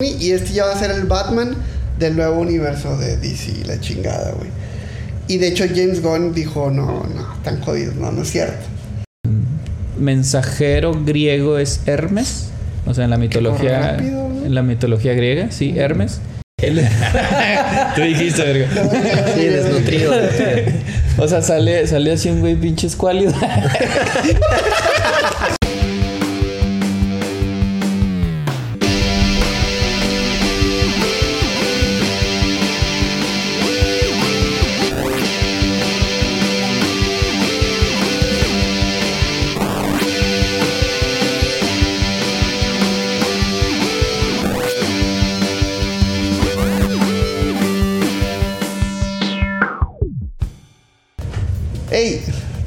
y este ya va a ser el Batman del nuevo universo de DC, la chingada, güey. Y de hecho James Gunn dijo, no, no, tan jodidos, no, no es cierto. Mensajero griego es Hermes. O sea, en la mitología. rápido, ¿no? En la mitología griega, sí, Hermes. Tú dijiste, verga. Sí, desnutrido. O sea, sale, sale así un güey pinche escuálido.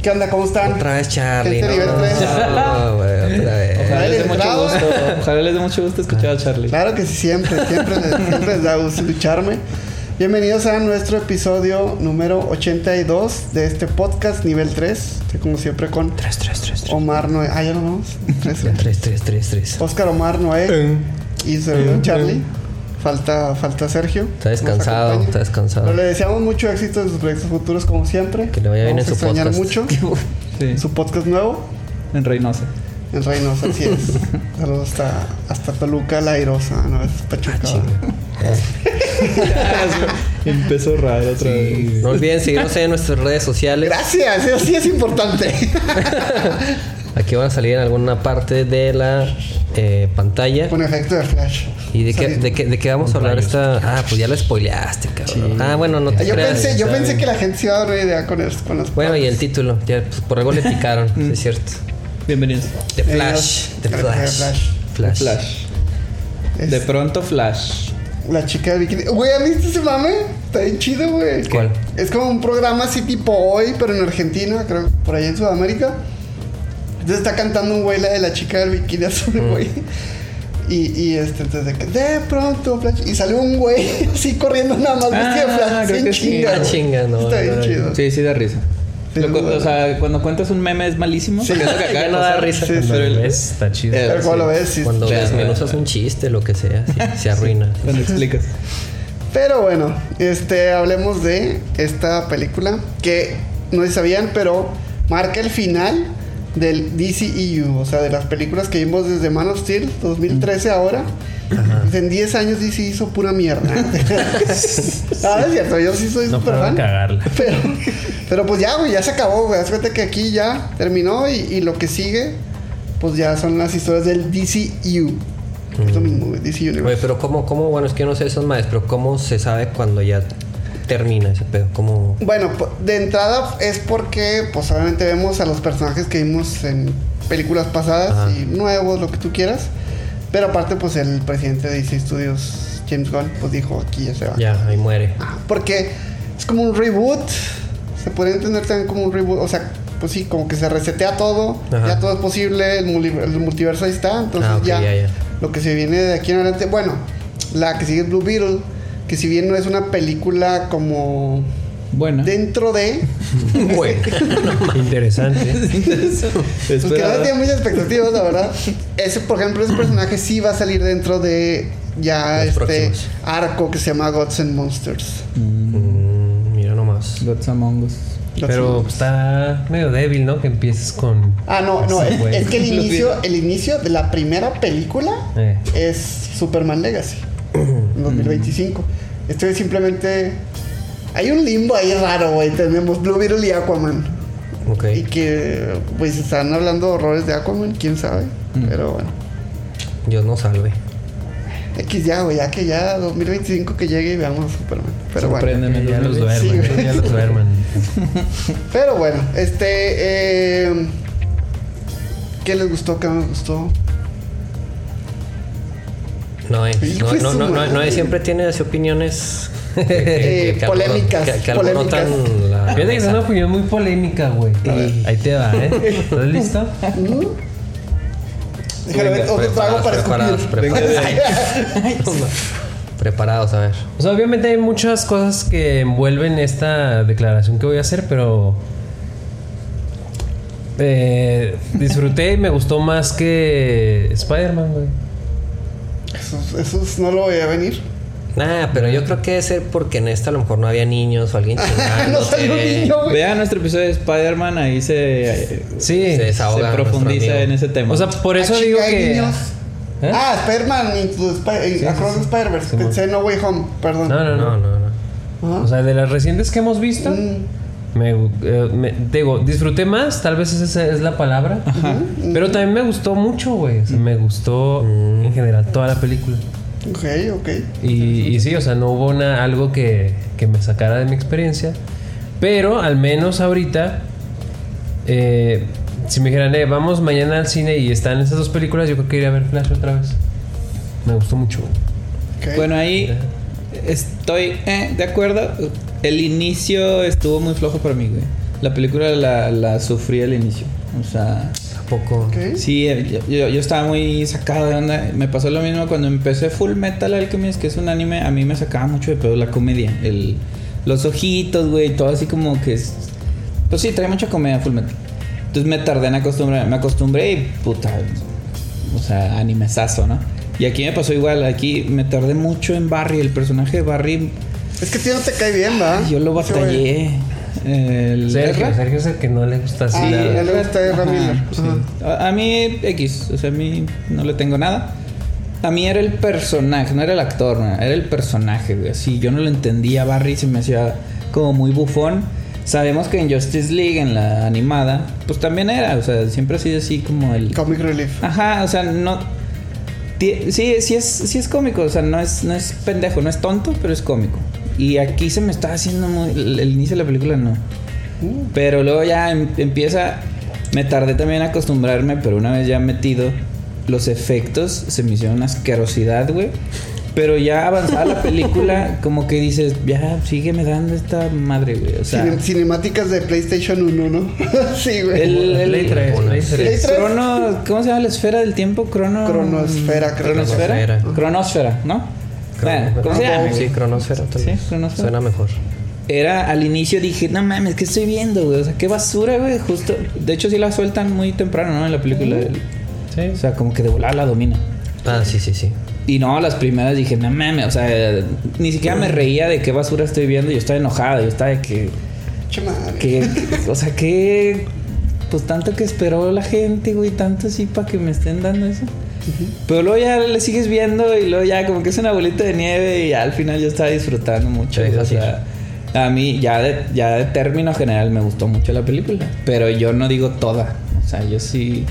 ¿qué onda? ¿Cómo están? Otra vez Charlie. Este no, nivel tres. no, güey, otra vez. Ojalá les dé mucho gusto. Ojalá les dé mucho gusto escuchar a Charlie. Claro que sí, siempre, siempre, les, siempre les da gusto escucharme. Bienvenidos a nuestro episodio número 82 de este podcast nivel 3. Estoy como siempre con 3, 3, 3, 3. Omar Noé. Ah, ya lo vamos. Tres, 3, 3, 3, 3. Oscar Omar Noé y su servidor Charlie. Falta, falta Sergio. Está descansado, está descansado. Pero le deseamos mucho éxito en sus proyectos futuros como siempre. Que le vaya bien en su extrañar podcast. mucho Sí, su podcast nuevo en Reynosa. en Reynosa, así es. Saludos hasta, hasta Toluca, la Airosa, no es Pachuca. Empezó raro otra vez. No olviden seguirnos en nuestras redes sociales. Gracias, eso sí es importante. Aquí van a salir en alguna parte de la eh, pantalla. Con efecto de flash. ¿Y de qué, de, qué, de qué vamos a hablar esta? Ah, pues ya la spoileaste, cabrón. Ah, bueno, no te Yo creas. pensé, yo pensé que la gente se iba a dar una idea con, el, con los Bueno, y el título. Ya, pues, por algo le picaron, sí, Mm. es cierto. Bienvenidos. The Flash. The Flash. Flash. Flash. Flash. Es De pronto, Flash. La chica de bikini. Güey, ¿has visto ese mame? Está bien chido, güey. ¿Cuál? Es como un programa así tipo hoy, pero en Argentina, creo, por allá en Sudamérica. Entonces está cantando un güey la de la chica del bikini azul, Mm. güey. Y, y este, entonces de, de pronto, Flash. Y salió un güey así corriendo nada más vestido de Ah, Flash. creo que sí. chinga. Ah, güey. chinga, no, Está bien no, chido. Sí, sí da risa. Sí, Lo- o sea, cuando cuentas un meme es malísimo. Sí. que de no da risa. Sí, sí. Pero el- Está chido. Pero cuando lo ves, sí. Cuando desmenuzas un chiste, lo que sea, sí, se arruina. Cuando explicas. Pero bueno, este, hablemos de esta película que no sabían, pero marca el final del DCEU, o sea, de las películas que vimos desde Man of Steel 2013 ahora. En 10 años DC hizo pura mierda. ah, es cierto, yo sí soy No puedo fan. cagarla. Pero, pero pues ya, güey, ya se acabó, güey. Haz cuenta que aquí ya terminó y, y lo que sigue, pues ya son las historias del DCEU. Es lo mismo, güey, DC Universe. Oye, pero ¿cómo, cómo, bueno, es que yo no sé esos pero ¿cómo se sabe cuando ya termina ese pedo? ¿Cómo? Bueno, de entrada es porque, pues obviamente vemos a los personajes que vimos en películas pasadas Ajá. y nuevos, lo que tú quieras. Pero aparte, pues el presidente de DC Studios, James Gunn, pues dijo aquí ya se va. Ya, ahí muere. Ah, Porque es como un reboot. Se puede entender también como un reboot. O sea, pues sí, como que se resetea todo. Ajá. Ya todo es posible. El, multiverso ahí está. Entonces Ah, ok, ya, ya, ya. Lo que se viene de aquí en adelante. Bueno, la que sigue es Blue Beetle. Que si bien no es una película como Bueno. dentro de. Bueno. Interesante. Pues que no tiene muchas expectativas, la verdad. Ese, por ejemplo, ese personaje sí va a salir dentro de ya Los este próximos. arco que se llama Gods and Monsters. Mm, mira nomás. Gods Among Us. Gods Pero está medio débil, ¿no? Que empieces con. Ah, no, no, es, es que el inicio, el inicio de la primera película Eh. es Superman Legacy, 2025. Esto es simplemente. Hay un limbo ahí raro, güey. Tenemos Blue Beetle y Aquaman. Ok. Y que, pues, están hablando de horrores de Aquaman, quién sabe. Mm. Pero bueno. Dios nos salve. X ya, güey, ya que ya 2025 que llegue y veamos a Superman. Pero bueno. Sorpréndeme. Ya los 2020. duermen. Sí, güey. ya los duermen. Pero bueno, este. eh, ¿Qué les gustó? ¿Qué no les gustó? No, eh, Hijo no, no, no, no, madre. Noé siempre tiene así opiniones que, Eh, polémicas, que, que polémicas. alborotan la Fíjate que es una opinión muy polémica, güey. Ahí te va, ¿eh? ¿Estás listo? Déjale ver otro trago para preparados, preparados, a ver. O sea, obviamente hay muchas cosas que envuelven esta declaración que voy a hacer, pero. eh, disfruté y me gustó más que Spider-Man, güey. Esos, esos no lo voy a venir. Nah, pero yo creo que debe ser porque en esta a lo mejor no había niños o alguien no chingándote. salió un niño, güey. Vean nuestro episodio de Spider-Man, ahí se, Sí. Se profundiza en ese tema. O sea, por eso Ah, digo que. niños. ¿Eh? Ah, Spider-Man Into Spy- sí, Across sí. the Spider-Verse. Pensé No Way Home, perdón. No, no, No, no. no, no. O sea, de las recientes que hemos visto, Mm, me, eh, me- digo, disfruté más, tal vez esa es la palabra. Pero también me gustó mucho, güey. O sea, me gustó en general toda la película. ok, ok. Y, y sí, o sea, no hubo una, algo que, que me sacara de mi experiencia. Pero al menos ahorita, eh, si me dijeran, eh, vamos mañana al cine y están esas dos películas, yo creo que iría a ver Flash otra vez. Me gustó mucho. ok. Bueno, ahí estoy eh, de acuerdo. El inicio estuvo muy flojo para mí, güey. La película la, la sufrí al inicio. O sea, Tampoco. Ok. sí, eh, yo, yo- yo estaba muy sacado de onda. Me pasó lo mismo cuando empecé Full Metal Alchemist, que es un anime. A mí me sacaba mucho de pedo la comedia. El, los ojitos, güey, todo así como que es. Pues sí, trae mucha comedia Full Metal. Entonces me tardé en acostumbrarme. Me acostumbré y puta. O sea, animesazo, ¿no? Y aquí me pasó igual. Aquí me tardé mucho en Barry. El personaje de Barry, Es que a ti no te cae bien, ¿va? yo lo batallé. El Sergio. Sergio es el que no le gusta así Ah, sí. A, a mí, X. O sea, a mí no le tengo nada. A mí era el personaje, no era el actor, no, era el personaje, güey. Así, yo no lo entendía. Barry se me hacía como muy bufón. Sabemos que en Justice League, en la animada, pues también era. O sea, siempre ha sido así como el. Comic Relief. Ajá, o sea, no. Sí, sí es, sí es cómico, o sea, no es, no es pendejo, no es tonto, pero es cómico. Y aquí se me está haciendo muy. El, el inicio de la película no. Pero luego ya em- empieza. Me tardé también a acostumbrarme, pero una vez ya metido, los efectos se me hicieron una asquerosidad, güey. Pero ya avanzada la película, como que dices, ya, sígueme dando esta madre, güey. O sea, Cine- cinemáticas de PlayStation 1, ¿no? sí, güey. el, el, Play tres, Play tres. Play tres. Crono, ¿cómo se llama la esfera del tiempo? Crono. Cronosfera. Cronosfera. Cronosfera, ¿no? Bueno, ¿Cómo se llama? Sí, cronosfera. Sí. Suena mejor. Era al inicio dije, no mames, ¿qué estoy viendo, güey? O sea, qué basura, güey. Justo. De hecho, sí la sueltan muy temprano, ¿no? En la película. Sí. O sea, como que de volar la domina. Ah, sí, sí, sí. Y no, las primeras dije, no mames, o sea, ni siquiera me reía de qué basura estoy viendo. Yo estaba enojado, yo estaba de que que- o sea, que. Pues tanto que esperó la gente, güey, tanto así para que me estén dando eso. Pero luego ya le sigues viendo y luego ya como que es una bolita de nieve y al final yo estaba disfrutando mucho. O sea, a mí ya de, ya de término general me gustó mucho la película. Pero yo no digo toda. O sea, yo sí...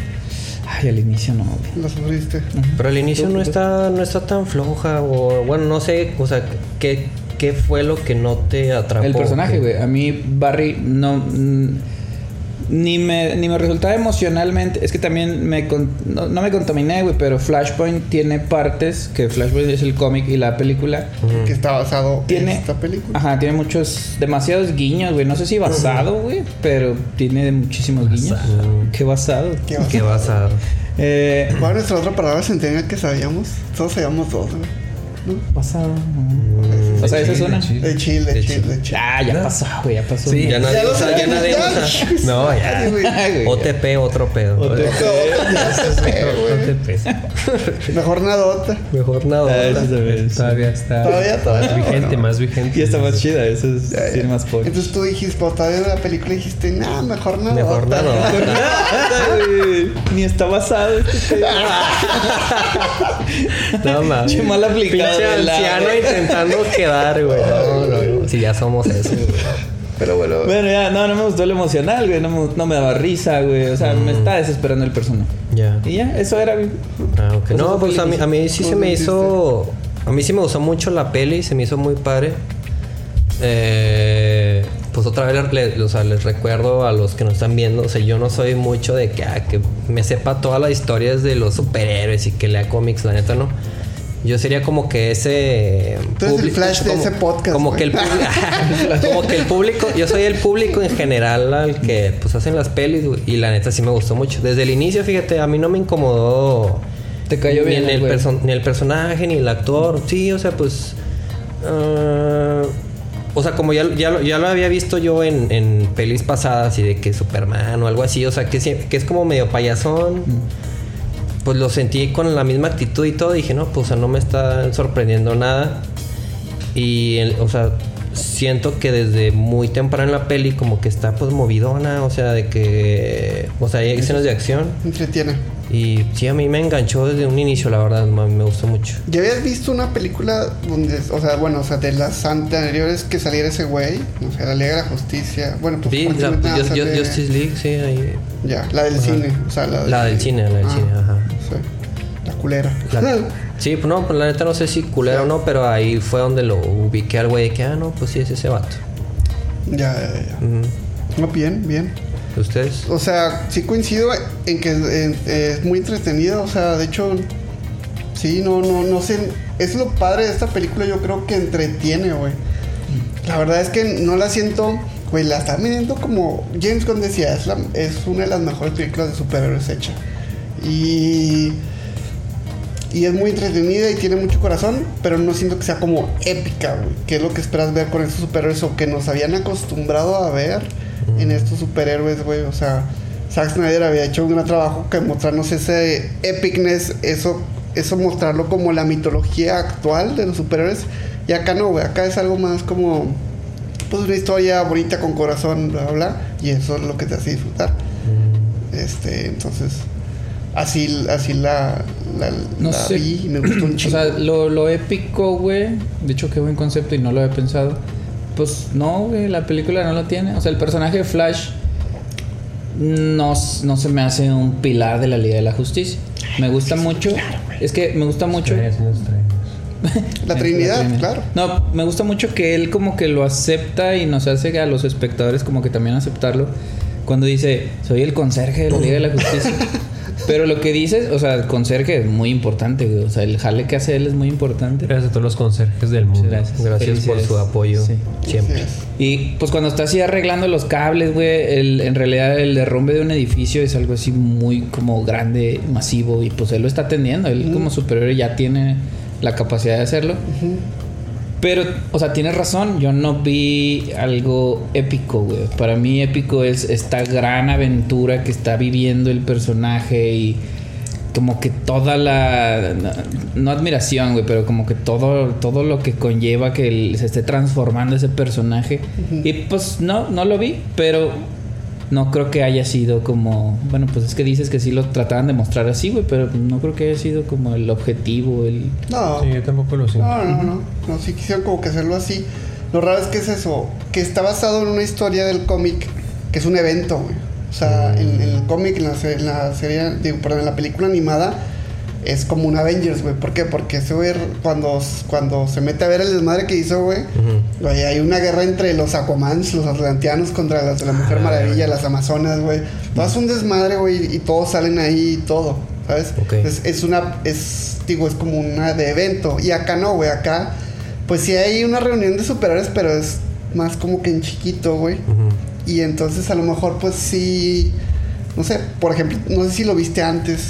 Ay, al inicio no. Lo sufriste. Pero al inicio no está, no está tan floja. O bueno, no sé, o sea, ¿qué, qué fue lo que no te atrapó? El personaje, güey. A mí Barry no... mm, Ni me, ni me resultaba emocionalmente. Es que también me con- no, no me contaminé, güey. Pero Flashpoint tiene partes. Que Flashpoint es el cómic y la película. Que está basado Tiene. en esta película. Ajá, tiene muchos. Demasiados guiños, güey. No sé si basado, güey. Pero tiene muchísimos guiños. Qué basado. ¿Qué a ¿Qué a...? Eh, ¿Cuál es nuestra otra palabra se entiende que sabíamos? Todos sabíamos dos, güey. basado. O sea, esa es una. De chill, de chill, de chill. Ah, ya pasó, güey. Ya pasó. Sí, Ya nadie usa, ya nadie usa. No, ya. OTP, otro pedo. Ya se sé, güey. No te pesa. Mejor nadota. Mejor Ah, también, sí. Todavía está. Todavía, todavía. Más vigente, más vigente. Y está más chida, eso es, tiene más punch. Entonces tú dijiste, pues todavía en la película dijiste, nah, mejor nadota. Mejor nada. Güey, Ni está basado este pedo. No mames. Che, mal aplicado Pinche anciano intentando quedar, güey. No, no, no. Si ya somos eso, güey. Pero bueno, Bueno, ya, no, no me gustó lo emocional, güey. No me, no me daba risa, güey. O sea, me está desesperando el personaje. Ya. Y ya, eso era. güey. Ah, ok. Pues No, pues a mí, a mí sí se ¿Cómo me sentiste? hizo. A mí sí me gustó mucho la peli, se me hizo muy padre. Eh, pues otra vez le- o sea, les recuerdo a los que nos están viendo. O sea, yo no soy mucho de que, ah, que me sepa todas las historias de los superhéroes y que lea cómics, la neta, no. Yo sería como que ese. Tú eres el público- Flash de como- ese podcast, Como que el público. como que el público. Yo soy el público en general al que pues hacen las pelis, Y la neta sí me gustó mucho. Desde el inicio, fíjate, a mí no me incomodó. Te cayó ni bien el ni el personaje, ni el actor. Sí, o sea, pues. ah, o sea, como ya, ya, lo- ya lo había visto yo en, en pelis pasadas y de que Superman o algo así. O sea, que, que es como medio payasón. Pues lo sentí con la misma actitud y todo. Dije, no, pues o sea, no me está sorprendiendo nada. Y, el- o sea, siento que desde muy temprano en la peli como que está pues movidona, o sea, de que, o sea, hay escenas de acción. Entretiene. Y sí, a mí me enganchó desde un inicio, la verdad, me gustó mucho. ¿Ya habías visto una película donde, o sea, bueno, o sea, de las anteriores que saliera ese güey? O sea, la Liga de la Justicia. Bueno, pues Vi la, Just- sale- Just- Justice League, sí, ahí. Ya, la del cine. O sea, la, La del cine, la del Ah, cine, ajá. Culera. La- sí, pues no, pues la neta no sé si culero o no, pero ahí fue donde lo ubiqué al güey de que, ah, no, pues sí, es ese vato. ya, ya, ya. Ujú. No, bien, bien. ¿Ustedes? O sea, sí coincido en que en- es muy entretenida. O sea, de hecho, sí, no, no, no sé. Es lo padre de esta película, yo creo que entretiene, güey. La verdad es que no la siento, güey, la está midiendo como James Gunn decía, es, la- es una de las mejores películas de superhéroes hecha. Y. Y es muy entretenida y tiene mucho corazón, pero no siento que sea como épica, güey. Que es lo que esperas ver con estos superhéroes o que nos habían acostumbrado a ver en estos superhéroes, güey. O sea, Zack Snyder había hecho un gran trabajo que mostrarnos ese epicness, eso, eso mostrarlo como la mitología actual de los superhéroes. Y acá no, güey. Acá es algo más como, pues una historia bonita con corazón, bla, bla, bla. Y eso es lo que te hace disfrutar. Este, entonces, así, así la, la, No la sé. vi y me gustó un O chingo. sea, lo, lo épico, güey. De hecho, qué buen concepto y no lo había pensado. Pues no, güey, la película no lo tiene. O sea, el personaje de Flash no, no se me hace un pilar de la Liga de la Justicia. Me gusta mucho. es que me gusta mucho. Estrellas estrellas. la Trinidad, claro. No, me gusta mucho que él como que lo acepta y nos hace a los espectadores como que también aceptarlo. Cuando dice, soy el conserje de la Liga de la Justicia. Pero lo que dices, o sea, el conserje es muy importante, güey. O sea, el jale que hace él es muy importante. Gracias a todos los conserjes del mundo. Gracias. Gracias por su apoyo. Sí. Siempre. Y pues cuando está así arreglando los cables, güey, el- en realidad el derrumbe de un edificio es algo así muy como grande, masivo, y pues él lo está atendiendo. Él como superior ya tiene la capacidad de hacerlo. Pero, o sea, tienes razón, yo no vi algo épico, güey. Para mí épico es esta gran aventura que está viviendo el personaje y como que toda la no, no admiración, güey, pero como que todo todo lo que conlleva que el- se esté transformando ese personaje. Y pues no no lo vi, pero no creo que haya sido como, bueno, pues es que dices que sí lo trataban de mostrar así, güey, pero no creo que haya sido como el objetivo, el No, Sí, yo tampoco lo siento. no, no, no. No, sí quisieron como que hacerlo así. Lo raro es que es eso, que está basado en una historia del cómic, que es un evento, güey. O sea, en, en el cómic, en la, en la serie, digo, perdón, en la película animada, es como un Avengers, güey. ¿Por qué? Porque ese güey, cuando, cuando se mete a ver el desmadre que hizo, güey, hay una guerra entre los Aquamans, los Atlanteanos contra las de la Mujer Ah, Maravilla, las Amazonas, güey. Todo es un desmadre, güey, y todos salen ahí y todo, ¿sabes? Es, es una, es, digo, es como una de evento. Y acá no, güey, acá, pues sí hay una reunión de superhéroes, pero es más como que en chiquito, güey. Y entonces a lo mejor, pues sí, no sé, por ejemplo, no sé si lo viste antes,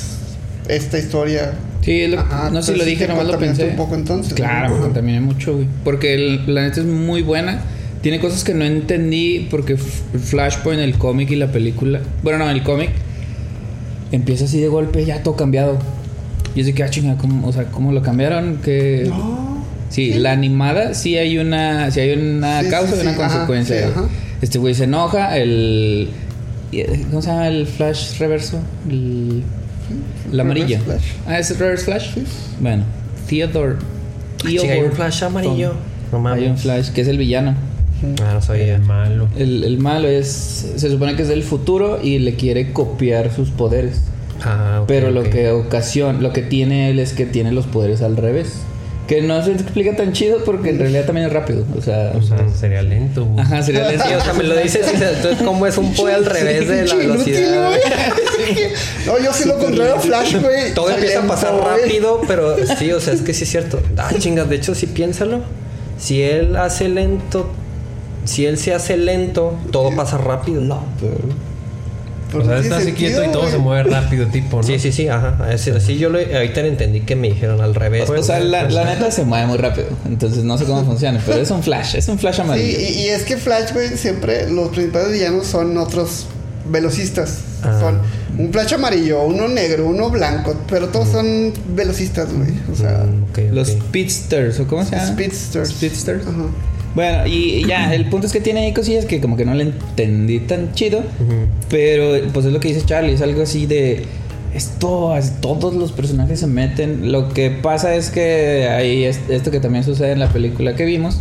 esta historia. Sí, es lo- Ajá, no sé si lo dije, nomás lo pensé. un poco entonces, Claro, me contaminé mucho, güey. Porque el- la neta es muy buena. Tiene cosas que no entendí porque Flashpoint, el cómic y la película. Bueno, no, el cómic empieza así de golpe, ya todo cambiado. Y es de que, ah, chinga, ¿cómo, o sea, ¿cómo lo cambiaron? Que. No. Sí, la animada sí hay una, sí hay una Sí, causa y una ajá, consecuencia. ajá. Este güey se enoja, el. ¿Cómo se llama el flash reverso? El, Reverse amarillo. Flash. Ah, ¿es el reverse flash? Bueno, Theodore. Ah, hay un flash amarillo. No mames. Hay un flash que es el villano. Ah, no sabía. El malo. El, el malo es. Se supone que es del futuro y le quiere copiar sus poderes. Ah, ok, Pero lo que ocasiona, lo que tiene él es que tiene los poderes al revés. Que no se explica tan chido porque en realidad también es rápido. O sea, O sea, sería lento. güey. ajá, sería lento. Sí, o sea, me lo dices y entonces, ¿cómo es un poder al revés de la velocidad? no, yo sí lo contrario a Flash, güey. Todo empieza a pasar güey. rápido, pero sí, o sea, es que sí es cierto. Ah, chingas, de hecho, sí piénsalo. Si él hace lento, si él se hace lento, todo pasa rápido. No. Pero o sea, no está así quieto y todo se güey. mueve rápido, tipo, ¿no? Sí, sí, sí, ajá. Así, así yo lo, ahorita lo entendí que me dijeron al revés. O sea, la, la neta se mueve muy rápido. Entonces no sé cómo funciona, pero es un flash, es un flash Sí, amarillo. y, y es que Flash, güey, siempre los principales villanos son otros velocistas. Ah. Son un Flash amarillo, uno negro, uno blanco, pero todos son velocistas, güey. O sea, Mm, ok, ok. Los Speedsters, ¿o cómo se llama? speedsters. Speedsters. Ajá. Bueno, y ya, el punto es que tiene ahí cosillas que como que no le entendí tan chido. Pero pues es lo que dice Charlie, es algo así de esto, es- todos los personajes se meten. Lo que pasa es que hay es- esto que también sucede en la película que vimos.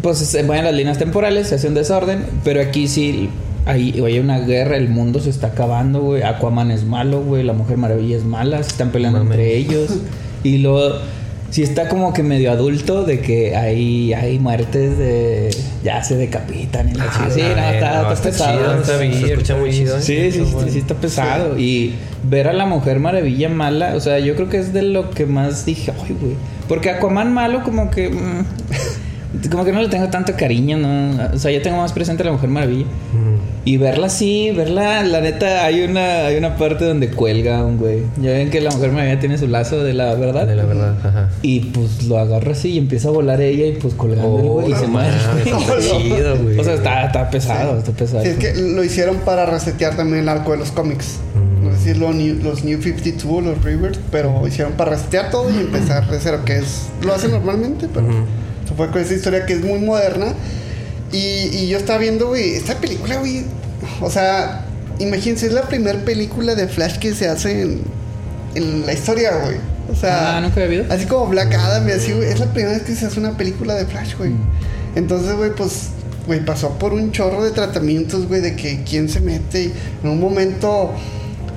Pues se mueven las líneas temporales, se hace un desorden, pero aquí sí hay, hay una guerra, el mundo se está acabando, güey. Aquaman es malo, güey, la Mujer Maravilla es mala, se están peleando entre ellos. Y luego sí está como que medio adulto de que hay, hay muertes de ya se decapitan y la Ah. Sí, no, está, no, está está pesado. chido, está bien, se escucha muy chido. Sí, sí, sí, sí está pesado. Y ver a la Mujer Maravilla mala, o sea, yo creo que es de lo que más dije, ay, güey. Porque Aquaman malo, como que. mm, como que no le tengo tanto cariño, ¿no? O sea, yo tengo más presente a la Mujer Maravilla. Ujú. Y verla así, verla, la neta, hay una, hay una parte donde cuelga un güey. Ya ven que la Mujer Maravilla tiene su lazo de la verdad. De la verdad, ajá. Y pues lo agarra así y empieza a volar ella y pues colgando el Oh, güey y se muere. chido, güey. O sea, está, está pesado, está pesado. Sí, es que lo hicieron para resetear también el arco de los cómics. Mm. No sé si es lo new- los New 52 los Rebirth, pero hicieron para resetear todo y empezar de cero, que es lo hacen normalmente, pero se fue con esa historia que es muy moderna. Y, y yo estaba viendo, güey, esta película, güey, o sea, imagínense, es la primera película de Flash que se hace en, en la historia, güey. O sea, Ah, ¿nunca había habido? Así como Black Adam y así, güey. Es la primera vez que se hace una película de Flash, güey. Mm. Entonces, güey, pues, güey, pasó por un chorro de tratamientos, güey, de que quién se mete. Y en un momento,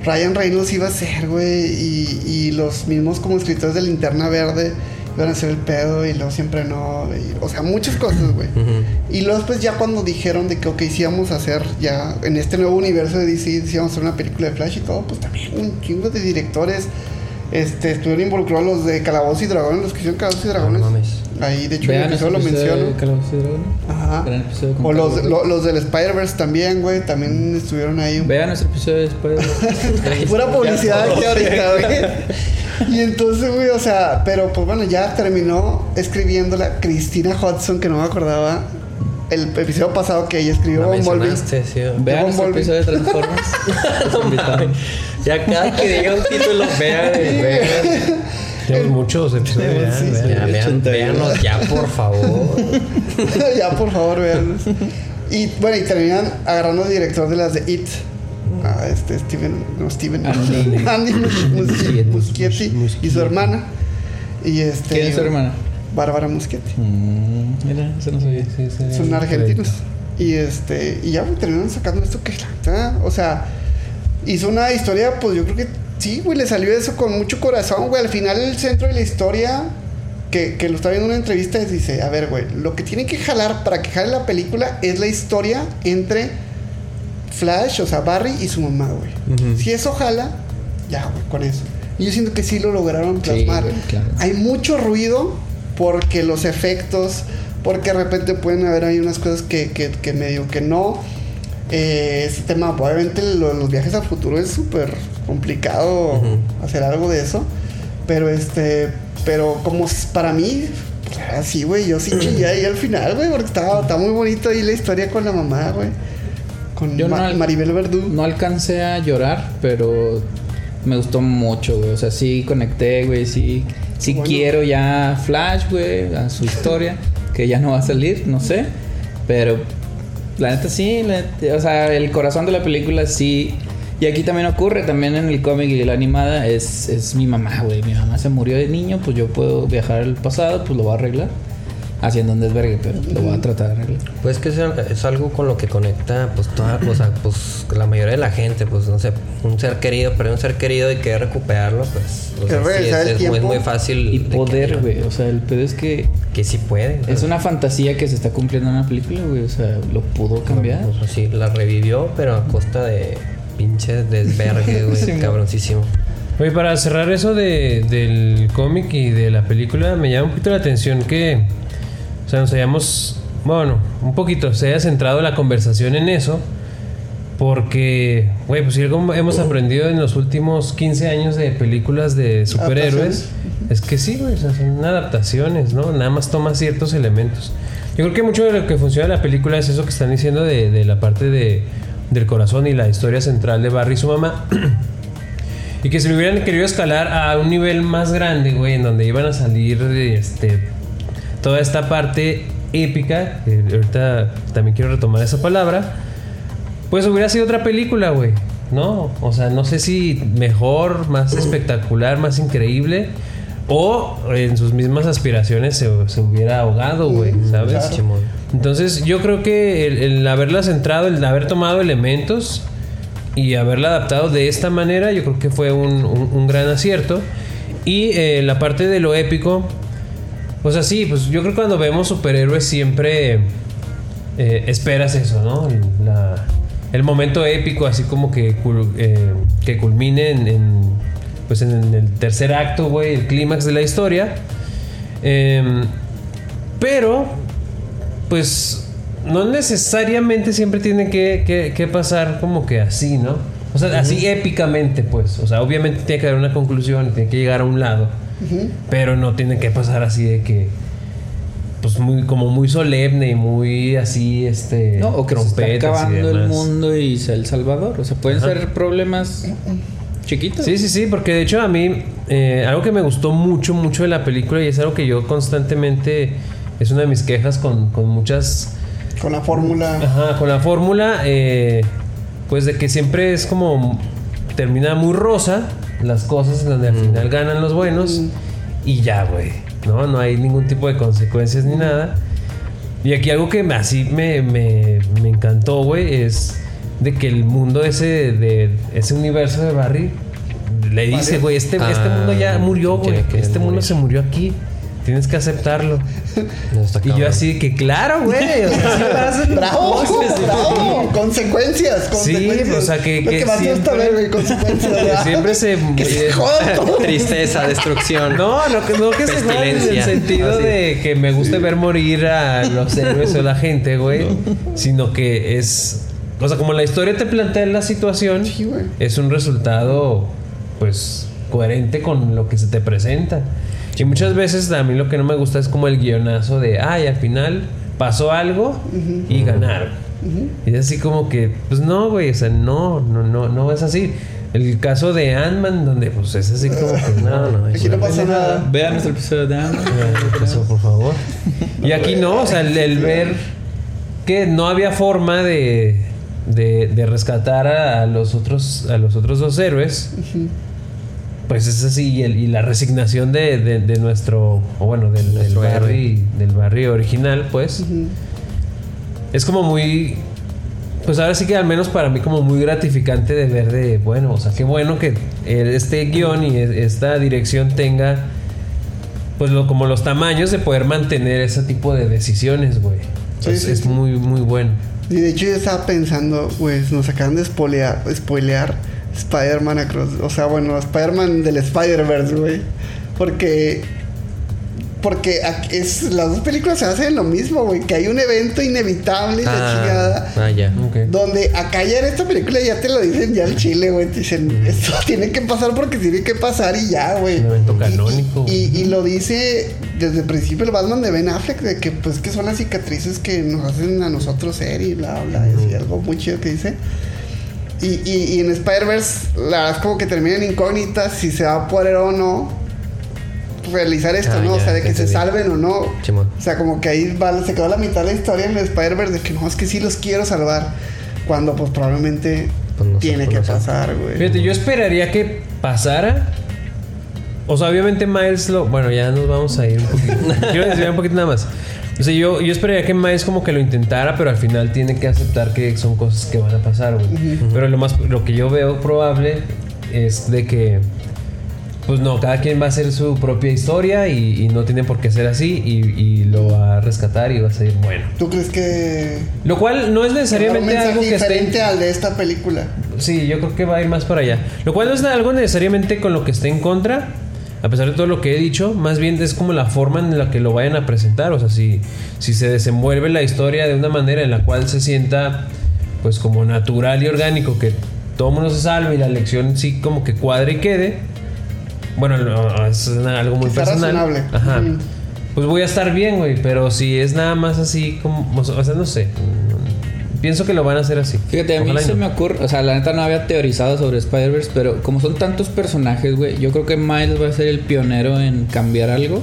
Ryan Reynolds iba a ser, güey, y, y los mismos como escritores de Linterna Verde iban a hacer el pedo y luego siempre no. y- o sea, muchas cosas, güey. Ujú. Y luego después ya cuando dijeron de que, ok, sí vamos a hacer ya en este nuevo universo de DC, sí vamos a hacer una película de Flash y todo, pues también un chingo de directores este, estuvieron involucrados los de Calabozos y Dragones, los que hicieron Calabozos y Dragones. No mames. Ahí, de hecho, en el Vean episodio lo episodio de menciono. Calabozos y Dragones. Ajá. O los, lo- los del Spider-Verse también, güey, también estuvieron ahí. un- Vean nuestro episodio después. Pura publicidad aquí ahorita, güey. Y entonces, güey, o sea, pero pues bueno, ya terminó escribiéndola Cristina Hudson, que no me acordaba el episodio pasado que ella escribió Bumblebee. mencionaste, sí. Vean nuestro Bumblebee. episodio de Transformers. Invitamos. Ya cada que diga un título, vean, vean. Tenemos muchos episodios. Sí, ya, sí. vean. Vean, 82. véanlos ya, por favor. ya, por favor, veanlos. Y bueno, y terminan agarrando director de las de It. A este Steven, no Steven. Andy. Andy Mus- Mus- Muschietti. Muschietti y su hermana. Y este. ¿Quién es su hermana? Bárbara Muschietti. Mm, mira, eso no sabía. Sí. Son argentinos. Y este. Y ya güey, terminaron sacando esto que la O sea, hizo una historia, pues yo creo que sí, güey, le salió eso con mucho corazón, güey. Al final, el centro de la historia. Que, que lo está viendo en una entrevista dice, a ver, güey, lo que tiene que jalar para que jale la película es la historia entre Flash, o sea, Barry y su mamá, güey. Ujú. Si eso jala, ya, güey, con eso. Y yo siento que sí lo lograron Sí, plasmar. güey, claro. Hay mucho ruido porque los efectos, porque de repente pueden haber ahí unas cosas que, que, que medio que no. Eh, ese tema, obviamente lo- los viajes al futuro es súper complicado Ujú. hacer algo de eso. Pero este, pero como para mí, así, güey, yo sí chillé ahí al final, güey, porque estaba, estaba muy bonito ahí la historia con la mamá, güey. Con Yo no Ma- al- Maribel Verdú. No alcancé a llorar, pero me gustó mucho, güey. O sea, sí conecté, güey. Sí, sí Bueno. quiero ya Flash, güey, a su historia, que ya no va a salir, no sé. Pero la neta sí, la neta- o sea, el corazón de la película sí. Y aquí también ocurre, también en el cómic y la animada, es, es mi mamá, güey. Mi mamá se murió de niño, pues yo puedo viajar al pasado, pues lo voy a arreglar. Haciendo un desvergue, pero lo voy a tratar de arreglar. Pues que es, es algo con lo que conecta, pues, toda, o sea, pues, la mayoría de la gente, pues, no sé, un ser querido, pero un ser querido y querer recuperarlo, pues, o Que sea, sí, es, muy, fácil. Y poder, güey. O sea, el pedo es que Que sí puede. Es una fantasía que se está cumpliendo en la película, güey. O sea, lo pudo cambiar. O sea, sí, la revivió, pero a costa de pinche desvergue, güey, Sí, mo. cabroncísimo. Oye, para cerrar eso de, del cómic y de la película, me llama un poquito la atención que, o sea, nos hayamos, bueno, un poquito, se haya centrado la conversación en eso, porque, güey, pues si algo hemos aprendido en los últimos 15 años de películas de superhéroes, es que sí, güey, o sea, son adaptaciones, ¿no? Nada más toma ciertos elementos. Yo creo que mucho de lo que funciona en la película es eso que están diciendo de, de la parte de del corazón y la historia central de Barry y su mamá. y que se lo hubieran querido escalar a un nivel más grande, güey, en donde iban a salir este, toda esta parte épica, que ahorita también quiero retomar esa palabra, pues hubiera sido otra película, güey. ¿No? O sea, no sé si mejor, más espectacular, más increíble. O en sus mismas aspiraciones se, se hubiera ahogado, güey, ¿sabes? claro. Simón. Entonces yo creo que el, el haberla centrado, el haber tomado elementos y haberla adaptado de esta manera, yo creo que fue un, un- un gran acierto. Y eh, la parte de lo épico, pues así, pues yo creo que cuando vemos superhéroes siempre eh, esperas eso, ¿no? La- el momento épico, así como que, eh, que culmine en, en, pues en el tercer acto, güey, el clímax de la historia. Em, pero, pues, no necesariamente siempre tiene que, que- que pasar como que así, ¿no? O sea, así épicamente, pues. O sea, obviamente tiene que haber una conclusión y tiene que llegar a un lado. Pero no tiene que pasar así de que. Pues muy, como muy solemne y muy así, este. No, o que se está acabando el mundo y sea el salvador. O sea, pueden Ajá. ser problemas chiquitos. Sí, sí, sí, porque de hecho a mí eh, algo que me gustó mucho, mucho de la película y es algo que yo constantemente es una de mis quejas con, con muchas Con la fórmula. Ajá, con la fórmula, eh, pues de que siempre es como termina muy rosa las cosas en donde al final ganan los buenos y ya, güey, ¿no? No hay ningún tipo de consecuencias ni nada. Y aquí algo que así me, me, me encantó, güey, es de que el mundo ese de ese universo de Barry le dice, güey, este, este Ah, mundo ya murió, güey. Este mundo se murió aquí. Tienes que aceptarlo. Y yo así de que, claro, güey. O sea, sí ¡Bravo! cosas, ¡Bravo! Consecuencias, Sí, consecuencias. o sea, que- que que siempre- ver, güey, consecuencias. Siempre se. Que se jodan todos. Tristeza, destrucción. No, no, que- no que se jodan en el sentido Así. de que me guste ver morir a los héroes o la gente, güey. Sino que es. O sea, como la historia te plantea la situación, Sí, es un resultado, pues, coherente con lo que se te presenta. Y muchas veces a mí lo que no me gusta es como el guionazo de, ay, al final pasó algo y ganaron. Y es así como que, pues no, güey, o sea, no, no, no, no es así. El caso de Ant-Man, donde pues es así como que no, no, Aquí no pasa nada. Vean nuestro episodio de Ant-Man. eso, por favor. Y aquí no, o sea, el, el ver que no había forma de, de, de rescatar a, a los otros a los otros dos héroes. Pues es así, y, el- y la resignación de, de- de nuestro, o bueno, del, Barry, del Barry original, pues, es como muy, pues ahora sí que al menos para mí como muy gratificante de ver de, bueno, o sea, qué bueno que este guion y esta dirección tenga, pues lo, como los tamaños de poder mantener ese tipo de decisiones, güey. Sí, es sí, es sí. muy, muy bueno. Y de hecho yo estaba pensando, pues nos acaban de spoilear, spoilear Spider-Man Across, o sea, bueno, Spider-Man del Spider-Verse, güey. Porque porque es las dos películas se hacen lo mismo, güey, que hay un evento inevitable y la chingada. ah, ya. Ok. Donde acá ya en esta película ya te lo dicen ya al chile, güey. Te dicen, esto tiene que pasar porque tiene que pasar y ya, güey. Un evento canónico, Y, y- lo dice desde el principio el Batman de Ben Affleck, de que pues que son las cicatrices que nos hacen a nosotros ser y bla, bla, y así, algo muy chido que dice. Y, y, y en Spider-Verse, la verdad es como que termina en incógnitas si se va a poder o no realizar esto, Ah, ¿no? o ya, sea, de que se salven o no. Simón. O sea, como que ahí va, se quedó la mitad de la historia en el Spider-Verse de que no, es que sí los quiero salvar. Cuando pues probablemente Pues no sé, tiene pues que no sé. pasar, güey. Fíjate, yo esperaría que pasara. O sea, obviamente Miles lo. Bueno, ya nos vamos a ir un poquito. Quiero desviar un poquito nada más. O sea, yo, yo esperaría que Miles como que lo intentara, pero al final tiene que aceptar que son cosas que van a pasar, güey. Pero lo más lo que yo veo probable es de que. Pues no, cada quien va a hacer su propia historia y, y no tiene por qué ser así y, y lo va a rescatar y va a ser bueno. ¿Tú crees que Lo cual no es un necesariamente mensaje algo que esté diferente al de esta película? Sí, yo creo que va a ir más para allá. Lo cual no es algo necesariamente con lo que esté en contra, a pesar de todo lo que he dicho, más bien es como la forma en la que lo vayan a presentar. O sea, si, si se desenvuelve la historia de una manera en la cual se sienta pues como natural y orgánico, que todo mundo se salve y la lección sí como que cuadre y quede. Bueno, no, es algo muy personal. razonable. Ajá. Pues voy a estar bien, güey, pero si es nada más así como, o sea, no sé. Pienso que lo van a hacer así. Fíjate, a mí se no. me ocurre, o sea, la neta no había teorizado sobre Spider-Verse, pero como son tantos personajes, güey, yo creo que Miles va a ser el pionero en cambiar algo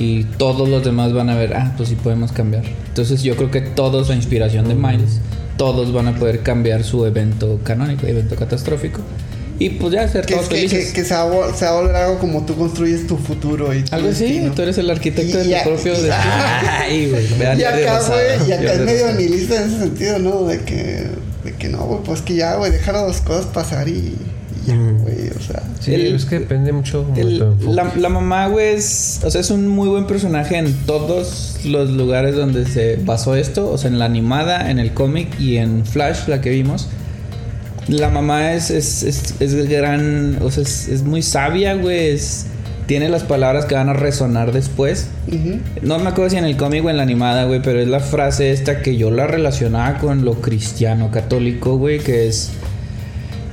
y todos los demás van a ver, ah, pues sí podemos cambiar. Entonces yo creo que todos, la inspiración de Miles, todos van a poder cambiar su evento canónico, evento catastrófico y pues ya ser Que, todos que, felices. que, que se, va, se va a volver algo como tú construyes tu futuro y tu Algo así, tú eres el arquitecto de Y ya- tu propio destino. Ay, güey. Vean Y acá, güey, y acá es medio nihilista en ese sentido, ¿no? De que, de que no, güey, pues que ya, güey, dejar las cosas pasar y, y ya, güey, o sea. Sí, El- es que depende mucho de El- la, la mamá, güey, es, o sea, es un muy buen personaje en todos los lugares donde se basó esto. O sea, en la animada, en el cómic y en Flash, la que vimos. La mamá es, es, es, es gran, o sea, es, es muy sabia, güey. es- tiene las palabras que van a resonar después. No me acuerdo si en el cómic o en la animada, güey, pero es la frase esta que yo la relacionaba con lo cristiano católico, güey, que es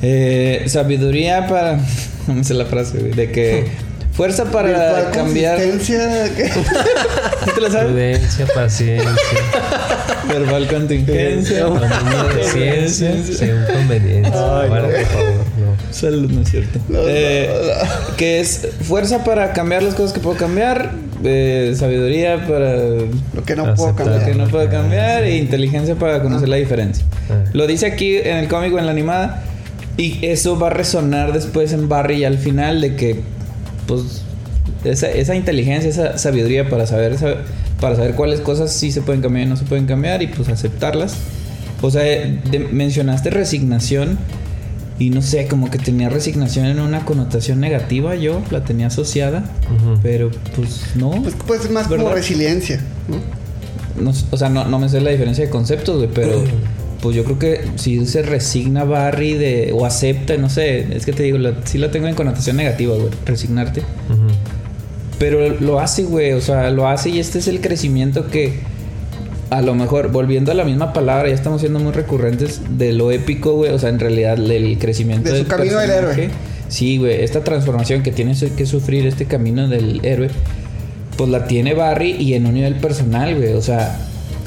eh, sabiduría para... No me sé la frase, güey, de que fuerza para cambiar... consistencia, que- ¿Sí te la sabes? Prudencia, paciencia, Verbal contingencia. ciencia, según conveniencia. Ay, Bueno, no. por favor, no. Salud, no es cierto. No, no, Eh, no. Que es fuerza para cambiar las cosas que puedo cambiar, eh, sabiduría para lo que no puedo Aceptar. lo cambiar. que no puedo cambiar e inteligencia para conocer la diferencia. Ah. Lo dice aquí en el cómic o en la animada y eso va a resonar después en Barry al final de que pues esa, esa inteligencia, esa sabiduría para saber para saber cuáles cosas sí se pueden cambiar y no se pueden cambiar y pues aceptarlas. O sea, de- mencionaste resignación y no sé, como que tenía resignación en una connotación negativa yo, la tenía asociada, pero pues no. Pues, pues es más como resiliencia, ¿no? No, o sea, no, no me sé la diferencia de conceptos, güey, pero pues yo creo que si se resigna Barry de, o acepta, no sé, es que te digo, la- sí la tengo en connotación negativa, güey, resignarte. Pero lo hace, güey, o sea, lo hace y este es el crecimiento que a lo mejor, volviendo a la misma palabra, ya estamos siendo muy recurrentes de lo épico, güey, o sea, en realidad el crecimiento De su del camino del héroe. Sí, güey, esta transformación que tiene que sufrir este camino del héroe, pues la tiene Barry y en un nivel personal, güey, o sea,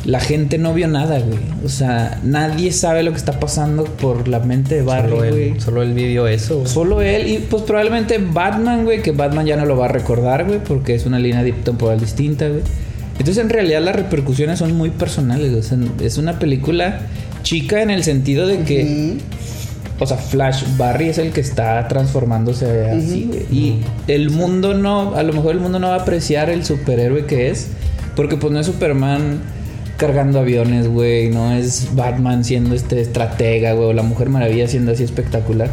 la gente no vio nada, güey. O sea, nadie sabe lo que está pasando por la mente de Barry, Solo güey. él, solo él vivió eso. güey. Solo él y pues probablemente Batman, güey, que Batman ya no lo va a recordar, güey, porque es una línea temporal distinta, güey. Entonces en realidad las repercusiones son muy personales, o sea, es una película chica en el sentido de que, o sea, Flash Barry es el que está transformándose así, güey. Y el mundo no, a lo mejor el mundo no va a apreciar el superhéroe que es, porque pues no es Superman cargando aviones, güey, no es Batman siendo este estratega, güey, o la Mujer Maravilla siendo así espectacular.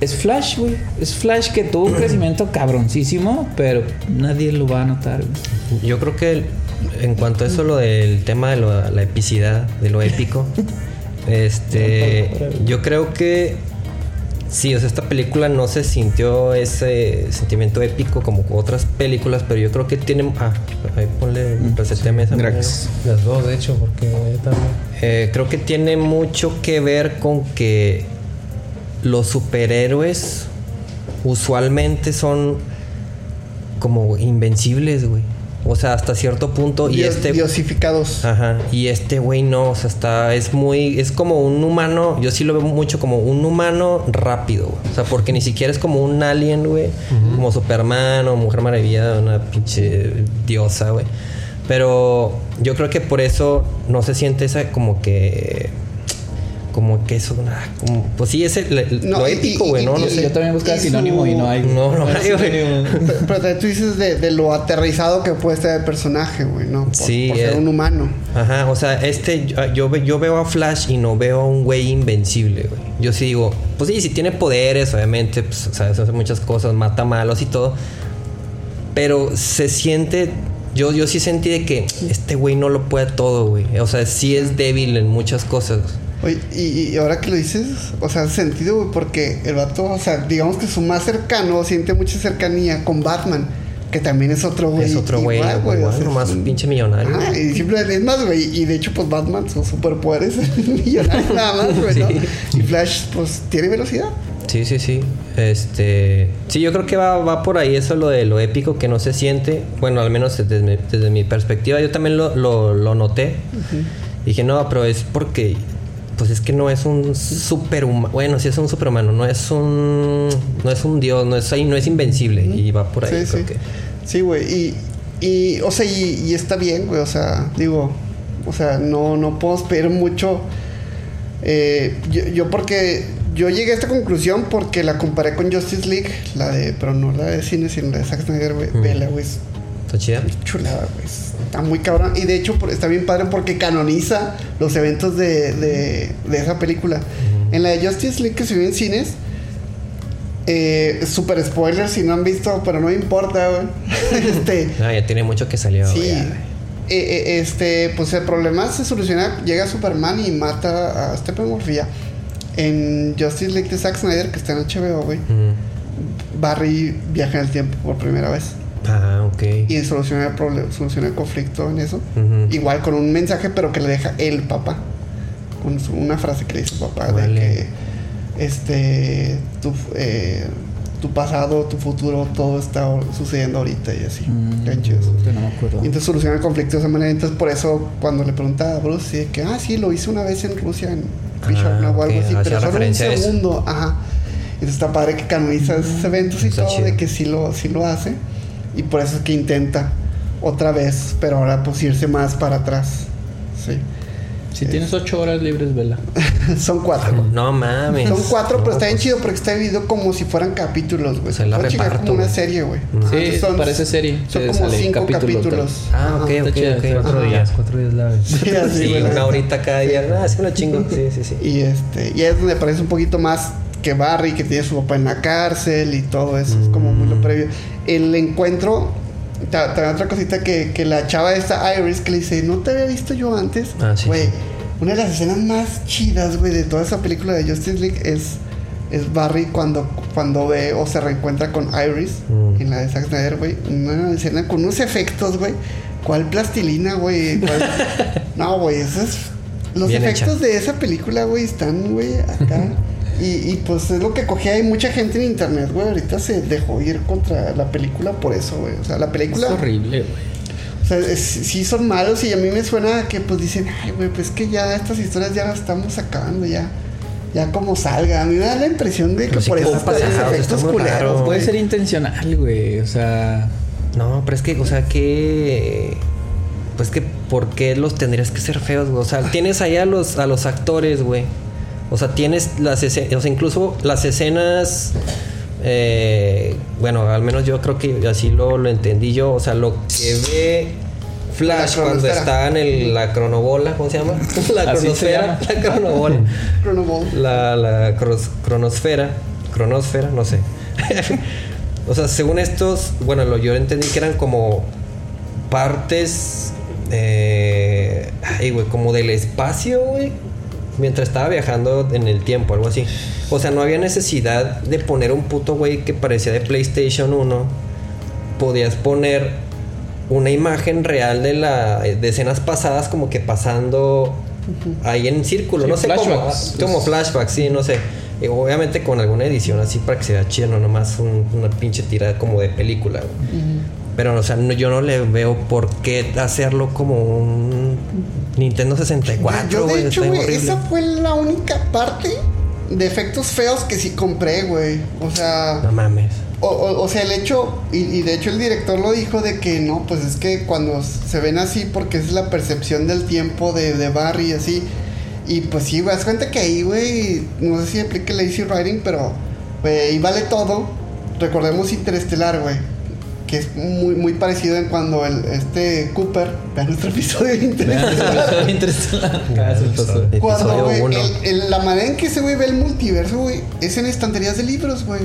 Es Flash, güey. Es Flash que tuvo un crecimiento cabroncísimo, pero nadie lo va a notar, güey. Yo creo que el- en cuanto a eso, lo del tema de lo- la epicidad, de lo épico, este, yo creo que sí, o sea, esta película no se sintió ese sentimiento épico como otras películas, pero yo creo que tiene. Ah, ahí ponle reseteme esa. Gracias. Las dos, de hecho, porque yo también. Eh, creo que tiene mucho que ver con que los superhéroes usualmente son como invencibles, güey. O sea, hasta cierto punto. Y este. Diosificados. Ajá. Y este güey no, o sea, está. Es muy. Es como un humano. Yo sí lo veo mucho como un humano rápido. O sea, porque ni siquiera es como un alien, güey. Como Superman o Mujer Maravilla, una pinche diosa, güey. Pero yo creo que por eso no se siente esa como que. Como que eso. ah, como- pues sí, es el, el- No, lo y- güey, ¿no? y- No y- sé. Yo también buscaba sinónimo su- y no hay. No, no hay hay, güey. sinónimo. Pero, tú dices de, de lo aterrizado que puede estar el personaje, güey, ¿no? Por, Sí, por ser eh. un humano. Ajá, o sea, este, yo, yo, ve- yo veo a Flash y no veo a un güey invencible, güey. Yo sí digo, pues sí, si tiene poderes, obviamente, pues, o sea, hace muchas cosas, mata malos y todo. Pero se siente, yo, yo sí sentí de que este güey no lo puede todo, güey. O sea, sí es débil en muchas cosas. Oye, y, y ahora que lo dices, o sea, hace sentido, güey, porque el vato, o sea, digamos que su más cercano siente mucha cercanía con Batman, que también es otro güey. es otro güey, es nomás un- pinche millonario. Ajá, y siempre es más, güey. Y de hecho, pues Batman, su superpoder es millonario nada más, güey, ¿no? Sí. Y Flash, pues, tiene velocidad. Sí, sí, sí. Este. Sí, yo creo que va, va por ahí eso lo de lo épico que no se siente. Bueno, al menos desde, mi- desde mi perspectiva. Yo también lo, lo, lo noté. Dije, no, pero es porque. Pues es que no es un superhumano. Bueno, sí es un superhumano. No es un. No es un dios. No es, ahí, no es invencible. Y va por ahí. Sí, creo sí. que. Sí, güey. Y, y, o sea, y, y está bien, güey. O sea, digo, o sea, no, no puedo esperar mucho. Eh, yo, yo porque yo llegué a esta conclusión porque la comparé con Justice League, la de, pero no la de cine, sino la de Zack Snyder, güey. Mm. Vela, güey. es Está chida. Chulada, güey. Está muy cabrón. Y de hecho, está bien padre porque canoniza los eventos de, de, de esa película. En la de Justice League que se vio en cines, eh, super spoiler si no han visto, pero no importa, güey. este. Ah, ya tiene mucho que salió. Sí. Eh, eh, este, pues el problema se soluciona. Llega Superman y mata a Steppenwolf ya. En Justice League de Zack Snyder, que está en HBO, güey. Mm. Barry viaja en el tiempo por primera vez. Ah, ok. Y soluciona el problema, soluciona el conflicto en eso. Igual con un mensaje, pero que le deja el papá. Con su- una frase que le dice su papá Vale. de que este tu, eh, tu pasado, tu futuro, todo está sucediendo ahorita y así. Mm, no me acuerdo. Y entonces soluciona el conflicto de esa manera. Entonces, por eso, cuando le pregunta a Bruce, sí, de que, ah, sí, lo hice una vez en Rusia, en Bishop, Ah, ¿no? o algo así, pero solo un segundo. Ajá. Entonces, está padre que canoniza esos eventos y todo, chido. de que sí lo, sí lo hace. Y por eso es que intenta otra vez, pero ahora pues irse más para atrás. Sí. Si tienes ocho horas libres, vela. Son cuatro. No mames. Son cuatro, No, pero está bien pues, chido porque está dividido como si fueran capítulos, güey. Se la reparto, como una serie, güey. Sí, son- parece serie. Son como sale cinco capítulos, capítulos. Ah, ok, Ajá. ok, está chida, ok. está Cuatro Ajá. días, cuatro días la vez. Sí, así, una horita cada día. Ah, sí lo chingo. Sí, sí, sí. Y este, y es donde aparece un poquito más que Barry, que tiene su papá en la cárcel y todo eso. Es como muy lo previo. El encuentro, ta- también otra cosita que, que la chava esta Iris que le dice, no te había visto yo antes. Ah, sí, Güey, sí. una de las escenas más chidas, güey, de toda esa película de Justice League es, es Barry cuando, cuando ve o se reencuentra con Iris Mm. en la de Zack Snyder, güey. Una escena con unos efectos, güey. ¿Cuál plastilina, güey? ¿Cuál- no, güey, eso es... Los Bien efectos hecha. de esa película, güey, están, güey, acá. y, y pues es lo que cogía. Hay mucha gente en internet, güey. Ahorita se dejó ir contra la película por eso, güey. O sea, la Es película. horrible, güey. O sea, es- sí son malos y a mí me suena que pues dicen, ay, güey, pues que ya estas historias ya las estamos acabando, ya. Ya como salga. A mí me da la impresión de que sí por eso está están efectos culeros. raro. Puede ser intencional, güey. O sea, No, pero es que, o sea, que. Pues que, ¿por qué los tendrías que ser feos, güey? O sea, tienes ahí a los, a los actores, güey. O sea, tienes las escenas, o sea, incluso las escenas. eh, bueno, al menos yo creo que así lo, lo entendí yo. O sea, lo que ve Flash La cuando está en el- la cronobola, ¿cómo se llama? La cronosfera. llama. La cronobola. La, la cros- cronosfera, cronosfera, no sé. o sea, según estos, bueno, lo, yo entendí que eran como partes, eh, ay, güey, como del espacio, güey, mientras estaba viajando en el tiempo, algo así. O sea, no había necesidad de poner un puto güey que parecía de PlayStation 1. Podías poner una imagen real de la de escenas pasadas como que pasando ahí en círculo, Sí, no sé cómo, flashbacks. como flashbacks, sí, no sé. Y obviamente con alguna edición así para que se vea chido, no nomás un- una pinche tirada como de película. güey. Pero, o sea, no- yo no le veo por qué hacerlo como un Nintendo 64, Yo, güey. de hecho, güey, esa fue la única parte de efectos feos que sí compré, güey. O sea. No mames. O, o- o sea, el hecho, y, y de hecho el director lo dijo de que no, pues es que cuando se ven así, porque es la percepción del tiempo de, de Barry y así. Y pues sí, güey, haz cuenta que ahí, güey, no sé si aplica el lazy writing, pero, güey, ahí vale todo. Recordemos Interestelar, güey, que es muy, muy parecido en cuando el, este Cooper, vean nuestro episodio se pasó. Cuando, güey, el- el- la manera en que ese güey ve el multiverso, güey, es en estanterías de libros, güey.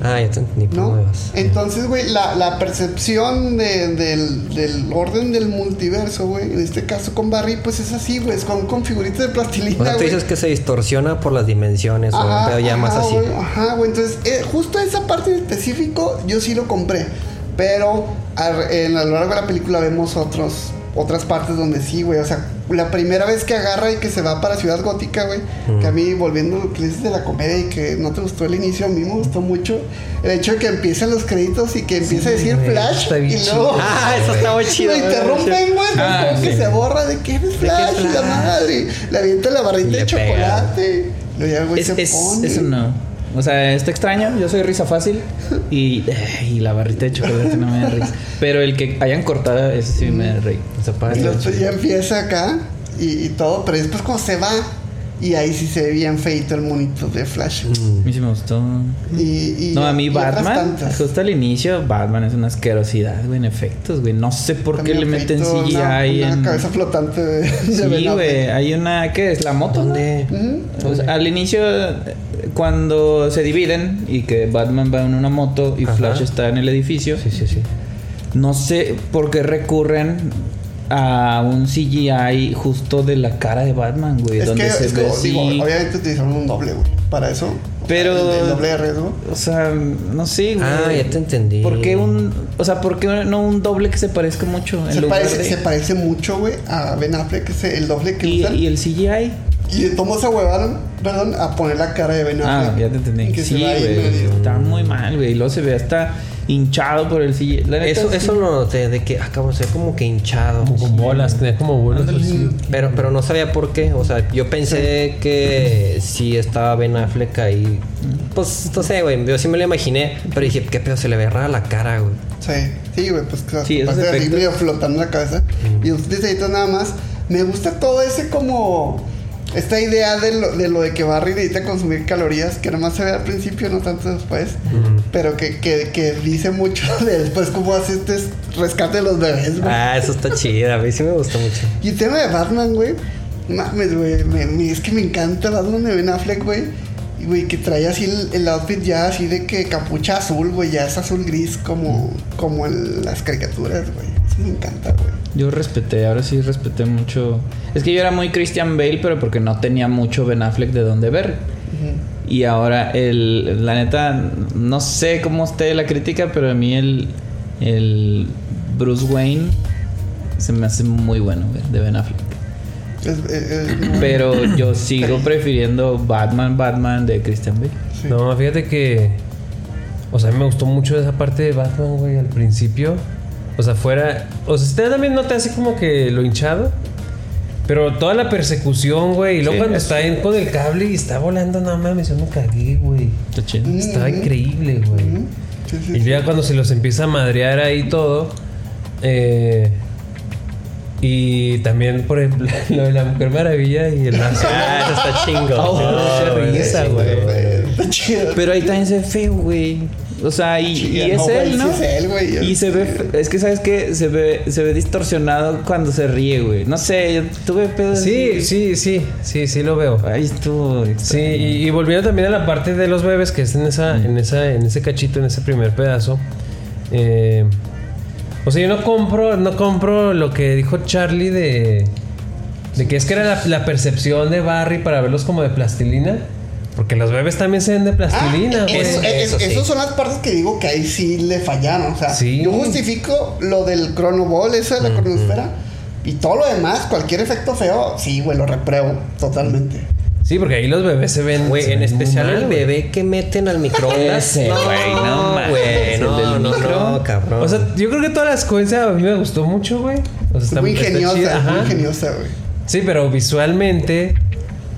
Ah, ya te entendí. ¿no? nuevas. Entonces, güey, la, la percepción de- del, del orden del multiverso, güey, en este caso con Barry, pues es así, güey, es con, con figuritas de O plastilina, sea, tú güey. dices que se distorsiona por las dimensiones o un pedo ya más así. ajá, güey, entonces, eh, justo esa parte en específico, yo sí lo compré, pero a, en, a lo largo de la película vemos otros otras partes donde sí, güey. O sea, la primera vez que agarra y que se va para Ciudad Gótica, güey. Que a mí, volviendo a lo que dices de la comedia y que no te gustó el inicio, a mí me gustó mucho el hecho de que empiecen los créditos y que empiece a decir güey, Flash. está bien y luego. Ah, eso está muy chido. Lo interrumpen, güey. Ah, como que sí. se borra de que eres Flash, y la Flash? madre. Le avienta la barrita Y de le pega. chocolate. Luego ya, güey, Es, se es- pone. eso no. O sea, está extraño. Yo soy risa fácil. Y, y la barrita de chocolate no me da risa. Pero el que hayan cortado, ese sí me da risa. Se Y parece luego mucho. ya empieza acá y, y todo, pero después cuando se va, y ahí sí se ve bien feito el monito de Flash. A mí sí me gustó. Y, y- No, a mí Batman, justo al inicio, Batman es una asquerosidad, güey, en efectos, güey. No sé por qué le meten CGI una, una en... cabeza flotante de, Sí, güey, hay una... ¿Qué es? ¿La moto? ¿Dónde? Al inicio, cuando se dividen y que Batman va en una moto y Ajá. Flash está en el edificio, Sí, sí, sí. no sé por qué recurren a un CGI justo de la cara de Batman, güey, Es donde que, se es ve así. digo, obviamente utilizaron un doble, güey, para eso. Pero- O sea, el, el doble de riesgo. O sea, no sé, güey. Ah, ya te entendí. ¿Por qué un, o sea, por qué no un doble que se parezca mucho en Se lugar parece, de- se parece mucho, güey, a Ben Affleck, que es el doble que y, usan. y el CGI? Y de todos se huevaron, perdón, a poner la cara de Ben Ah, Affleck. ya te entendí. Que Sí, güey. Está muy mal, güey. Y luego se ve hasta hinchado por el CGI. La neta, Eso, sí. eso lo noté, de que acabo de ser como que hinchado. Como con bolas, tenía como bolas. así. Pero, pero no sabía por qué. O sea, yo pensé que sí estaba Ben Affleck ahí. Pues no sé, güey. Yo sí me lo imaginé. Pero dije, qué pedo, se le ve rara la cara, güey. Sí, sí, güey, pues que Sí, así medio flotando la cabeza. Y un detallitos nada más. Me gusta todo ese como. Esta idea de lo, de lo de que Barry necesita consumir calorías, que nada más se ve al principio, no tanto después. Pero que, que, que dice mucho de después cómo hace este rescate de los bebés, güey. Ah, eso está chido. A mí sí me gustó mucho. Y el tema de Batman, güey. Mames, güey. me- me- es que me encanta Batman de Ben Affleck, güey. Y, güey, que trae así el, el outfit ya así de que capucha azul, güey. Ya es azul gris como, como en las caricaturas, güey. Eso me encanta, güey. Yo respeté, ahora sí respeté mucho. Es que yo era muy Christian Bale, pero porque no tenía mucho Ben Affleck de dónde ver. Y ahora, el, la neta, no sé cómo esté la crítica, pero a mí el, el Bruce Wayne se me hace muy bueno, de Ben Affleck. Es, es- es- Pero yo sigo prefiriendo Batman, Batman de Christian Bale. sí. No, fíjate que. O sea, a mí me gustó mucho esa parte de Batman, güey, al principio. O sea, fuera. O sea, usted también nota así como que lo hinchado. Pero toda la persecución, güey. Y luego Sí, cuando es- está en con el cable y está volando, no mames, yo me cagué, güey. Está chido. Mm. Estaba increíble, güey. Ujú. Sí, sí, Y sí. ya cuando se los empieza a madrear ahí todo. eh, y también, por ejemplo, lo de la Mujer Maravilla y el lazo. Ah, está. Oh, No, güey, güey. Está chido. Pero ahí también se ve güey. O sea, y, Sí, y es no, él, sí ¿no? es él, güey. Y se ve, fe- es que sabes que se ve, se ve distorsionado cuando se ríe, güey. No sé, yo tuve pedos. Sí, así. sí, sí, sí, sí lo veo. Ahí estuvo. Sí, y, y volviendo también a la parte de los bebés, que es en esa, en esa, en ese cachito, en ese primer pedazo. eh, o sea, yo no compro, no compro lo que dijo Charlie de. De que es que era la, la percepción de Barry para verlos como de plastilina. Porque los bebés también se ven de plastilina, Ah, güey. eso, Eso es- sí. Esas son las partes que digo que ahí sí le fallaron. O sea, Sí. yo justifico lo del cronoball, eso de la cronosfera. Y todo lo demás, cualquier efecto feo, sí, güey, lo repruebo totalmente. Sí, porque ahí los bebés se ven. Güey, en muy especial mal, el bebé que meten al microondas. Ese, güey, no mames, güey, el no, del no, micro. no, cabrón. O sea, yo creo que toda la secuencia a mí me gustó mucho, güey. O sea, está muy está ingeniosa, muy ingeniosa, güey. Sí, pero visualmente.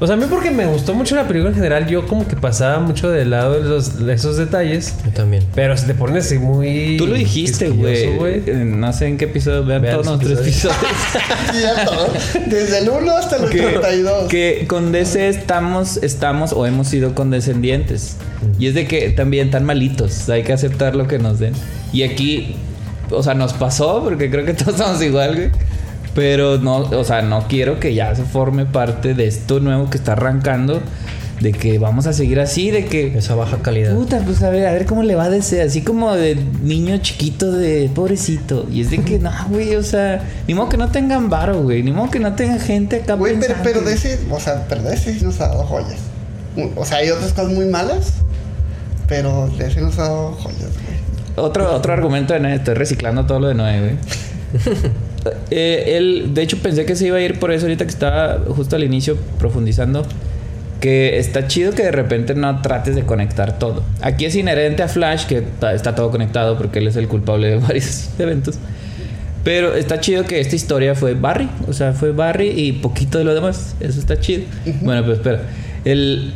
O sea, a mí porque me gustó mucho la película en general, yo como que pasaba mucho de lado de, los- de esos detalles. yo también. Pero si te pones así muy. Tú lo dijiste, güey. No sé en qué episodio. Vean, Vean todos los nuestros episodios. Desde el 1 hasta el que, 32. que con DC estamos, estamos o hemos sido condescendientes. Y es de que también tan malitos. Hay que aceptar lo que nos den. Y aquí, o sea, nos pasó, porque creo que todos somos igual, güey. Pero no, o sea, no quiero que ya se forme parte de esto nuevo que está arrancando. De que vamos a seguir así, de que. Esa baja calidad. Puta, pues a ver, a ver cómo le va a DC, así como de niño chiquito de pobrecito. Y es de que, no, güey, o sea, ni modo que no tengan varo, güey, ni modo que no tengan gente acá. Güey, pero, pero de ese, o sea, pero de ese sí nos ha dado joyas. O sea, hay otras cosas muy malas, pero de ese nos ha dado joyas, güey. Otro, otro argumento de Noé, estoy reciclando todo lo de Noé, güey. eh, él, de hecho pensé que se iba a ir por eso ahorita que estaba justo al inicio profundizando. Que está chido que de repente no trates de conectar todo. Aquí es inherente a Flash que está todo conectado porque él es el culpable de varios eventos. Pero está chido que esta historia fue Barry. O sea, fue Barry y poquito de lo demás. Eso está chido. Bueno, pues espera. El,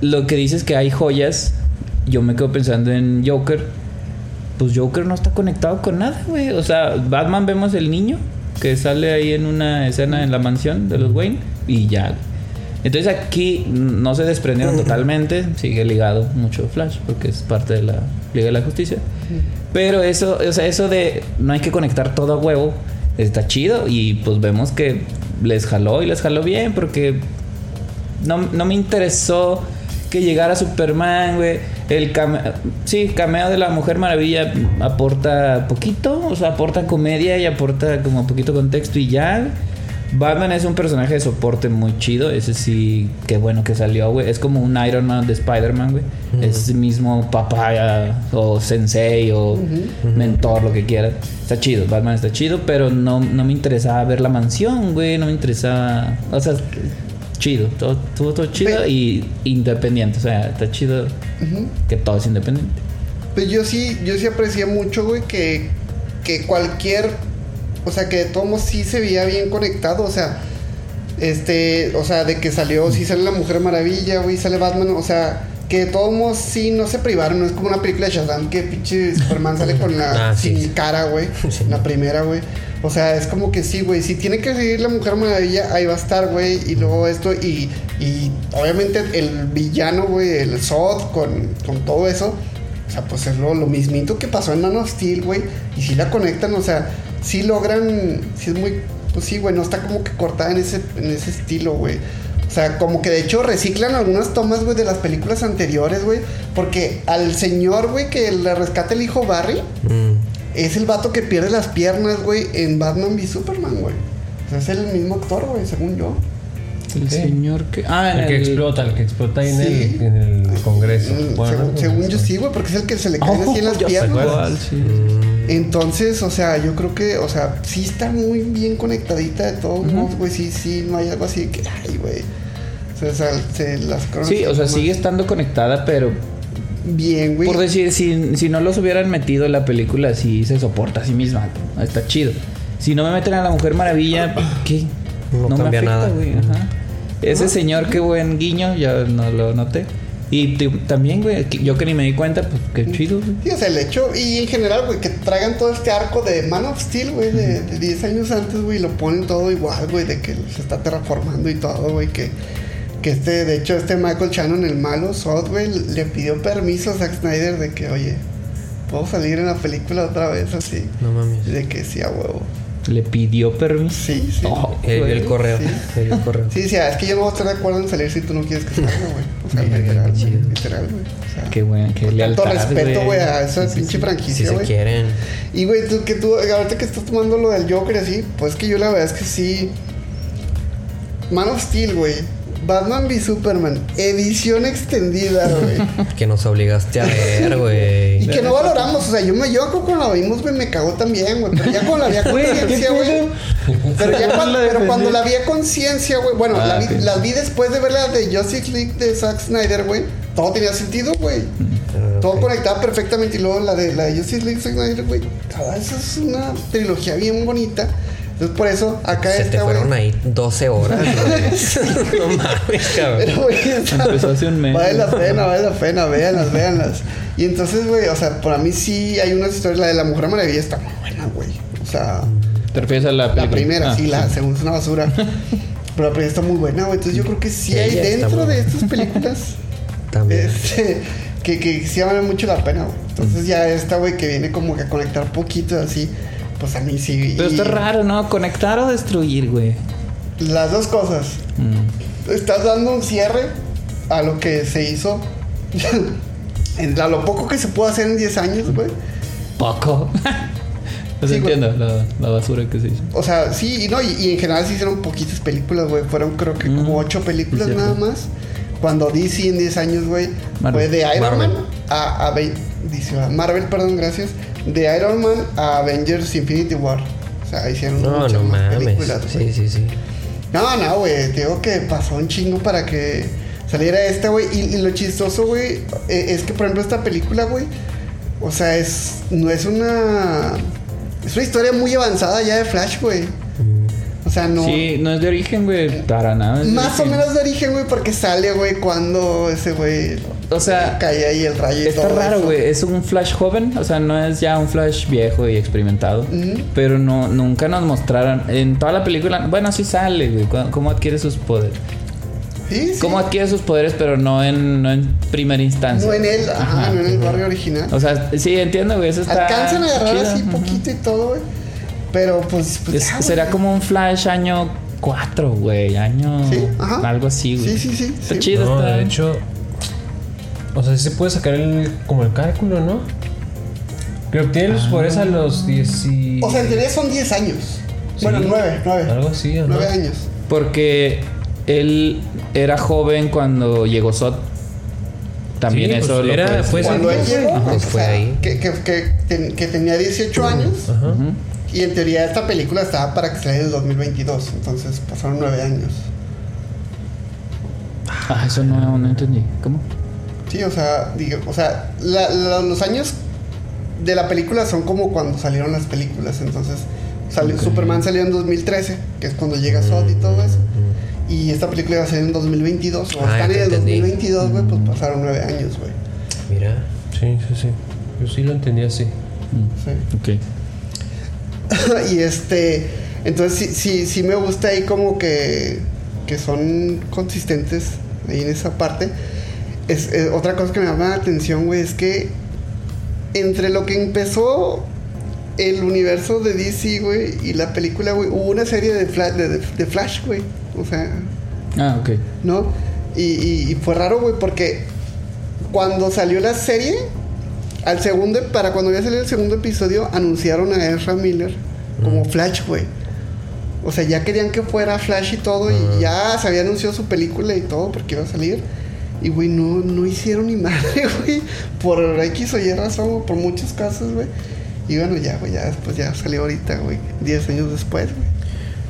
lo que dices que hay joyas. Yo me quedo pensando en Joker. Pues Joker no está conectado con nada, güey. O sea, Batman vemos el niño que sale ahí en una escena en la mansión de los Wayne y ya. Entonces aquí no se desprendieron totalmente, sigue ligado mucho Flash porque es parte de la Liga de la Justicia. Pero eso, o sea, eso de no hay que conectar todo a huevo está chido y pues vemos que les jaló y les jaló bien porque no, no me interesó que llegara Superman, güey. El cameo, sí, cameo de la Mujer Maravilla aporta poquito, o sea, aporta comedia y aporta como poquito contexto y ya. Batman es un personaje de soporte muy chido, ese sí, qué bueno que salió, güey. Es como un Iron Man de Spider-Man, güey. Es el mismo papá o sensei o mentor, lo que quieras. Está chido, Batman está chido, pero no, no me interesaba ver la mansión, güey. No me interesaba, o sea, chido, todo, todo, todo chido Pe- y independiente. O sea, está chido que todo es independiente. Pues yo sí, yo sí aprecié mucho, güey, que, que cualquier, o sea, que de todos modos sí se veía bien conectado, o sea, este, o sea, de que salió, sí sale la Mujer Maravilla, güey, sale Batman, o sea, que de todos modos sí no se privaron, no es como una película de Shazam que pinche Superman sale con la Ah, sí, sin cara, güey, Sí. la primera, güey. O sea, es como que sí, güey, si tiene que seguir la Mujer Maravilla, ahí va a estar, güey, y luego esto, y, y obviamente el villano, güey, el Zod, con, con todo eso, o sea, pues es lo, lo mismito que pasó en Man Steel, güey. Y si la conectan, o sea, sí logran. Sí es muy. Pues sí, güey, no está como que cortada en ese, en ese estilo, güey. O sea, como que de hecho reciclan algunas tomas, güey, de las películas anteriores, güey. Porque al señor, güey, que le rescata el hijo Barry, Mm. Es el vato que pierde las piernas, güey, en Batman v Superman, güey. O sea, es el mismo actor, güey, según yo. El señor que. Ah, El que explota, el que explota ahí en, el, en el Congreso. Mm, Bueno, según, yo sí, güey, porque es el que se le caen así en las Oh, piernas. cuál, sí. Mm. Entonces, o sea, yo creo que, o sea, sí está muy bien conectadita de todos modos, güey. Sí, sí, no hay algo así que, ay, güey. O sea, se las Sí, o sea, sigue estando conectada, pero bien, güey. por decir, si, si no los hubieran metido en la película, sí se soporta a sí misma. Está chido. Si no me meten a la Mujer Maravilla, ¿qué? No cambia nada. güey. Ajá. Ese señor, qué buen guiño, ya no lo noté. Y también, güey, yo que ni me di cuenta, pues qué chido, güey. Sí, o sea, el hecho, y en general, güey, que traigan todo este arco de Man of Steel, güey, de, de 10 años antes, güey, y lo ponen todo igual, güey, de que se está terraformando y todo, güey, que, que este, de hecho, este Michael Shannon, el malo, Sod, güey, le pidió permiso a Zack Snyder de que, oye, ¿puedo salir en la película otra vez así? No mames. De que sí, a huevo. Le pidió permiso. Sí, sí. Oh, El, el correo. Sí. El correo. Sí, sí, es que yo no voy a estar de acuerdo en salir si tú no quieres que salga, güey. O sea, literal, güey. Literal, güey. O sea, Qué bueno, qué lealtad, tanto respeto, güey, a esa Sí, sí, pinche sí. Si franquicia, se güey. quieren. Y, güey, tú que tú, ahorita que estás tomando lo del Joker así, pues que yo la verdad es que sí. Man of Steel, güey. Batman v Superman. Edición extendida, güey. Que nos obligaste a ver, y güey. que no valoramos, o sea, yo me yo cuando la vimos, güey, me cagó también, güey. Pero ya cuando la vi a Güey, ¿qué conciencia, güey. Pero ya cuando, La pero cuando defendí. la vi a conciencia, güey. Bueno, Ah, la vi, las vi después de ver la de Justice League de Zack Snyder, güey. Todo tenía sentido, güey. Ah, Todo conectaba perfectamente. Y luego la de, la de Justice League Zack Snyder, güey. Esa es una trilogía bien bonita. Entonces, por eso, acá Se te fueron ahí 12 horas, no mames, cabrón. Pero, güey, está- Empezó hace un mes. Vale la pena, vale la pena, véanlas, véanlas. Y entonces, güey, o sea, para mí sí hay unas historias. La de la Mujer Maravilla está muy buena, güey. O sea, ¿Te refieres a la la película? primera, Ah, sí, la segunda es una basura. Pero la primera está muy buena, güey. Entonces yo creo que sí hay dentro de estas películas También. este, que, que sí valen mucho la pena, güey. Entonces ya esta, güey, que viene como que a conectar poquito así, pues a mí sí. Pero y está raro, ¿no? Conectar o destruir, güey. Las dos cosas. Mm. Estás dando un cierre a lo que se hizo. a lo poco que se pudo hacer en 10 años, güey. Poco. Pues Sí, entiendo la, la basura que se hizo. O sea, sí, y no, y, y en general se hicieron poquitas películas, güey. Fueron creo que como Mm, ocho películas es nada más. Cuando DC en 10 años, güey, fue de Iron Marvel. Man a, a Ve- DC, ¿verdad? Marvel, perdón, gracias. De Iron Man a Avengers Infinity War. O sea, hicieron No, muchas no más mames. películas, güey. Sí, sí, sí. No, no, güey. Te digo que pasó un chingo para que saliera esta, güey. Y, y lo chistoso, güey, eh, es que, por ejemplo, esta película, güey, o sea, es. No es una. Es una historia muy avanzada ya de Flash, güey. O sea, no. Sí, no es de origen, güey. Para nada. Más o menos de origen, güey, porque sale, güey, cuando ese güey. O sea, cae ahí el rayo y Está todo raro, güey. Es un Flash joven, o sea, no es ya un Flash viejo y experimentado. Pero no, nunca nos mostraron. En toda la película, bueno, sí sale, güey. Cómo adquiere sus poderes. Sí, sí. Cómo adquiere sus poderes, pero no en, no en primera instancia. No en él, ajá, no en el barrio original. O sea, sí, entiendo, güey. Eso está. Alcanzan a agarrar chido, así poquito y todo, güey. Pero pues. pues Es- ya, güey. será como un Flash año 4, güey. Año. Sí, ajá. Algo así, güey. Sí, sí, sí, Está sí. chido, No, está. de hecho. O sea, sí se puede sacar el, como el cálculo, ¿no? Que obtiene los poderes a los 10 y... O sea, en teoría son 10 años. Sí. Bueno, 9, 9. Algo así, ¿no? 9 años. Porque él era joven cuando llegó Sot. También Sí, eso pues lo era- fue Cuando él entonces, llegó, ajá, pues, fue o sea, ahí. Que, que, que, ten- que tenía 18 años. Ajá. Y en teoría esta película estaba para que saliera en el 2022. Entonces pasaron 9 años. Ah, eso no, no entendí. ¿Cómo? Sí, o sea, digo, o sea, la- la- los años de la película son como cuando salieron las películas. Entonces, salió- Superman salió en 2013, que es cuando llega Sod y todo eso. Y esta película iba a salir en 2022. O Ah, están en el te entendí. 2022, güey, pues pasaron 9 años, güey. Mira. Sí, sí, sí. Yo sí lo entendí así. Sí. Ok. y este, entonces sí, sí, sí me gusta ahí como que, que son consistentes ahí en esa parte. Es, otra cosa que me llama la atención, güey, es que entre lo que empezó el universo de DC, güey, y la película, güey, hubo una serie de, Fla- de, de- de Flash, güey. O sea, Ah, ok. ¿no? Y, y- y fue raro, güey, porque cuando salió la serie, al segundo, para cuando había salido el segundo episodio, anunciaron a Ezra Miller como Flash, güey. O sea, ya querían que fuera Flash y todo, y ya se había anunciado su película y todo, porque iba a salir. Y, güey, no, no hicieron ni madre, güey. Por X o Y razón, por muchos casos, güey. Y bueno, ya, güey, ya después ya salió ahorita, güey. 10 años después, güey.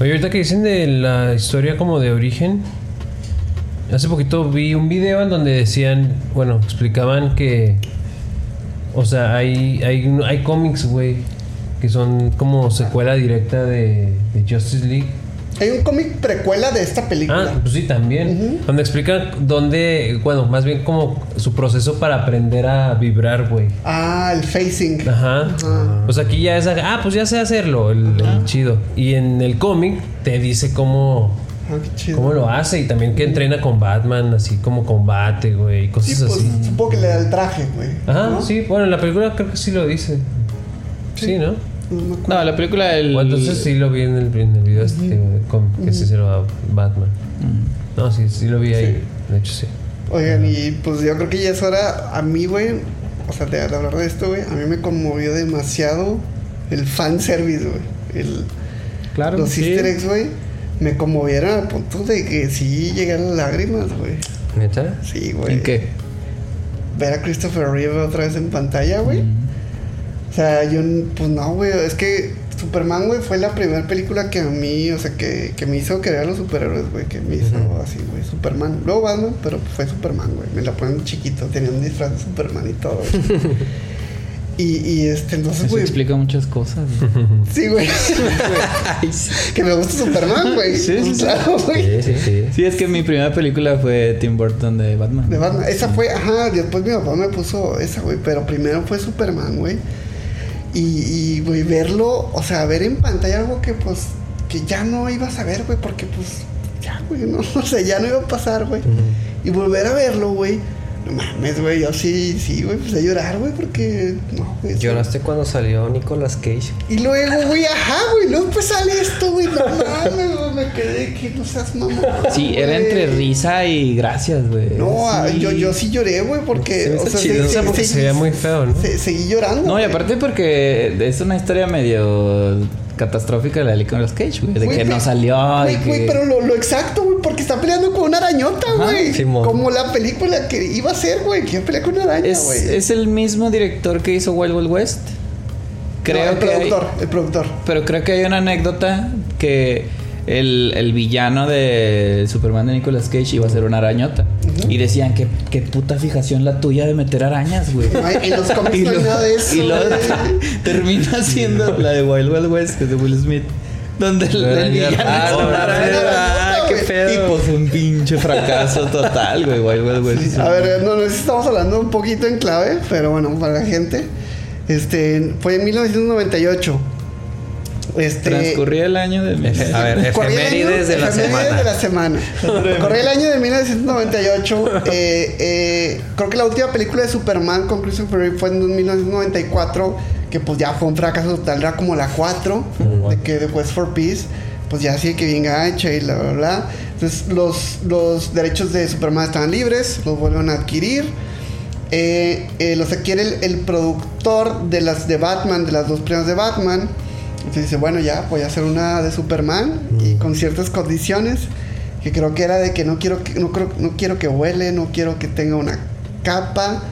Oye, ahorita que dicen de la historia como de origen, hace poquito vi un video en donde decían, bueno, explicaban que, o sea, hay, hay, hay cómics, güey, que son como secuela directa de, de Justice League. Hay un cómic precuela de esta película. Ah, pues sí, también. Donde explican dónde, bueno, más bien como su proceso para aprender a vibrar, güey. Ah, el facing. Ajá. Ajá. Pues aquí ya es, ah, pues ya sé hacerlo, el, el chido. Y en el cómic te dice cómo, Ah, chido. cómo lo hace y también que entrena con Batman, así como combate, güey, Sí, cosas pues así. supongo que le da el traje, güey. Ajá, ¿no? sí, bueno, en la película creo que sí lo dice. Sí, ¿no? No me acuerdo. No, la película el. O entonces sí lo vi en el, en el video este, con- que se lo da Batman. No, sí, sí lo vi ahí. De hecho, sí. Oigan, y pues yo creo que ya es hora. A mí, güey, o sea, de, de hablar de esto, güey, a mí me conmovió demasiado el fanservice, güey. El, Claro, los sí. easter eggs, güey, me conmovieron al punto de que sí llegaron lágrimas, güey. ¿Neta? Sí, güey. ¿En qué? Ver a Christopher Reeve otra vez en pantalla, güey. Mm. O sea, yo, pues no, güey, es que Superman, güey, fue la primera película que a mí, o sea, que, que me hizo querer a los superhéroes, güey, que me hizo así, güey, Superman. Luego Batman, pero fue Superman, güey, me la ponen chiquito, tenía un disfraz de Superman y todo, y, y este, entonces, Eso güey, explica muchas cosas. güey. sí, güey, que me gusta Superman, güey. Sí, sí, sí. Claro, güey. Sí, sí, sí. Sí, es que mi primera película fue Tim Burton de Batman. De Batman. Esa fue, ajá, después mi papá me puso esa, güey, pero primero fue Superman, güey. Y, güey, verlo, o sea, ver en pantalla algo que, pues, que ya no ibas a ver, güey, porque, pues, ya, güey, no, o sea, ya no iba a pasar, güey. Y volver a verlo, güey, no mames, güey, yo sí, sí, güey, pues a llorar, güey, porque, no, güey. Lloraste cuando salió Nicolas Cage. Y luego, güey, ajá, güey, luego pues sale esto, güey, no mames, güey, me quedé que no seas mamón. Sí, era entre risa y gracias, güey. No, ah, Sí. yo, yo sí lloré, güey, porque. O sea, chido. se- se- porque se- se veía muy feo, ¿no? se- seguí llorando. No, y aparte porque es una historia medio catastrófica de la de Nicolas Cage, güey. De que no salió güey, que... pero lo, lo exacto, güey, porque está peleando con una arañota, güey. Como la película que iba a ser, güey, que iba a pelear con una araña, Es, güey. es el mismo director que hizo Wild Wild West. creo No, el que hay- productor, el productor. pero creo que hay una anécdota que el, el villano de Superman de Nicolas Cage iba a ser una arañota. Y decían que qué puta fijación la tuya de meter arañas, güey. No en los cómics no hay lo- nada de eso. y luego termina siendo la de Wild Wild West, que es de Will Smith. Donde el, villano Ah, es una araña. Qué pedo. Y pues un pinche fracaso total, güey. Wild Wild West. A ver, no, no sé si estamos hablando un poquito en clave, pero bueno, para la gente. Este, fue en 1998. Este, Transcurría el año de A ver, corría el año- efemérides de la semana. de la semana. Corría el año de 1998. eh, eh, creo que la última película de Superman con Christopher Reeve fue en 1994, que pues ya fue un fracaso total, era como la 4, de que The Quest for Peace, pues ya sí que bien gacha y bla, bla, bla. Entonces los, los derechos de Superman estaban libres, los vuelven a adquirir. Eh, eh, los adquiere el, el productor de las de Batman, de las dos primeras de Batman. Entonces dice, bueno, ya voy a hacer una de Superman y con ciertas condiciones que creo que era de que no quiero que no creo, no quiero que huele, no quiero que tenga una capa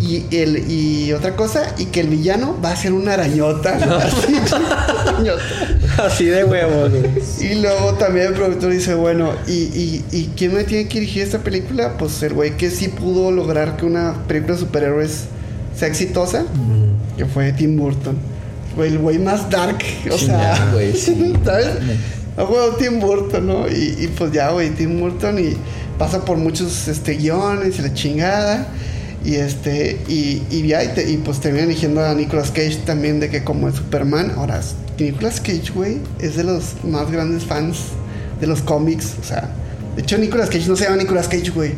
Y el y otra cosa y que el villano va a ser una arañota. Así, arañota. Así de huevos. Y luego también el productor dice, bueno, ¿y, y, y quién me tiene que dirigir esta película? Pues el güey que sí pudo lograr que una película de superhéroes sea exitosa, que fue Tim Burton. El güey más dark, o sea, Chingado, güey, sí. ¿sabes? No juego Tim Burton, ¿no? Y, y pues ya, güey, Tim Burton y pasa por muchos este, guiones y la chingada. Y este, y, y ya, y, te- y, pues termina eligiendo a Nicolas Cage también de que como es Superman. Ahora, Nicolas Cage, güey, es de los más grandes fans de los cómics. O sea, de hecho, Nicolas Cage no se llama Nicolas Cage, güey.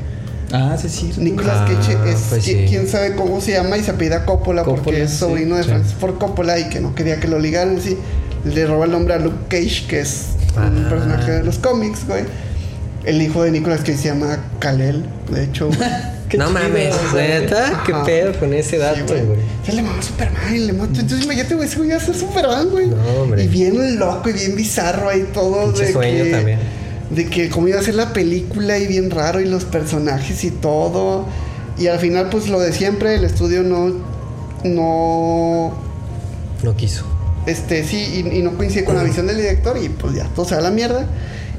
Ah, sí, sí. Nicolas Ah, Cage es pues qui- sí. quién sabe cómo se llama y se apellida Coppola, porque Coppola, es sobrino de sí, Francis Ford Coppola y que no quería que lo ligaran así. Le roba el nombre a Luke Cage, que es un Ah. personaje de los cómics, güey. El hijo de Nicolas Cage se llama Kalel, de hecho. Qué no chido, mames. ¿neta? ¿Qué Ajá. pedo con ese Sí, dato, güey. güey? Se le mama Superman le mata. Entonces imagínate, güey, ese güey va a ser Superman, güey. No, hombre. Y bien loco y bien bizarro ahí todo. Pinche de sueño que, también. De que cómo iba a ser la película y bien raro y los personajes y todo. Y al final, pues lo de siempre, el estudio no. No. No quiso. Este, sí, y, y no coincide con la visión del director y pues ya, todo se va a la mierda.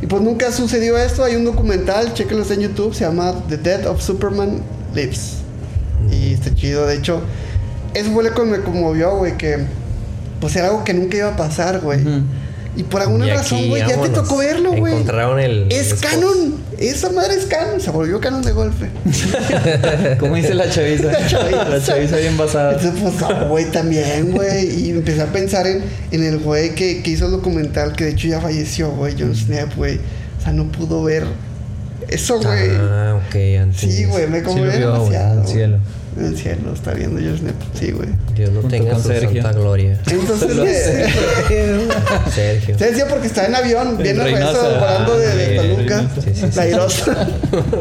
Y pues nunca sucedió esto. Hay un documental, chéquenlo está en YouTube, se llama The Death of Superman Lives. Y está chido, de hecho, eso fue lo que me conmovió, güey, que pues era algo que nunca iba a pasar, güey. Y por alguna Y razón, güey, ya te tocó verlo, güey. Encontraron el- Es el canon. Esa madre es canon. Se volvió canon de golpe. Como dice la chaviza. La chaviza. La chaviza bien basada. Entonces, pues, güey, también, güey. Y empecé a pensar en, en el güey que, que hizo el documental, que de hecho ya falleció, güey, John Snap, güey. O sea, no pudo ver eso, güey. Ah, ok, antes. sí, güey, me Sí conmovió güey, demasiado. en el güey. cielo. En el cielo, está viendo John Snap. Sí, güey. Dios no Junto tenga con su Sergio. santa gloria. Entonces, eh, Sergio. se decía porque estaba en avión, viene Reynosa. regreso volando de, de Toluca. Sí, sí, sí. La airosa.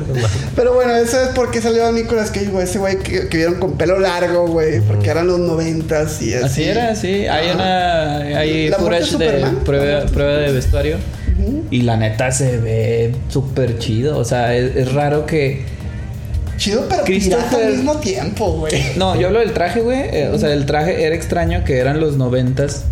Pero bueno, eso es porque salió Nicolas Cage, güey. Ese güey que, que vieron con pelo largo, güey. Porque eran los noventas y así. Así era, sí. Hay Ajá. una. Hay footage de de prueba, prueba de vestuario. Y la neta se ve súper chido. O sea, es, es raro que. Chido, pero Christopher- pirata al mismo tiempo, güey. No, yo hablo del traje, güey. Eh, o sea, el traje era extraño que eran los noventas.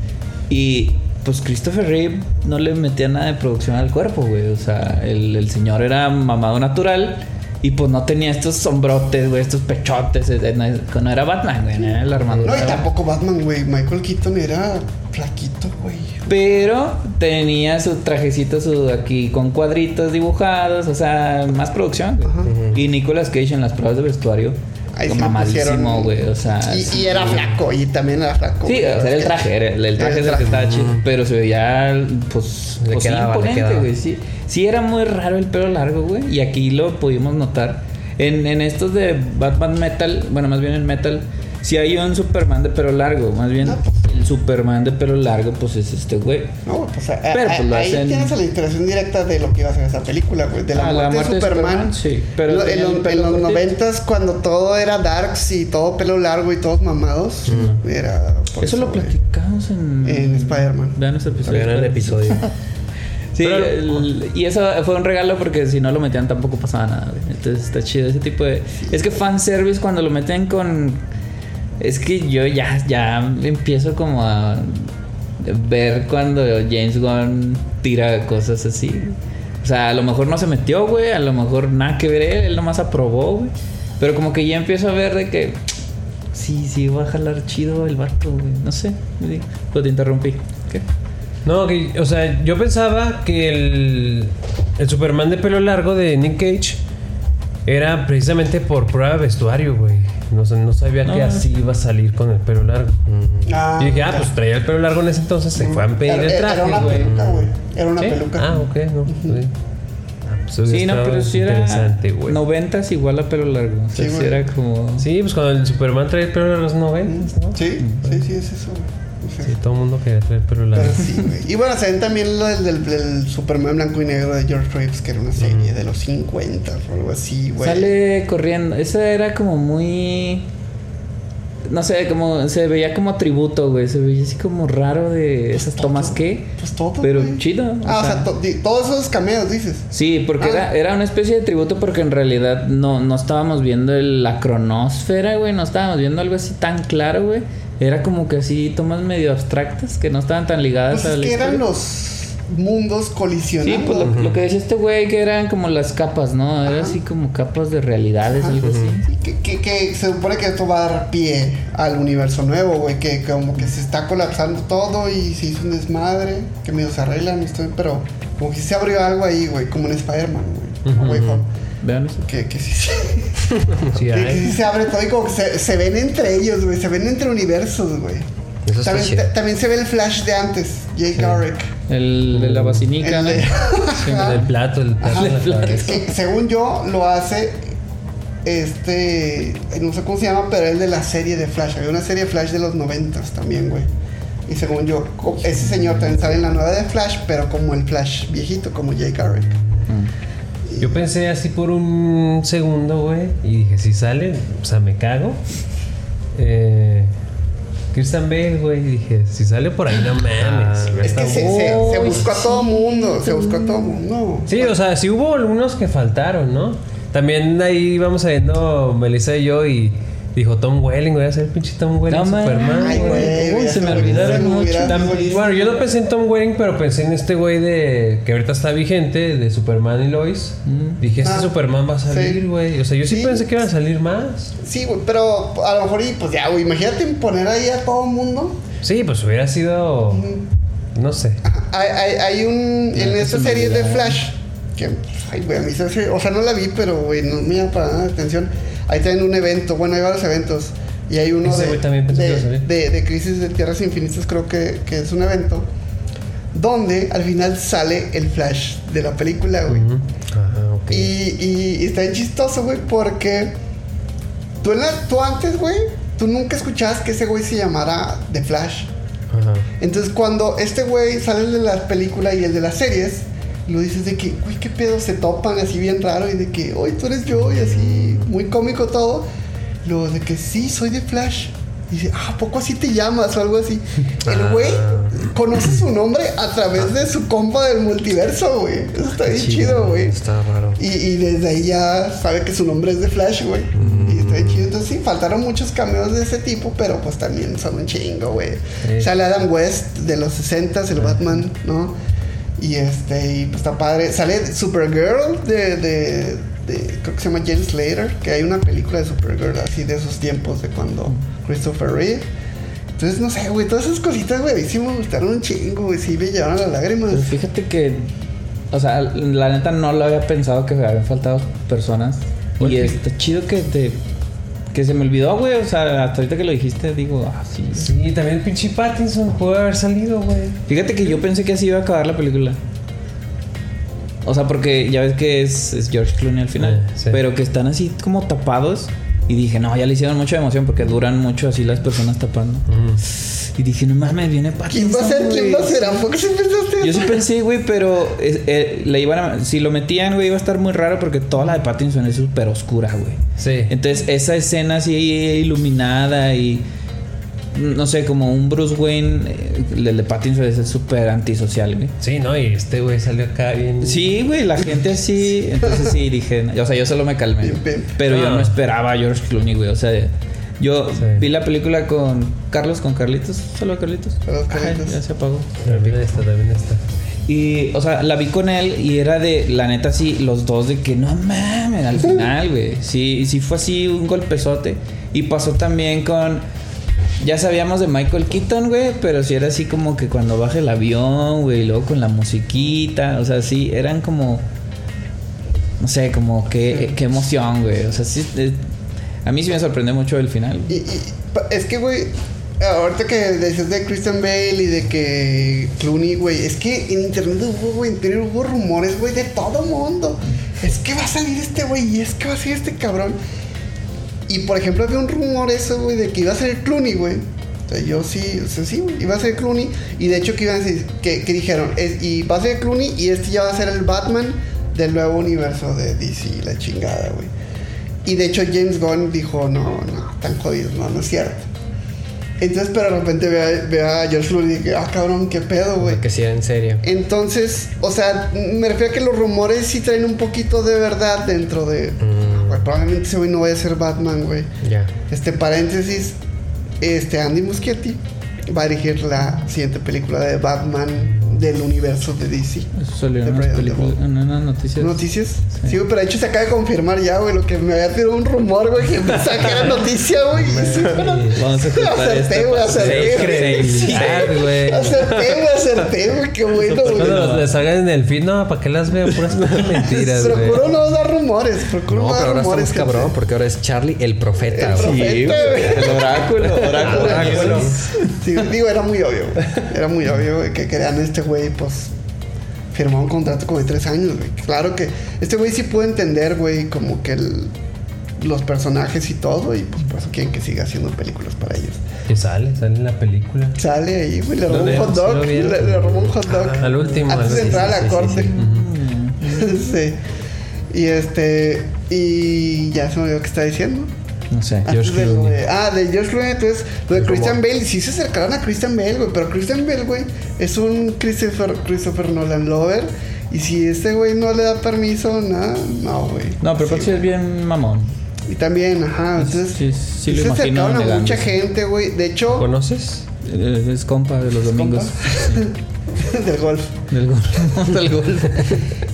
Y pues Christopher Reeve no le metía nada de producción al cuerpo, güey. O sea, el, el señor era mamado natural. Y pues no tenía estos sombrotes, güey, estos pechotes. eh, eh, No, no era Batman, güey, no era la armadura. No, y tampoco Batman, güey. Michael Keaton era flaquito, güey. Pero tenía su trajecito su aquí con cuadritos dibujados, o sea, más producción. Ajá. Y Nicolas Cage en las pruebas de vestuario, Ahí mamadísimo, güey, o sea. Y, sí. y era flaco, y también era flaco. Sí, o sea, era el traje, era el, el traje Era es el que estaba chido, pero se veía, pues, Le pues, quedaba, le imponente, güey, sí. Sí, era muy raro el pelo largo, güey, y aquí lo pudimos notar. En, en estos de Batman Metal, bueno, más bien en Metal, sí hay un Superman de pelo largo, más bien No, pues. el Superman de pelo largo, pues es este güey. No, pues a- a- Pero, pues, lo ahí hacen- tienes la inspiración directa de lo que iba a ser esa película, güey. De la, Ah, muerte, la muerte de Superman. Superman, sí, pero Lo- en, los- en noventas, cuando todo era darks y todo pelo largo y todos mamados, era. por Eso lo güey. platicamos en... En Spider-Man. Vean ese episodio. Vean el episodio. Sí, Pero- el- y eso fue un regalo porque si no lo metían tampoco pasaba nada, güey. Entonces está chido ese tipo de... Es que fanservice cuando lo meten con... Es que yo ya, ya empiezo como a ver cuando James Gunn tira cosas así. O sea, a lo mejor no se metió, güey. A lo mejor nada que ver él. Él nomás aprobó, güey. Pero como que ya empiezo a ver de que... Sí, sí, va a jalar chido el vato, güey. No sé. Pues te interrumpí. No, o sea, yo pensaba que el, el Superman de pelo largo de Nick Cage era precisamente por prueba de vestuario, güey. No, sé, no sabía que No. así iba a salir con el pelo largo. Ah, y dije, ah, pues traía el pelo largo en ese entonces, se fue a pedir Era- el Era traje, una güey. peluca, güey. Era una ¿Sí? peluca. Ah, ok, no. sí. Ah, pues Sí, no, pero sí era... Interesante, güey. Noventas igual a pelo largo. O sea, Sí, güey. era como... Sí, pues cuando el Superman trae el pelo largo los 90, ¿no? Sí, sí, sí, es eso, güey. Sí, todo el mundo quería traer el pelo largo. Pero sí, güey. Y bueno, se ven también lo del, del- del Superman blanco y negro de George Reeves, que era una serie de los 50 o algo así, güey. Sale corriendo. Esa era como muy. No sé, como se veía como tributo, güey. Se veía así como raro de esas tomas que. Pues todo. Pero güey. chido. Ah, o sea, to- di- todos esos cameos, dices. Sí, porque Ah. era, era una especie de tributo porque en realidad no, no estábamos viendo el- la cronósfera, güey. No estábamos viendo algo así tan claro, güey. Era como que así tomas medio abstractas que no estaban tan ligadas Pues a es la que eran los mundos colisionando. Sí, pues lo, lo que decía este güey que eran como las capas, ¿no? Era así como capas de realidades, algo así. Sí, que, que, que se supone que esto va a dar pie al universo nuevo, güey, que como que se está colapsando todo y se hizo un desmadre, que medio se arreglan, estoy, pero como que se abrió algo ahí, güey, como en Spider-Man, güey. Vean eso. Que, que sí, sí, Sí, hay. se abre todo y como que se, se ven entre ellos, güey, se ven entre universos, güey. Eso está También, chido. ta- también se ve el flash de antes, Jake Garrick. El de la vacinica, El ¿no? de- Sí. Ajá. El plato, el plato. De la cabeza. que según yo lo hace este no sé cómo se llama pero el de la serie de Flash había una serie de Flash de los noventas también güey y según yo co- ese señor también sale en la nueva de Flash pero como el Flash viejito como Jay Garrick Yo pensé así por un segundo, güey, y dije, si sale, o sea, me cago. Eh, Christian Bale, güey, y dije, si sale por ahí, no mames. Ah, es que se, bu- se- se buscó a todo mundo se buscó a todo mundo Sí, o sea, sí hubo algunos que faltaron, ¿no? También ahí íbamos viendo Melissa y yo y dijo Tom Welling, güey, a ser el pinche Tom Welling No, man. Superman, Ay, güey. Uy, se me olvidaron mucho. bueno, yo no pensé en Tom Welling, pero pensé en este güey de que ahorita está vigente, de Superman y Lois. Mm. Dije, este Ah, Superman va a salir, sí. güey. O sea, yo sí, Sí. pensé que iban a salir más. sí güey pero a lo mejor y pues ya güey imagínate poner ahí a todo mundo Sí, pues hubiera sido. No sé. Hay, hay, hay un. En esta serie de. Flash. Que. Ay, güey, a mí se hace- O sea, no la vi, pero, güey, no me llama para nada la atención. Ahí tienen un evento. Bueno, hay varios eventos. Y hay uno Ese de, güey también pensé que de, iba de, de Crisis de Tierras Infinitas, creo que, que es un evento. Donde al final sale el Flash de la película, güey. Ah, ok. Y, y, y está bien chistoso, güey, porque tú, en la- tú antes, güey, tú nunca escuchabas que ese güey se llamara The Flash. Ajá. Entonces cuando este güey sale el de las películas y el de las series, lo dices de que, güey, qué pedo, se topan así bien raro y de que, hoy tú eres yo y así, muy cómico todo. Luego de que sí, soy de Flash. Y dice, ah, ¿a poco así te llamas o algo así? El güey conoce su nombre a través de su compa del multiverso, güey. Eso está bien chido, güey. Está raro. Y, y desde ahí ya sabe que su nombre es de Flash, güey. Y está bien chido. Entonces sí, faltaron muchos cameos de ese tipo, pero pues también son un chingo, güey. Sí. Sale Adam West de los 60 el Batman, ¿no? Y este, y pues está padre. Sale Supergirl de, de, de- creo que se llama James Slater, que hay una película de Supergirl así de esos tiempos de cuando Christopher Reeve. Entonces, no sé, güey, todas esas cositas, güey, sí me gustaron un chingo, güey, sí me llevaron las lágrimas. Pues fíjate que, o sea, la neta no lo había pensado que habían faltado personas. ¿Por Y qué? está chido que te. Que se me olvidó, güey. O sea, hasta ahorita que lo dijiste, digo, ah, sí. Sí, también el pinche Pattinson puede haber salido, güey. Fíjate que yo pensé que así iba a acabar la película. O sea, porque ya ves que es, es George Clooney al final. Eh, sí. Pero que están así como tapados. Y dije, no, ya le hicieron mucha emoción porque duran mucho así las personas tapando. Y dije, no mames, viene Pattinson. ¿Quién va a ser? ¿Quién va a ser? ¿A poco sí pensaste Yo sí pensé, güey, pero eh, le iban a- si lo metían, güey, iba a estar muy raro porque toda la de Pattinson es súper oscura, güey. Sí. Entonces, esa escena así iluminada y no sé, como un Bruce Wayne, eh, el de Pattinson es súper antisocial, güey. Sí, ¿no? Y este güey salió acá bien. Sí, güey, la gente así. Entonces sí dije, o sea, yo solo me calmé. Bien, bien. Pero yo no esperaba a George Clooney, güey. O sea, Yo Sí. vi la película con Carlos, con Carlitos, solo Carlitos. Carlos Ay, Carlitos. ya se apagó. También está, también está. Y, o sea, la vi con él y era de, la neta, sí, los dos de que no mames, al final, güey. Sí, sí fue así un golpezote. Y pasó también con. Ya sabíamos de Michael Keaton, güey, pero sí era así como que cuando baja el avión, güey, y luego con la musiquita, o sea, sí, eran como. No sé, como que, qué emoción, güey. O sea, sí. A mí sí me sorprendió mucho el final. Y, es que, güey, ahorita que decías de Christian Bale y de que Clooney, güey, es que en internet hubo, güey, en Twitter hubo rumores, güey, de todo mundo. Es que va a salir este güey y es que va a salir este cabrón. Y por ejemplo, había un rumor eso, güey, de que iba a ser Clooney, güey. O sea, yo sí, o sea, sí, güey, iba a ser Clooney. Y de hecho, que iban a decir, que, dijeron, y va a ser Clooney y este ya va a ser el Batman del nuevo universo de DC, la chingada, güey. Y de hecho James Gunn dijo, no, no, tan jodidos, no, no es cierto. Entonces, pero de repente ve a, ve a George Clooney y dije, ah, cabrón, qué pedo, güey. Que sí, en serio. Entonces, o sea, me refiero a que los rumores sí traen un poquito de verdad dentro de... Mm. Güey, probablemente ese güey no vaya a ser Batman, güey. Ya. Este paréntesis, este Andy Muschietti va a dirigir la siguiente película de Batman del universo de DC. Eso salió en unas noticias. ¿Noticias? Sí, güey, pero de hecho se acaba de confirmar ya, güey, lo que me había tirado un rumor, güey, que pensaba que era noticia, güey. y sí, bueno, Vamos a acerté, güey, acerté, güey. credibilidad, güey. Acerté, güey, acerté, güey, qué bueno, güey. les hagan en el feed, no, ¿para qué las veo? Puras mentiras, güey. Procuro no dar rumores, procuro No, no, pero dar ahora rumores. estamos cabrón, porque ahora es Charlie el profeta, güey. Sí. El oráculo, oráculo. Oráculo. Sí, digo, era muy obvio, güey. Era muy obvio, güey, que a este güey, pues, firmar un contrato como de tres años, güey. Claro que este güey sí puede entender, güey, como que el- los personajes y todo, y pues por eso quieren que siga haciendo películas para ellos. Que sale, sale en la película. Sale ahí, güey, le robó un hot dog, le, robó un hot dog. Al último, Antes de entrar a la sí, corte. sí. Sí. Y este, y ya se me olvidó que está diciendo. No sé. De Clooney. de- ah, de George Clooney, entonces lo de Christian. Bale, sí se acercaron a Christian Bale, güey, pero Christian Bale, güey, es un Christopher, Christopher Nolan lover. Y si este güey no le da permiso, nada, no, güey. No, pero sí, es bien mamón. Y también, ajá, entonces. Sí, sí lo se imagino acercaron a mucha gente, güey. De hecho, ¿Conoces? Eh, Es compa de los domingos. del golf. Del gol. Del gol.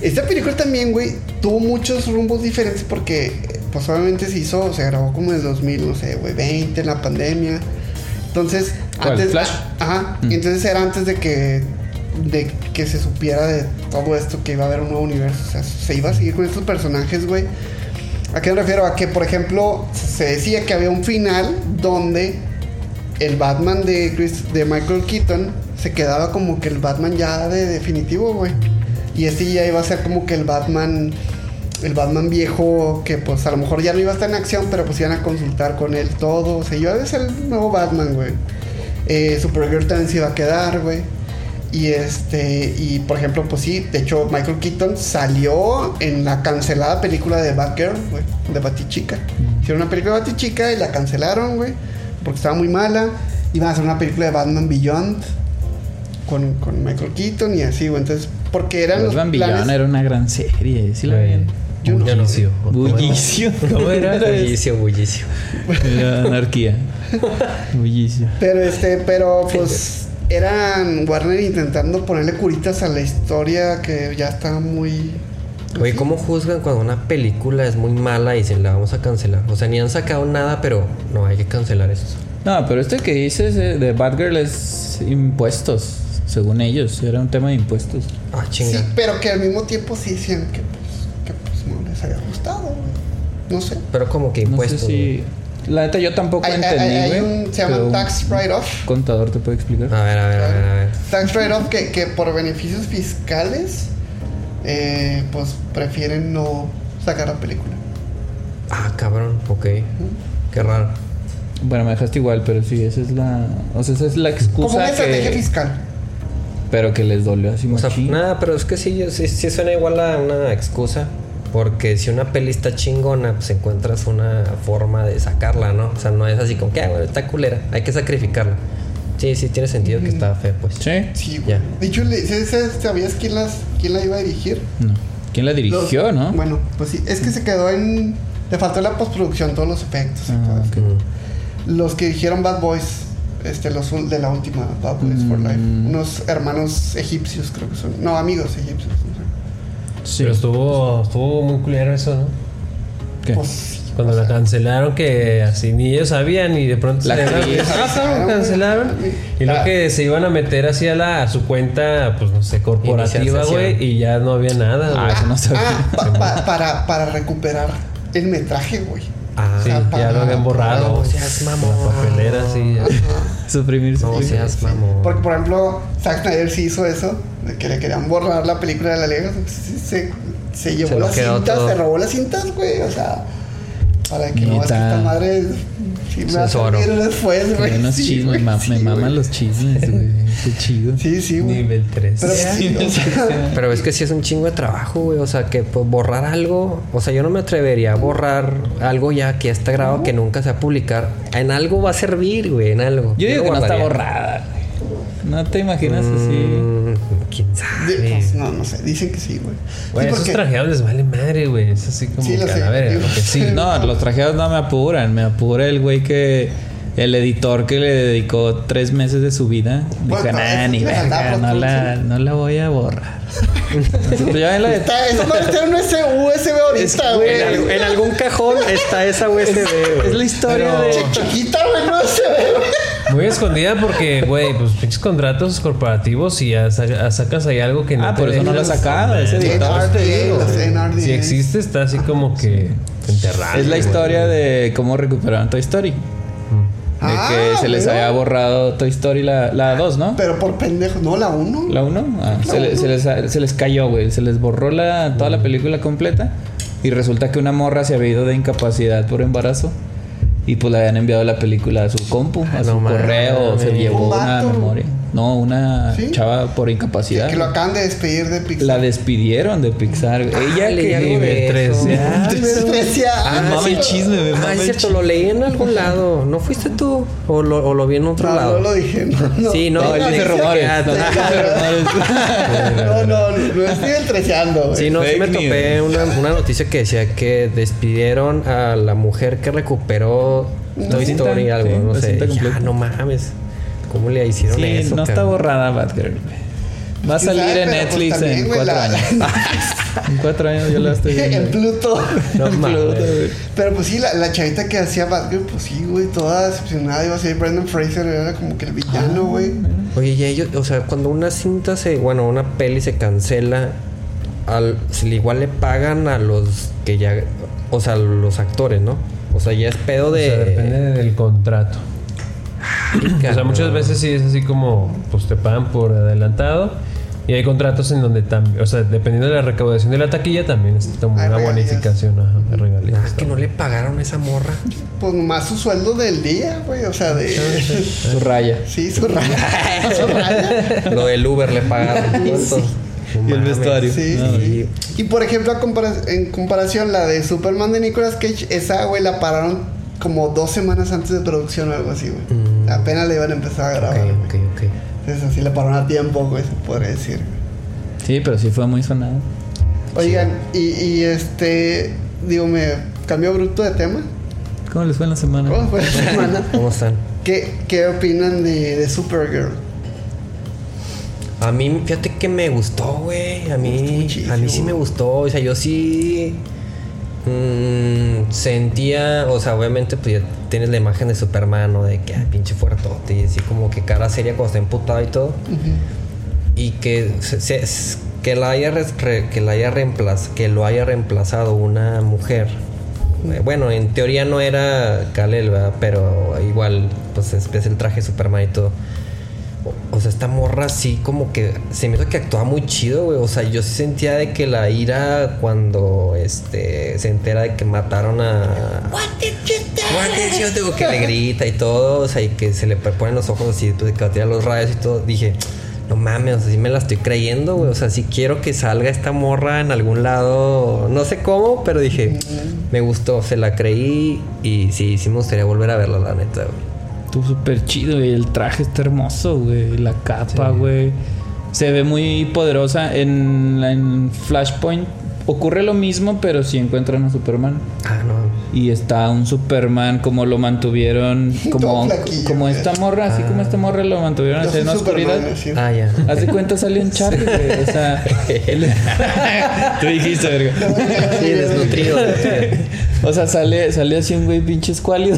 Esta película también, güey, tuvo muchos rumbos diferentes porque, pues obviamente se hizo, se grabó como en el 2000, no sé, güey, 20, en la pandemia. Entonces, ¿Cuál, antes. Flash? Ajá. Mm. Entonces era antes de que. De que se supiera de todo esto, que iba a haber un nuevo universo. O sea, se iba a seguir con estos personajes, güey. ¿A qué me refiero? A que, por ejemplo, se decía que había un final donde el Batman de, Chris- de Michael Keaton se quedaba como que el Batman ya de definitivo, güey. Y este ya iba a ser como que el Batman, el Batman viejo, que pues a lo mejor ya no iba a estar en acción, pero pues iban a consultar con él todo. O sea, iba a ser el nuevo Batman, güey. Eh, Supergirl también se iba a quedar, güey. Y este, y por ejemplo, pues sí, de hecho Michael Keaton salió en la cancelada película de Batgirl, güey, de Batichica. Hicieron una película de Batichica y la cancelaron, güey, porque estaba muy mala. Iban a hacer una película de Batman Beyond con, con Michael Keaton y así, güey. Entonces, porque eran los Batman planes... Beyond era una gran serie. ¿Sí la ven? Yo no. Bullicio. Bullicio. ¿Cómo era? Bullicio, bullicio. Era anarquía. Bullicio. Pero este, pero pues eran Warner intentando ponerle curitas a la historia que ya estaba muy... Güey, ¿cómo juzgan cuando una película es muy mala y se la vamos a cancelar? O sea, ni han sacado nada, pero no, hay que cancelar esto. No, pero este que dices de, de Batgirl es impuestos. Según ellos, era un tema de impuestos. Ah, chinga. Sí, pero que al mismo tiempo sí decían que pues, que pues no les había gustado, güey. No sé. Pero como que No impuestos. sé si. La neta, yo tampoco Hay, hay- entendí, hay un, se llama tax write-off. Contador te puede explicar. A ver, a ver, a ver, a ver. Tax write-off que, que por beneficios fiscales, eh, pues prefieren no sacar la película. Ah, cabrón, ok. Qué raro. Bueno, me dejaste igual, pero sí, esa es la. O sea, esa es la Como excusa una estrategia que. fiscal. Pero que les dolió así O sea, nada, pero es que sí, sí, sí suena igual a una excusa. Porque si una peli está chingona, pues encuentras una forma de sacarla, ¿no? O sea, no es así como que, ah, bueno, está culera, hay que sacrificarla. Sí, sí, tiene sentido que está fea, pues. Sí. Sí, güey. Ya. De hecho, le- ¿sabes- sabes- ¿sabías quién, las, quién la iba a dirigir? No. ¿Quién la dirigió, Los- no? Bueno, pues sí, es que se quedó en. Le faltó la postproducción, todos los efectos y Ah, todo eso. ok. Mm. los que dijeron Bad Boys. Este, los de la última Bad Boys for Life. Mm. Unos hermanos egipcios, creo que son. No, amigos egipcios. no Pero estuvo, estuvo muy culero eso, ¿no? ¿Qué? Pues Cuando la cancelaron, que así ni ellos sabían y de pronto La se actriz. Ah, claro, cancelaron. Y luego Ah. que se iban a meter así a, la, a su cuenta, pues no sé, corporativa, güey, y ya no había nada. Ah, eso no sabía. Ah, pa- pa- para, para recuperar el metraje, güey. Ah, sí, o sea, ya para- lo habían borrado. No seas mamón. La papelera, sí. Suprimir, no seas mamón. Porque, por ejemplo, Zack Snyder sí hizo eso, que le querían borrar la película de la Liga. Se, se llevó Se las cintas, todo. se robó las cintas, güey. O sea, para que no, esta madre sí me después, güey. unos Sí, chismes, güey, ma- sí, me maman los chismes, güey. Qué chido. Sí, sí, güey. Nivel 3. Pero sí, o sea, Pero es que sí es un chingo de trabajo, güey. O sea, que pues, borrar algo. O sea, yo no me atrevería a borrar algo ya que ya está grabado que nunca se va a publicar. En algo va a servir, güey. En algo. Yo digo que no está borrada, güey. No te imaginas así. ¿Quién de- sabe? pues, no, no sé, dicen que sí, güey. Güey, Sí, esos porque- trajeados les vale madre, güey. Es así como Sí, lo que a la verga, sí. No, los trajeados no me apuran. Me apura el güey que. El editor que le dedicó tres meses de su vida. Bueno, Dijo, nah, ni verga, no la, producción". no la voy a borrar. Ya en la de- Está, eso no está en ese USB ahorita, En, güey. algo- en algún cajón está esa USB, Es güey. la historia Pero- de. Ch- Chiquita, güey, no se ve, güey. Muy escondida porque, güey, pues pinches contratos corporativos y ya sa- sacas ahí algo que no Ah, te por eso no lo dejan. sacaba. Ese Sí, editor. Te digo. Si existe, está así como que enterrado. Es la güey. historia de cómo recuperaron Toy Story. De Ah, que se les pero- había borrado Toy Story la, la 2, ¿no? Pero por pendejo, no, la 1. ¿La 1? Ah, se, le- se les, se les cayó, güey. Se les borró la, toda la película completa. Y resulta que una morra se había ido de incapacidad por embarazo. Y pues le habían enviado la película a su compu, a Ah, su no correo. Se llevó Un una memoria. No, una ¿Sí? chava por incapacidad. Que lo acaban de despedir de Pixar. La despidieron de Pixar. Ella leí que algo de 3. eso. Ya, Me desprecia. Ah, sí. el chisme, me Ah, es cierto, lo leí en algún lado. ¿No fuiste tú? ¿O lo, o lo vi en otro No, lado? no lo dije. No, no. Sí, no, No, no, no. No, no, estoy entreseando, güey. Sí, no, sí me topé una, una noticia que decía que despidieron a la mujer que recuperó Toy Story, algo, no sé. Ya, no mames. ¿Cómo le hicieron Sí, eso? no está cabrón? borrada Batgirl. güey. Va a ¿Quién salir sabe? en pues, Netflix también, en cuatro la- años. en cuatro años yo la estoy viendo. En Pluto. No En. Pluto. Pero pues sí, la, la chavita que hacía Batgirl, pues sí, güey, toda decepcionada. Iba a ser Brendan Fraser, era como que el villano, güey. Oye, y ellos, o sea, cuando una cinta se, bueno, una peli se cancela, al, se le- igual le pagan a los que ya, o sea, los actores, ¿no? O sea, ya es pedo O de. sea, depende del contrato. O sea, muchas veces sí es así como, pues te pagan por adelantado. Y hay contratos en donde también, o sea, dependiendo de la recaudación de la taquilla, también es como Hay una regalías. bonificación ajá, de regalías. Ah, que no le pagaron a esa morra. Pues nomás su sueldo del día, güey. O sea, de. Su raya. Sí, su raya. su raya. Lo del Uber le pagaron. No Y el vestuario. Sí, No, sí. Y por ejemplo, en comparación, la de Superman de Nicolas Cage, esa, güey, la pararon como dos semanas antes de producción o algo así, güey. Mm. Apenas le iban a empezar a Ok, grabar. güey. ok, ok. Entonces así la pararon a tiempo, güey, se podría decir. Sí, pero sí fue muy sonado. Oigan, y, y este, digo, me cambió bruto de tema. ¿Cómo les fue en la semana? ¿Cómo fue la semana? ¿Cómo están? ¿Qué, qué opinan de, de Supergirl? A mí, fíjate que me gustó, güey. A gustó mí, a mí sí me gustó. O sea, yo sí mm, sentía, o sea, obviamente, pues ya tienes la imagen de Superman, ¿no? De que, ay, pinche fuertote, y así como que cara seria cuando está emputado y todo. Y que se- se- que la haya re- que la haya reemplaz, que lo haya reemplazado una mujer. Eh, Bueno, en teoría no era Kal-El, ¿verdad? Pero igual, pues es, es el traje Superman y todo. O, sea, esta morra sí como que se me hizo que actuaba muy chido, güey. O sea, yo sí sentía de que la ira cuando este se entera de que mataron a What did you do? que le grita y todo, o sea, y que se le ponen los ojos así, pues, que va a tirar los rayos y todo. Dije, no mames, o sea, sí me la estoy creyendo, güey. O sea, sí quiero que salga esta morra en algún lado. No sé cómo, pero dije, me gustó, se la creí y sí, sí me gustaría volver a verla, la neta, güey. Estuvo súper chido, güey. El traje está hermoso, güey. La capa, güey. Se ve muy poderosa. En, en Flashpoint ocurre lo mismo, pero si encuentran a Superman. Ah, no. Y está un Superman como lo mantuvieron, como, como esta morra, así como esta morra lo mantuvieron así en la oscuridad. Ah, ya. Haz de cuenta salió un Charlie, güey. O sea, él- tú dijiste, verga. Sí, desnutrido. desnutrido. O sea, sale, sale así un güey pinche escuálido.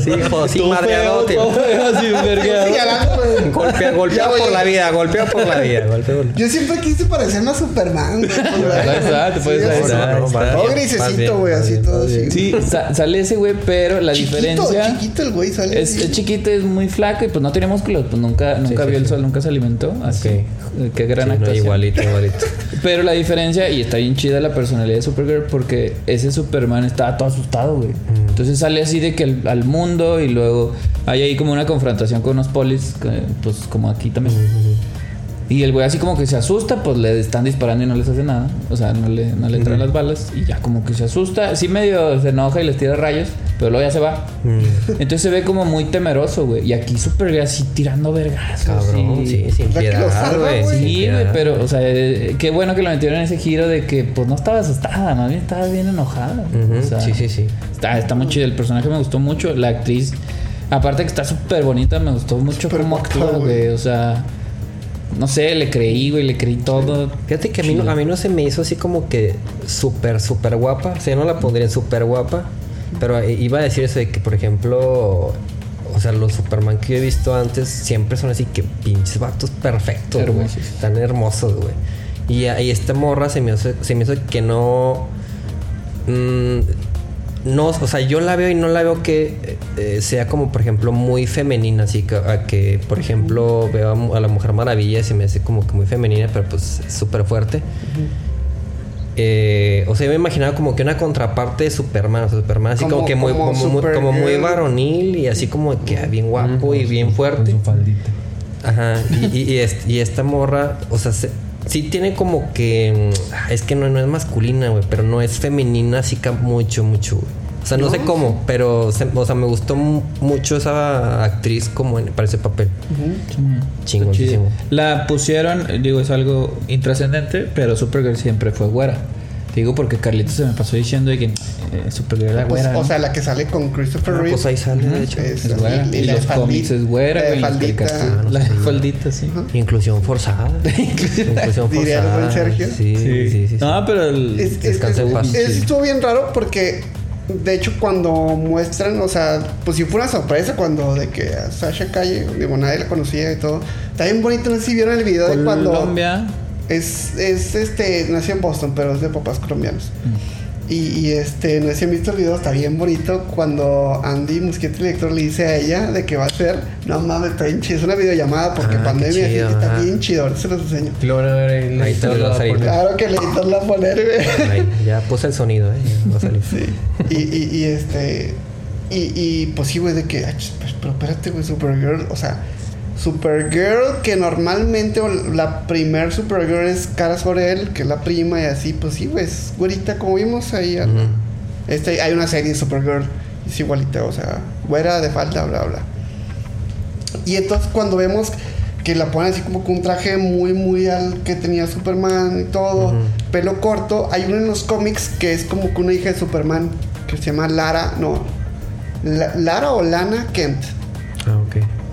Sí, hijo, sí, madreado. Golpea, por la vida, golpea por la vida. Yo siempre quise parecerme a Superman, te puedes. No, no, Todo grisecito, güey, así todo así. Sí, sa- sale ese güey, pero la Chiquito, diferencia chiquito el güey sale. es, chiquito, es muy flaco y pues no tiene músculos, pues nunca, nunca sí, vio el sí. sol, nunca se alimentó. Así. Eh, Qué gran Sí, no, actuación. igualito, igualito. Pero la diferencia, y está bien chida la personalidad de Supergirl, porque ese Superman estaba todo asustado, güey. Mm. Entonces sale así de que al, al mundo y luego hay ahí como una confrontación con unos polis, pues como aquí también. Y el güey así como que se asusta, pues le están disparando y no les hace nada. O sea, no le, no le entran las balas y ya como que se asusta. Sí medio se enoja y les tira rayos, pero luego ya se va. Entonces se ve como muy temeroso, güey. Y aquí Supergirl así tirando vergas. Cabrón, sí, sin que lo piedad, güey. sin Sí, güey, pero, o sea, eh, qué bueno que lo metieron en ese giro de que, pues, no estaba asustada, más bien estaba bien enojada. Ujú, O sea, sí, sí, sí. Está, está muy chido. El personaje me gustó mucho. La actriz, aparte que está súper bonita, me gustó mucho Súper cómo actúa, güey. O sea, no sé, le creí, güey, le creí todo. Fíjate que a mí, no, a mí no se me hizo así como que súper, súper guapa. O sea, yo no la pondría en súper guapa. Pero eh, iba a decir eso de que, por ejemplo, o sea, los Superman que yo he visto antes siempre son así que pinches vatos perfectos, güey. Tan hermosos, güey. Y, y esta morra se me hizo, se me hizo que no. mm, no, o sea, yo la veo y no la veo que eh, sea como, por ejemplo, muy femenina, así que, a que, por ejemplo, veo a, la Mujer Maravilla y se me hace como que muy femenina, pero pues es súper fuerte. Eh, o sea, yo me imaginaba como que una contraparte de Superman, o sea, Superman así como, Como- que muy, como como, muy- como muy varonil y así como que ah, bien guapo y bien fuerte. Con su faldita. Ajá, y, y, y es- y esta morra, o sea, se- sí tiene como que. mm, Es que no, no es masculina, güey, pero no es femenina así que mucho, mucho, güey. O sea, no, sé cómo, pero se- o sea, me gustó mu- mucho esa actriz como en- para ese papel. Chingoncísimo. La pusieron, digo, es algo intrascendente, pero Supergirl siempre fue güera. Digo porque Carlitos se me pasó diciendo de que eh, Supergirl era Pues, güera. o ¿no? sea, la que sale con Christopher Ah, Reeve. pues ahí sale, de hecho. Es, es güera. y Y, la los cómics es güera, la güey. y las faldita. no La sabía. faldita, sí. Inclusión forzada. Inclusión Diría el forzada. buen Sergio. Sí, sí, sí. sí. No, pero el- Es, es, es- es- Sí. estuvo bien raro porque de hecho cuando muestran, o sea, pues si fue una sorpresa cuando de que a Sasha Calle, digo, nadie la conocía y todo. Está bien bonito, no sé si vieron el video de cuando Colombia. es, es este, nació en Boston, pero es de papás colombianos. Y, y, este, no sé si han visto el video, está bien bonito cuando Andy Muschietti, el director, le dice a ella de que va a ser, no mames, está bien chido, es una videollamada porque Ah, pandemia, así, chido, está ajá. bien chido, ahorita se los enseño. Y lo van a ver ahí. Lo a. Claro que le editas la poner, güey. Ahí, ya puse el sonido, ¿eh? Va a salir. Sí. Y, y, y este. Y, y pues sí, güey, de que. pues, Pero espérate, güey, Supergirl. O sea, Supergirl, que normalmente la primer Supergirl es cara sobre él, que es la prima y así, pues sí, güey, es güerita, como vimos ahí. Este, hay una serie de Supergirl, es igualita, o sea, güera de falda, bla, bla. Y entonces cuando vemos que la ponen así como con un traje muy, muy al que tenía Superman y todo, pelo corto, hay uno en los cómics que es como que una hija de Superman, que se llama Lara, no, La- Lara o Lana Kent.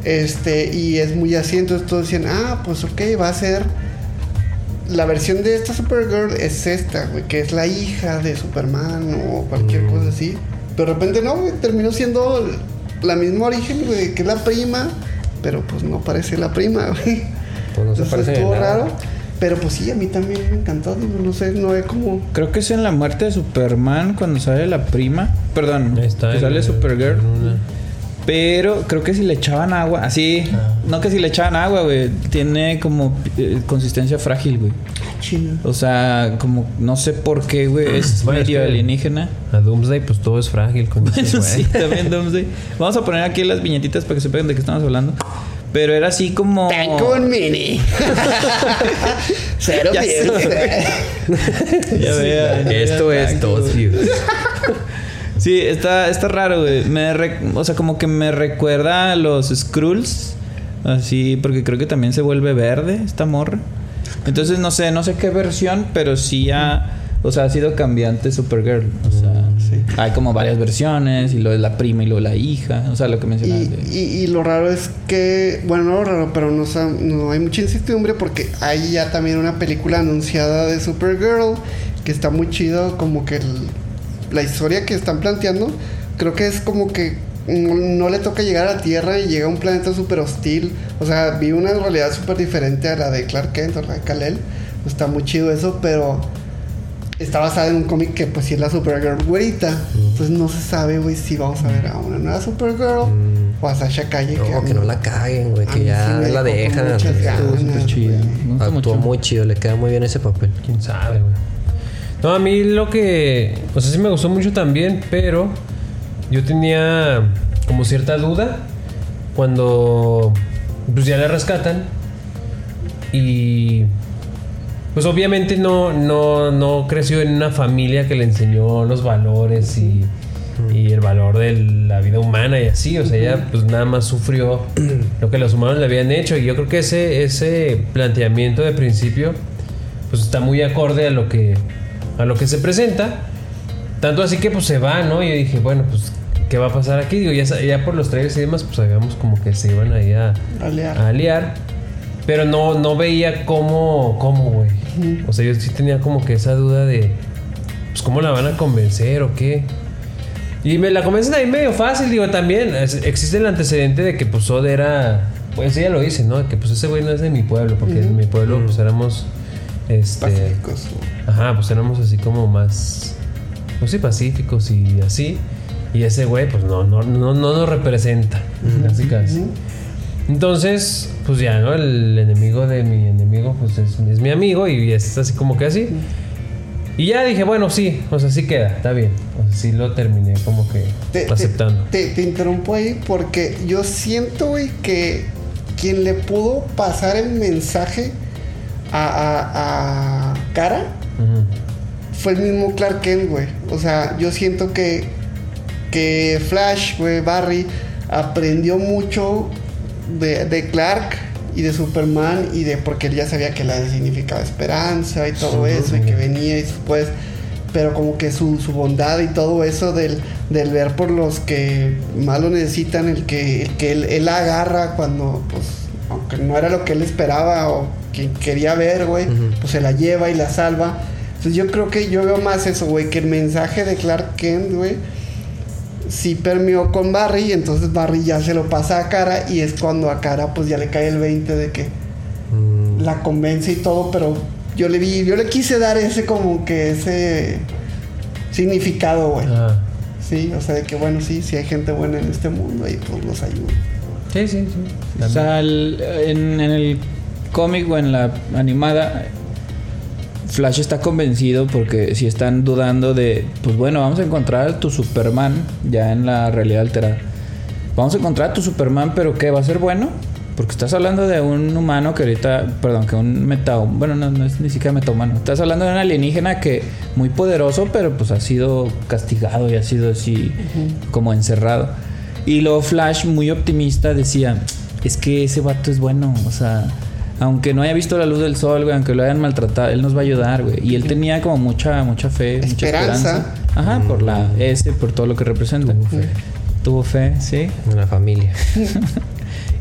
Este, y es muy así, entonces todos decían, ah, pues ok, va a ser. La versión de esta Supergirl es esta, güey, que es la hija de Superman o cualquier Mm. cosa así. Pero de repente no, güey, terminó siendo la misma origen, güey, que es la prima, pero pues no parece la prima, güey. Pues no se Entonces parece estuvo nada. raro. Pero pues sí, a mí también me encantó, digo, no sé, no es como. Creo que es en la muerte de Superman cuando sale la prima. Perdón, Ahí está. que sale Supergirl. una- Pero creo que si le echaban agua, así, Ah. no que si le echaban agua, güey, tiene como eh, consistencia frágil, güey. Chino. O sea, como no sé por qué, güey, es Bueno, medio es que- alienígena. A Doomsday, pues todo es frágil con Bueno, sí, también Doomsday. Vamos a poner aquí las viñetitas para que sepan de qué estamos hablando. Pero era así como. Cancún Mini. Cero Ya. Ya Esto es dos views. Sí, está, está raro, güey. Me re- o sea, como que me recuerda a los Skrulls. Así, porque creo que también se vuelve verde esta morra. Entonces no sé, no sé qué versión, pero sí ha, o sea, ha sido cambiante Supergirl. O sea, Sí. hay como varias versiones y lo de la prima y lo de la hija, o sea, lo que Y, mencionabas. de- y- y lo raro es que, bueno, no lo raro, pero no, no hay mucha incertidumbre porque hay ya también una película anunciada de Supergirl que está muy chido, como que el- la historia que están planteando, creo que es como que no, no le toca llegar a la Tierra y llega a un planeta súper hostil, o sea, vive una realidad súper diferente a la de Clark Kent o la de Kal-El, está muy chido eso, pero está basada en un cómic que pues sí es la Supergirl güerita. Entonces no se sabe, güey, si vamos a ver a una nueva Supergirl o a Sasha Calle. No, que no la caguen, güey, que mí ya sí la dejan. Actuó mucho. muy chido, le queda muy bien ese papel. Quién sabe, güey. No, a mí lo que. O sea, sí me gustó mucho también, pero yo tenía como cierta duda cuando. Pues ya la rescatan. Y. Pues obviamente no, no, no creció en una familia que le enseñó los valores y, el valor de la vida humana y así. O sea, ella pues nada más sufrió lo que los humanos le habían hecho. Y yo creo que ese, ese planteamiento de principio pues está muy acorde a lo que a lo que se presenta. Tanto así que pues se va no y yo dije bueno pues qué va a pasar aquí digo ya, ya por los trailers y demás pues sabíamos como que se iban ahí a, Aliar. a aliar pero no no veía cómo cómo güey. O sea yo sí tenía como que esa duda de pues cómo la van a convencer o qué y me la convencen ahí medio fácil digo también es- existe el antecedente de que pues Sod era pues ella lo dice no que pues ese güey no es de mi pueblo porque en mi pueblo pues éramos este Pacíficos. Ajá, pues éramos así como más. Pues sí, pacíficos y así. Y ese güey, pues no, no, no, no nos representa. Casi casi. Entonces, pues ya, ¿no? El enemigo de mi enemigo, pues es, es mi amigo y es así como que así. Y ya dije, bueno, sí, o sea, sí queda, está bien. O sea, sí lo terminé como que Te, aceptando. Te, te interrumpo ahí porque yo siento, güey, que quien le pudo pasar el mensaje a, a, a Cara. Fue el mismo Clark Kent, güey. O sea, yo siento que, que Flash, güey, Barry, aprendió mucho de, de Clark y de Superman y de porque él ya sabía que la significaba esperanza y todo eso y que venía y después pero como que su, su bondad y todo eso del, del ver por los que más lo necesitan el que, el que él, él agarra cuando pues aunque no era lo que él esperaba o que quería ver güey pues se la lleva y la salva entonces yo creo que yo veo más eso güey que el mensaje de Clark Kent güey sí permeó con Barry y entonces Barry ya se lo pasa a Cara y es cuando a Cara pues ya le cae el 20 de que Mm, la convence y todo, pero yo le vi, yo le quise dar ese como que ese significado, güey. Ah. Sí, o sea, de que bueno, sí, sí hay gente buena en este mundo y pues los ayuda. Sí, sí, sí. O sea, el- en, en el cómic o en la animada, Flash está convencido porque si están dudando de, pues bueno, vamos a encontrar a tu Superman ya en la realidad alterada. Vamos a encontrar a tu Superman, pero ¿qué? ¿Va a ser bueno? Porque estás hablando de un humano que ahorita, perdón, que un meta, bueno, no, no es ni siquiera metahumano. Estás hablando de un alienígena que muy poderoso, pero pues ha sido castigado y ha sido así como encerrado. Y luego Flash, muy optimista, decía, es que ese vato es bueno, o sea, aunque no haya visto la luz del sol, güey, aunque lo hayan maltratado, él nos va a ayudar, güey. Y él tenía como mucha, mucha fe, mucha Esperanza. esperanza. Ajá, por la S, por todo lo que representa. Tuvo fe, sí. en la familia.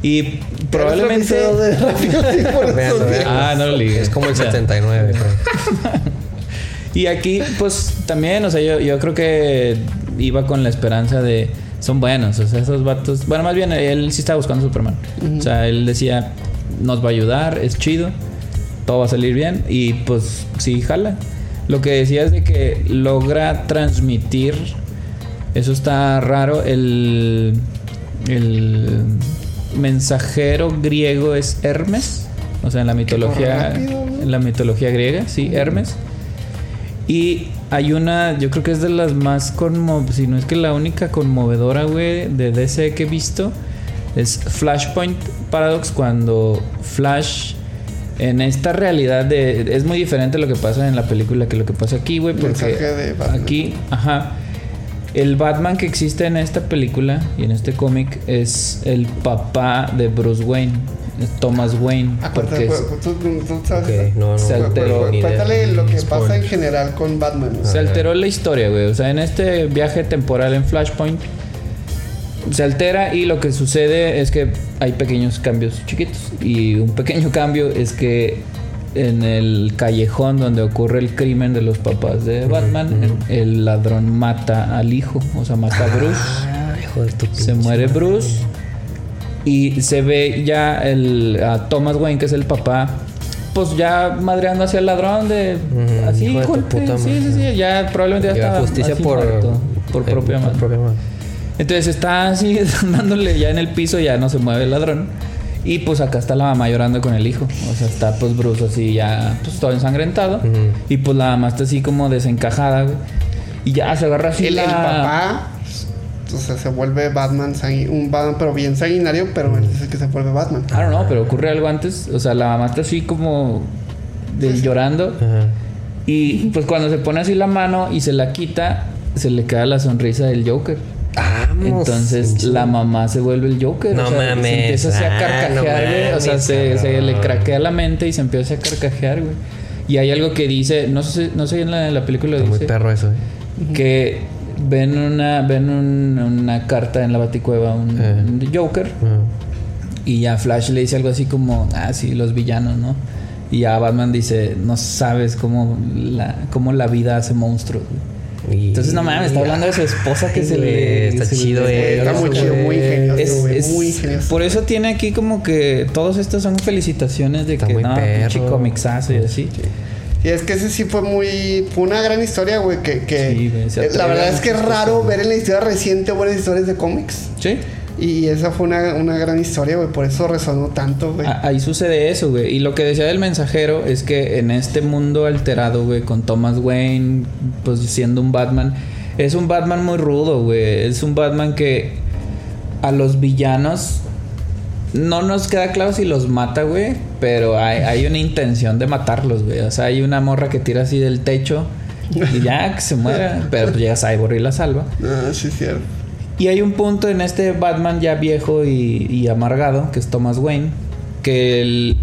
Y probablemente... De sí. Ah, no lo ligues. Es como el O sea, 79, creo. Y aquí, pues también, o sea, yo, yo creo que iba con la esperanza de. Son buenos, o sea, esos vatos. Bueno, más bien él sí estaba buscando a Superman. O sea, él decía: Nos va a ayudar, es chido, todo va a salir bien. Y pues sí, jala. Lo que decía es de que logra transmitir. Eso está raro. El. El mensajero griego es Hermes. O sea, en la mitología. En la mitología griega, sí, Hermes. Y hay una, yo creo que es de las más conmo, si no es que la única conmovedora, güey, de DC que he visto. Es Flashpoint Paradox cuando Flash en esta realidad de es muy diferente lo que pasa en la película que lo que pasa aquí, güey, porque de Batman. aquí, ajá. El Batman que existe en esta película y en este cómic es el papá de Bruce Wayne. Thomas Wayne. Acuérdate, Porque es- pues, tú, tú- tú sabes Ok, eso? no, no. Se alteró. Cuéntale lo que pasa en general con Batman. ¿no? Se alteró la historia, güey. O sea, en este viaje temporal en Flashpoint se altera y lo que sucede es que hay pequeños cambios chiquitos. Y un pequeño cambio es que en el callejón donde ocurre el crimen de los papás de Batman, el ladrón mata al hijo, o sea, mata a Bruce. Ah, hijo de tu Se muere. Bruce y se ve ya el, a Thomas Wayne, que es el papá, pues ya madreando hacia el ladrón de así hijo de tu golpe. puta Sí, sí, sí, ya probablemente ya Lleva está justicia por, muerto, por eh, propia mano. propia mano. Entonces está así dándole ya en el piso, ya no se mueve el ladrón. Y pues acá está la mamá llorando con el hijo. O sea, está pues Bruce así ya pues todo ensangrentado. Y pues la mamá está así como desencajada, güey. Y ya se agarra así El, la... el papá, o sea, se vuelve Batman, un Batman, pero bien sanguinario, pero él es el que se vuelve Batman. I don't know, pero ocurre algo antes. O sea, la mamá está así como de llorando. Ajá. Y pues cuando se pone así la mano y se la quita, se le queda la sonrisa del Joker. Vamos. Entonces la mamá se vuelve el Joker. No o sea, mames. Se empieza así a Ah, carcajear, no güey. o sea, se, le craquea la mente y se empieza a carcajear, güey. Y hay algo que dice, no sé, no sé en la, en la película Está muy dice perro eso, eh. que ven una ven un- una carta en la baticueva un, Eh. un Joker Ajá. y ya Flash le dice algo así como, ah, sí, los villanos, ¿no? Y ya Batman dice, no sabes cómo la, cómo la vida hace monstruos. güey". Entonces, no mames, está hablando de su esposa que Ay, se le... está se chido. Está muy chido, muy ingenioso, Es- güey, es- muy ingenioso. por eso tiene aquí como que todos estos son felicitaciones de Está que no, pinche comicsazo y así. Y es que ese sí fue muy. Fue una gran historia, güey. Que, que Sí, güey, se la verdad es que es raro ver en la historia reciente buenas historias de cómics. Sí. Y esa fue una, una gran historia, güey. Por eso resonó tanto, güey. Ahí sucede eso, güey. Y lo que decía del mensajero es que en este mundo alterado, güey, con Thomas Wayne, pues siendo un Batman, es un Batman muy rudo, güey. Es un Batman que a los villanos no nos queda claro si los mata, güey, pero hay, hay una intención de matarlos, güey. O sea, hay una morra que tira así del techo y ya que se muera, pero pues llega Cyborg y la salva. Ah, sí, cierto. Y hay un punto en este Batman ya viejo y, y amargado, que es Thomas Wayne, que él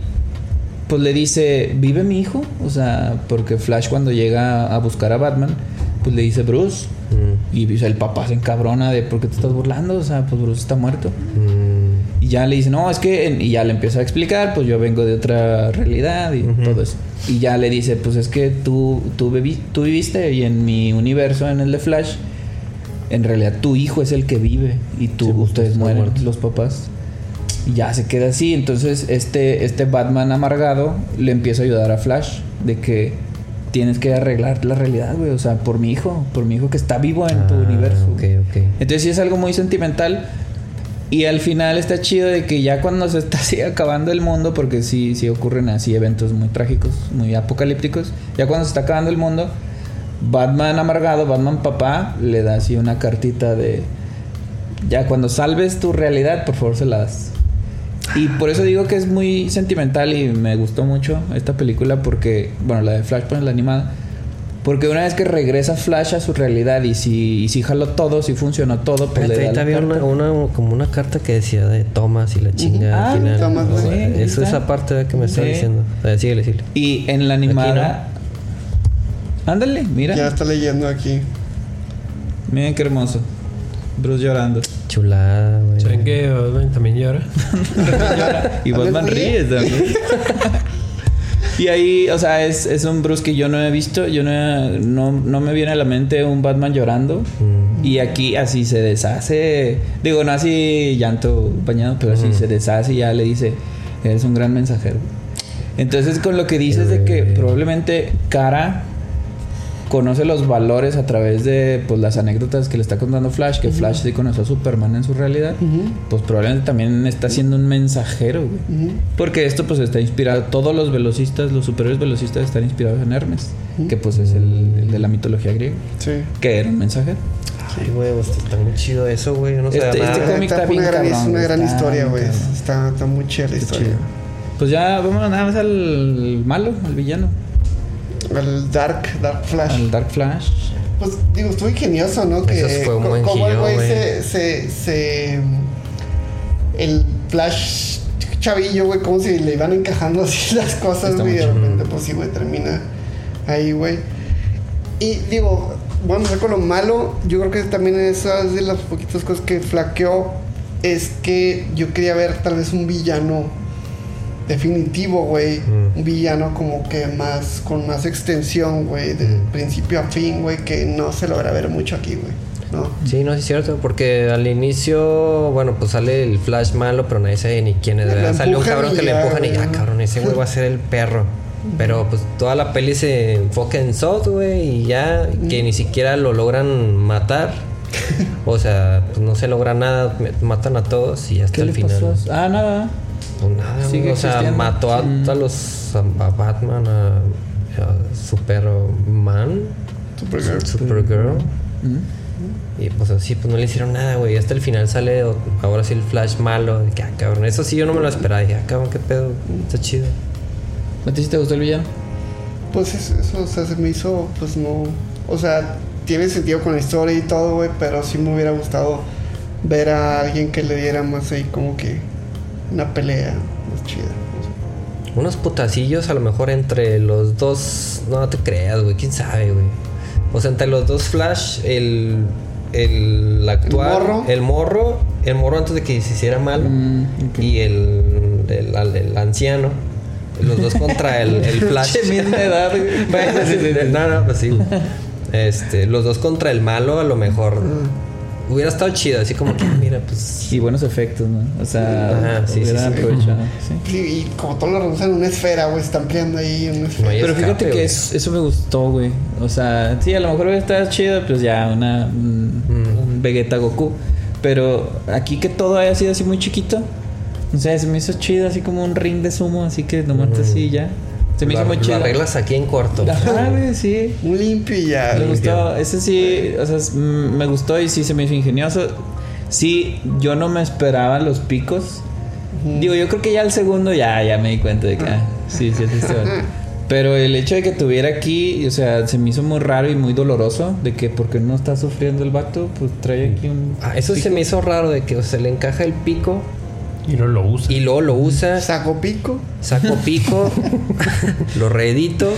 pues le dice, ¿vive mi hijo? O sea, porque Flash cuando llega a buscar a Batman, pues le dice Bruce. Mm, Y el papá se encabrona de, ¿por qué te estás burlando? O sea, pues Bruce está muerto. mm, Y ya le dice, no, es que... Y ya le empieza a explicar, pues yo vengo de otra realidad y todo eso. Y ya le dice, pues es que tú, tú, tú viviste y en mi universo, en el de Flash, en realidad tu hijo es el que vive y tú, Sí, ustedes mueren, muertos. los papás. Y ya se queda así. Entonces este, este Batman amargado le empieza a ayudar a Flash de que tienes que arreglar la realidad, güey. O sea, por mi hijo, por mi hijo que está vivo en tu Ah, universo. Ok, ok. Entonces sí es algo muy sentimental. Y al final está chido de que ya cuando se está así acabando el mundo, porque sí, sí ocurren así eventos muy trágicos, muy apocalípticos, ya cuando se está acabando el mundo, Batman amargado, Batman papá, le da así una cartita de, ya cuando salves tu realidad, por favor se la das. Y por eso digo que es muy sentimental y me gustó mucho esta película porque, bueno, la de Flashpoint, la animada, porque una vez que regresa Flash a su realidad y si, y si jaló todo, si funcionó todo, pues Espérate, le da ahorita la había una, una- como una carta que decía de Thomas y la chingada Ah, al final. Thomas, O sea, sí, ahí Eso esa parte que me está Sí. diciendo. A ver, síguele, síguele. Y en la animada... Ándale, mira. Ya está leyendo aquí. Miren qué hermoso. Bruce llorando. Chulada, güey. ¿Saben que Batman también llora? Y Batman ríe. también. y ahí, o sea, es, es un Bruce que yo no he visto. Yo no, he- no, no me viene a la mente un Batman llorando. Mm. Y aquí así se deshace. Digo, no así llanto bañado, pero así Ujú. se deshace y ya le dice, eres un gran mensajero. Entonces con lo que dices de que probablemente Cara conoce los valores a través de pues las anécdotas que le está contando Flash, que Flash sí conoció a Superman en su realidad, pues probablemente también está siendo un mensajero, güey. Porque esto pues está inspirado, todos los velocistas, los superiores velocistas están inspirados en Hermes, que pues es el, el de la mitología griega, Sí. que era un mensajero. Ay, güey, pues, está muy chido eso, güey. No Este- este cómic Está- está bien gran, es una gran está historia, güey. Está, está muy chida la historia. chido. Pues ya vámonos nada más al malo, al villano, El Dark, Dark Flash. al Dark Flash. Pues digo, estuvo ingenioso, ¿no? Que Eso fue un buen como el giro, güey güey. se, se, se- El Flash chavillo, güey, como si le iban encajando así las cosas, güey. De repente, pues sí, güey, termina ahí, güey. Y digo, vamos a ver con lo malo. Yo creo que también esas de las poquitas cosas que flaqueó es que yo quería ver tal vez un villano definitivo, güey. Mm. Un villano como que más, con más extensión, güey, de Mm. principio a fin, güey, que no se logra ver mucho aquí, güey. ¿No? Sí, no, sí es cierto, porque al inicio, bueno, pues sale el Flash malo, pero nadie sabe ni quién es. ¿verdad? Sale un cabrón que le empujan y ya, cabrón, ese güey va a ser el perro. Pero pues toda la peli se enfoca en Zod, güey, y ya que ni siquiera lo logran matar. O sea, pues no se logra nada, matan a todos y hasta ¿Qué el le final. pasó? Ah, nada. Pues nada, Sigue o sea, mató a, Mm. a los a, Batman, a, a Superman, Supergirl. Supergirl. Mm. Y pues así, pues no le hicieron nada, güey. Hasta el final sale ahora sí el flash malo. De que, ah, cabrón, eso sí yo no me lo esperaba. Dije, ah, cabrón, qué pedo, está chido. ¿A ti sí te gustó el villano? Pues es- eso, o sea, se me hizo, pues no. O sea, tiene sentido con la historia y todo, güey, pero sí me hubiera gustado ver a alguien que le diera más ahí como que una pelea más chida. Unos putacillos a lo mejor entre los dos. No te creas, güey, quién sabe, güey. O sea, entre los dos Flash, el. El actual. morro? El morro. El morro antes de que se hiciera malo. Mm. Y el, el, el anciano. Los dos contra el, el Flash. Misma edad, güey. Bueno, sí, sí, sí. No, no, pues sí. Este, los dos contra el malo, a lo mejor. Hubiera estado chido, así como que, mira, pues. Y buenos efectos, ¿no? O sea, Ajá, sí, sí, sí. aprovechado. sí. Sí, y como todos los reducen en una esfera, güey, están peleando ahí en una esfera. No Pero fíjate que eso me gustó, güey. O sea, sí, a lo mejor hubiera estado chido, pues ya, una, un, Mm. un Vegeta Goku. Pero aquí que todo haya sido así muy chiquito. O sea, se me hizo chido, así como un ring de sumo, así que nomás así ya. Se me lo, hizo muy chido. arreglas aquí en corto. Ajá, güey, sí. Un limpio y ya. Me gustó, ese sí, o sea, mm, me gustó y sí se me hizo ingenioso. Sí, yo no me esperaba los picos. Digo, yo creo que ya el segundo ya, ya me di cuenta de que, ah, sí, sí, sí, sí. Pero el hecho de que tuviera aquí, o sea, se me hizo muy raro y muy doloroso de que porque no está sufriendo el vato, pues trae aquí un... Ah, eso se pico. me hizo raro de que o sea, le encaja el pico Y no lo usa. y luego lo usa, Saco pico. saco pico, lo reedito.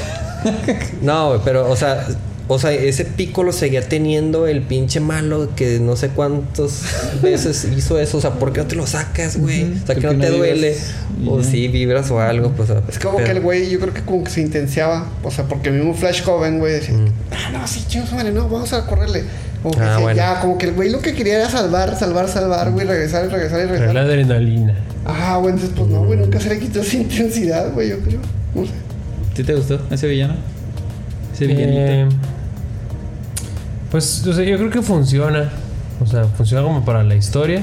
No, güey, pero o sea, o sea, ese pico lo seguía teniendo el pinche malo que no sé cuántas veces hizo eso. O sea, ¿por qué no te lo sacas, güey? Ujú. O sea, que ¿Por no te duele. vibras? O Ya. sí, vibras o algo, pues. o sea, Es como pero- que el güey, yo creo que como que se intensiaba. O sea, porque el mismo Flash joven, güey, decía, Mm. ah, no, sí, chingos, madre, no, vamos a correrle. O que Ah, bueno. ya, como que el güey lo que quería era salvar, salvar, salvar, güey, regresar y regresar y regresar. la adrenalina. Ah, bueno, entonces, pues no, güey, nunca se le quitó esa intensidad, güey, yo creo. No sé. ¿Sí te gustó ese villano? Ese Eh, villanito. pues, o sea, yo creo que funciona. O sea, funciona como para la historia.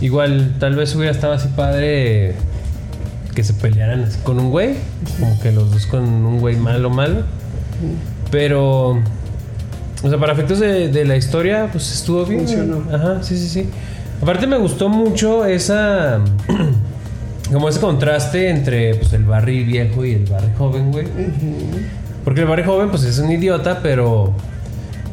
Igual, tal vez hubiera estado así padre que se pelearan con un güey. Como que los dos con un güey malo, malo. Pero, o sea, para efectos de, de la historia, pues estuvo bien. Funcionó. Ajá, sí, sí, sí. Aparte me gustó mucho esa... Como ese contraste entre pues, el Barry viejo y el Barry joven, güey. Porque el Barry joven, pues es un idiota, pero.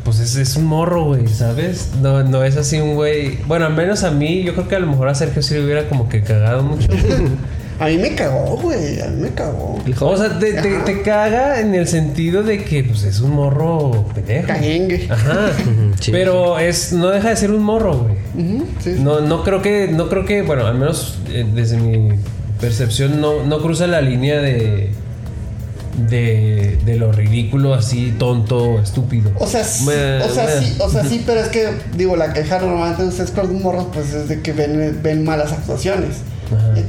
Pues es, es un morro, güey, ¿sabes? No, no es así un güey. Bueno, al menos a mí, yo creo que a lo mejor a Sergio sí le hubiera como que cagado mucho. A mí me cagó, güey, a mí me cagó. O sea, te, te- te caga en el sentido de que pues es un morro pendejo. Ajá. Sí. Pero es no deja de ser un morro, güey. Sí. No, no creo que, no creo que, bueno, al menos eh, desde mi percepción, no, no cruza la línea de, de, de lo ridículo, así, tonto, estúpido. O sea, sí, Me- o sea, me- sí, o sea, sí, pero es que, digo, la queja normalmente de ustedes con los morros, pues es de que ven, ven malas actuaciones.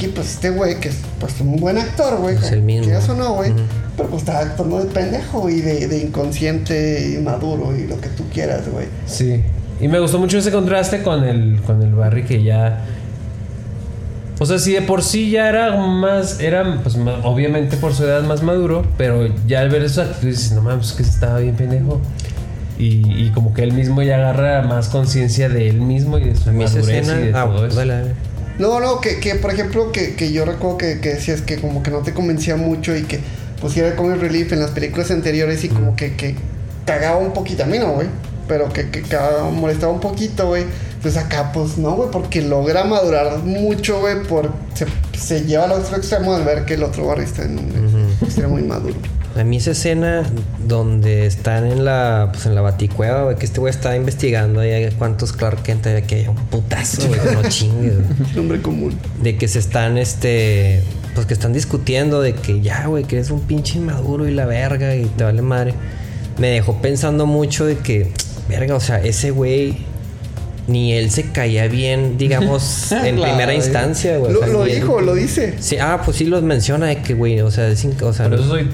Aquí, pues, este güey, que es pues un buen actor, güey, el mismo. quieras o no, güey, pero pues está actuando de pendejo y de, de inconsciente y maduro y lo que tú quieras, güey. Sí. Y me gustó mucho ese contraste con el, con el Barry que ya. O sea, si de por sí ya era más. Era, pues, obviamente por su edad más maduro. Pero ya al ver eso, tú dices, no mames, es que estaba bien pendejo. Y, y como que él mismo ya agarra más conciencia de él mismo y de su madurez escena. y de Ah, todo eso. dale, dale. No, no, que, que por ejemplo, que, que yo recuerdo que, que decías que como que no te convencía mucho y que pusiera el comic relief en las películas anteriores y como que, que cagaba un poquito, a mí no, güey, pero que, que cagaba- molestaba un poquito, güey. Entonces acá, pues no, güey, porque logra madurar mucho, güey, por, se, se lleva al otro extremo al ver que el otro Barry está en un extremo inmaduro. A mí esa escena donde están en la, pues en la baticueva, güey, que este güey está investigando ahí cuántos Clark Kent hay aquí, hay un putazo, güey, no chingues, güey. Nombre común. De que se están, este, pues que están discutiendo de que ya, güey, que eres un pinche inmaduro y la verga y te vale madre. Me dejó pensando mucho de que, verga, o sea, ese güey ni él se caía bien, digamos, en Claro, primera güey. instancia, güey. o Lo, sea, lo ni él- dijo, lo dice. Sí, ah, pues sí los menciona de que, güey, o sea, es o sea, Por eso soy.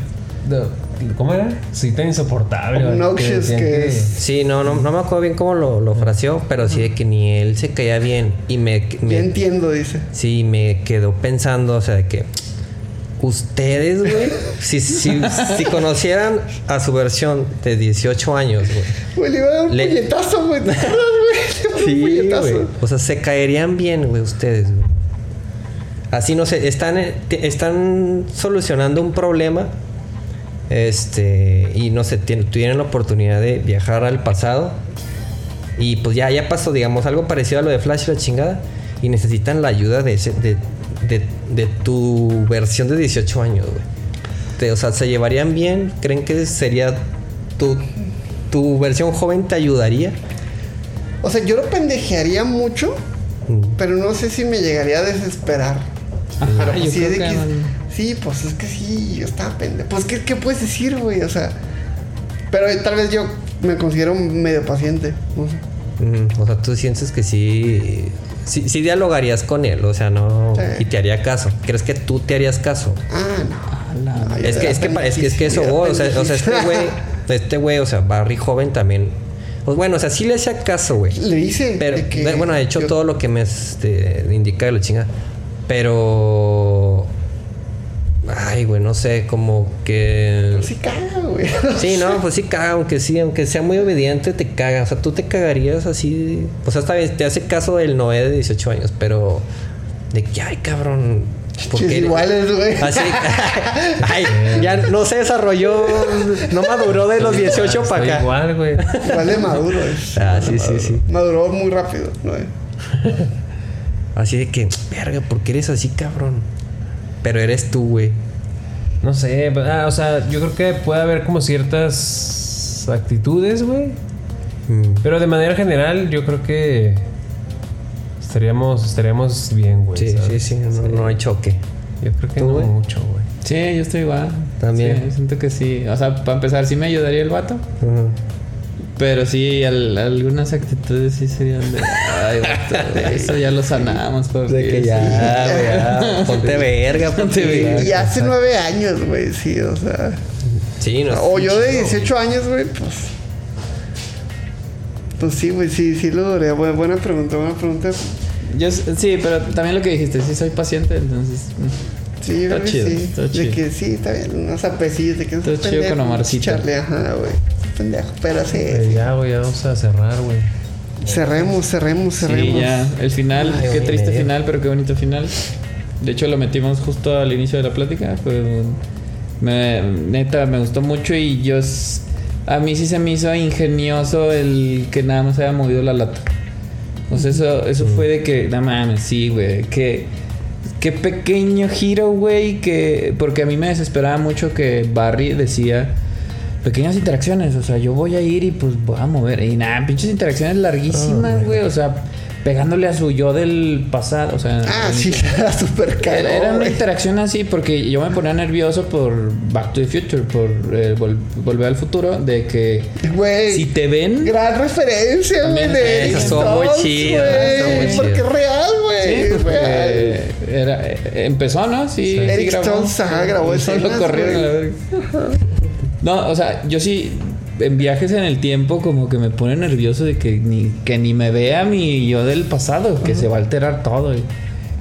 ¿Cómo era? Tan insoportable. güey, Obnoxious decían que es. Sí, no, no, no me acuerdo bien cómo lo, lo fraseó, pero sí de que ni él se caía bien. Y me, me- Ya entiendo, dice. sí, me quedó pensando, o sea, de que ustedes, güey, si, si, si conocieran a su versión de 18 años, güey. Güey, le iba a dar un Le- puñetazo, güey. ¿Te acuerdas, güey? Le iba a dar un puñetazo. O sea, se caerían bien, güey, ustedes, güey. Así no sé, están, están solucionando un problema. Este, y no sé, tien- tuvieron la oportunidad de viajar al pasado. Y pues ya, ya pasó, digamos, algo parecido a lo de Flash y la chingada. Y necesitan la ayuda de, ese, de, de, de tu versión de 18 años, güey. Te- O sea, ¿se llevarían bien? ¿Creen que sería tu, tu versión joven te ayudaría? O sea, yo lo pendejearía mucho, Mm. pero no sé si me llegaría a desesperar. Ajá, Pero yo pues sí, creo de que. Sí, pues es que sí, yo estaba pendejo. Pues, ¿qué, ¿qué puedes decir, güey? O sea, pero tal vez yo me considero medio paciente. No sé. Ujú, O sea, tú sientes que sí, sí, sí dialogarías con él, o sea, no, Sí. y te haría caso. ¿Crees que tú te harías caso? Ah, no. Ay, Es que, es que, es que, es que eso, voy, o sea, o sea, este güey, este güey, o sea, Barry joven también. Pues bueno, o sea, sí le hacía caso, güey. Le dice Pero, de que bueno, ha hecho yo- todo lo que me este, indica de la chinga. Pero. Ay, güey, no sé, como que. Sí caga, güey. Sí, no, pues sí caga, aunque sí, aunque sea muy obediente, te caga. O sea, tú te cagarías así. O sea, bien, te hace caso del Noé de 18 años, pero. De que, ay, cabrón. ¿por Chis qué? iguales, güey. Así. ay, ya no se desarrolló. No maduró de los 18 Estoy para acá. igual, güey. Igual de maduro. es. Ah, sí, sí, sí. Maduró muy rápido, ¿no? Así de que, verga, ¿por qué eres así, cabrón? Pero eres tú, güey. No sé, ah, o sea, yo creo que puede haber como ciertas actitudes, güey. Mm. Pero de manera general, yo creo que estaríamos, estaríamos bien, güey. Sí, sí, sí, no, no hay choque. Yo creo que ¿Tú, no güey? mucho, güey. Sí, yo estoy igual. También. Sí, siento que sí. O sea, para empezar, sí me ayudaría el vato. Ujú. Pero sí, al- algunas actitudes sí serían de. Ay, eso ya lo sanamos. Porque De que ya, güey, ya. Ponte verga, ponte verga. Y hace nueve años, güey, sí, o sea. Sí, no O yo de chido, 18 años, güey, pues. Pues sí, güey, sí, sí lo duré. Bu- Buena pregunta, buena pregunta. Yo, sí, pero también lo que dijiste, sí soy paciente, entonces. mm. Sí, yo Está creo que chido, sí. está de chido. que sí, está bien. Unos apecillos de que Está es chido con Omarcito. Charlie, ajá, güey. Pendejo, pero sí. Eh, ya, güey, ya vamos a cerrar, güey. Cerremos, cerremos, cerremos. Sí, ya. El final, Ay, qué triste final, pero qué bonito final. De hecho, lo metimos justo al inicio de la plática. Fue un- me, neta, me gustó mucho y yo. A mí sí se me hizo ingenioso el que nada más haya movido la lata. O sea, eso, eso fue de que, no mames, sí, güey. Que, qué pequeño giro, güey. Que, porque a mí me desesperaba mucho que Barry decía pequeñas interacciones. O sea, yo voy a ir y pues voy a mover. Y nada, pinches interacciones larguísimas, güey. O sea, pegándole a su yo del pasado. O sea, Ah, sí, era súper caro. era, una interacción así porque yo me ponía nervioso por Back to the Future, por eh, vol- Volver al Futuro, de que Güey. si te ven, Gran referencia, güey, de esa Eric estuvo muy. Porque es real, güey. sí, real. eh, era, eh, empezó, ¿no? Sí, sí Eric grabó. Stoltz, ajá, grabó Y solo corrieron a la verga. No, o sea, yo sí en viajes en el tiempo como que me pone nervioso de que ni que ni me vea mi yo del pasado, que se va a alterar todo. güey.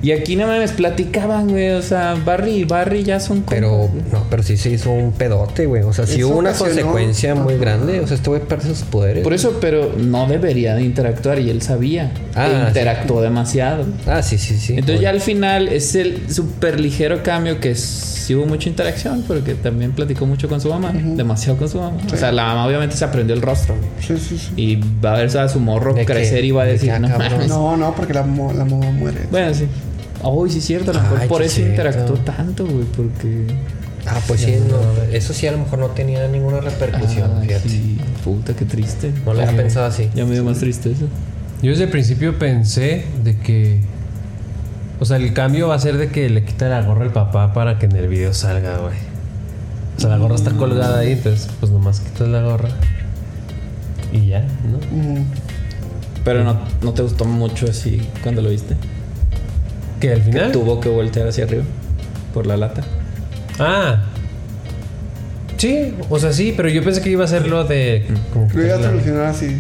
Y aquí no me platicaban, güey, o sea, Barry y Barry ya son Pero, no, pero sí se hizo un pedote, güey. O sea, sí Eso hubo una ocasionó- consecuencia muy grande. O sea, este güey sus poderes. Por eso, pero no debería de interactuar y él sabía. Ah, e interactuó demasiado. Ah, sí, sí, sí. Entonces ya al final es el súper ligero cambio que sí hubo mucha interacción porque también platicó mucho con su mamá, demasiado con su mamá. O sea, la mamá obviamente se aprendió el rostro güey. Sí, sí, sí. y va a ver a su morro De que- crecer y va a de decir, que, ah, no cabrón. mames". No, no, porque la, mo- la mamá muere. Bueno, sí. Oh, sí es cierto, a lo mejor Ay, por eso cierto. interactuó tanto, güey, porque... Ah, pues sí, no, eso sí a lo mejor no tenía ninguna repercusión, Ay, fíjate. sí, puta, qué triste. No lo había pensado así. Ya me dio más tristeza. Yo desde el principio pensé de que. O sea, el cambio va a ser de que le quita la gorra al papá para que en el video salga, güey. O sea, la gorra está colgada ahí, entonces, pues nomás quitas la gorra. Y ya, ¿no? Mm. Pero no, no te gustó mucho así cuando lo viste. Que al final. Tuvo que voltear hacia arriba por la lata. Ah. Sí, o sea, sí, pero yo pensé que iba a ser lo de. Como Lo iba a quitar la- solucionar así.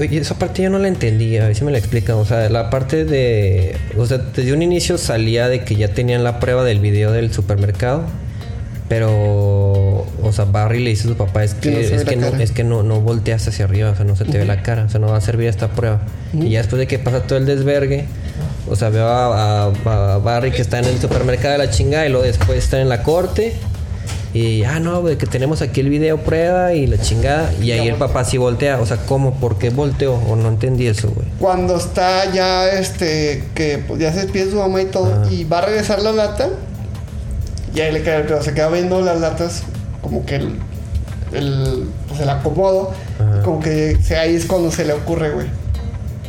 Oye, esa parte yo no la entendí, a ver si me la explican. O sea, la parte de. O sea, desde un inicio salía de que ya tenían la prueba del video del supermercado. Pero. O sea, Barry le dice a su papá: es Que no que, es, que no, cara. es que no, no volteas hacia arriba, o sea, no se te ve la cara, o sea, no va a servir esta prueba. Y ya después de que pasa todo el desvergue. O sea, veo a, a- a Barry que está en el supermercado de la chingada y luego después está en la corte. Y, ah, no, güey, que tenemos aquí el video prueba y la chingada. Y ahí el papá sí voltea. O sea, ¿cómo? ¿Por qué volteó? O no entendí eso, güey. Cuando está ya, este, que pues, ya se despide su mamá y todo, y va a regresar la lata, y ahí le cae el pedo. Se queda viendo las latas, como que el, el, pues, el acomodo, Ajá. como que se- ahí es cuando se le ocurre, güey.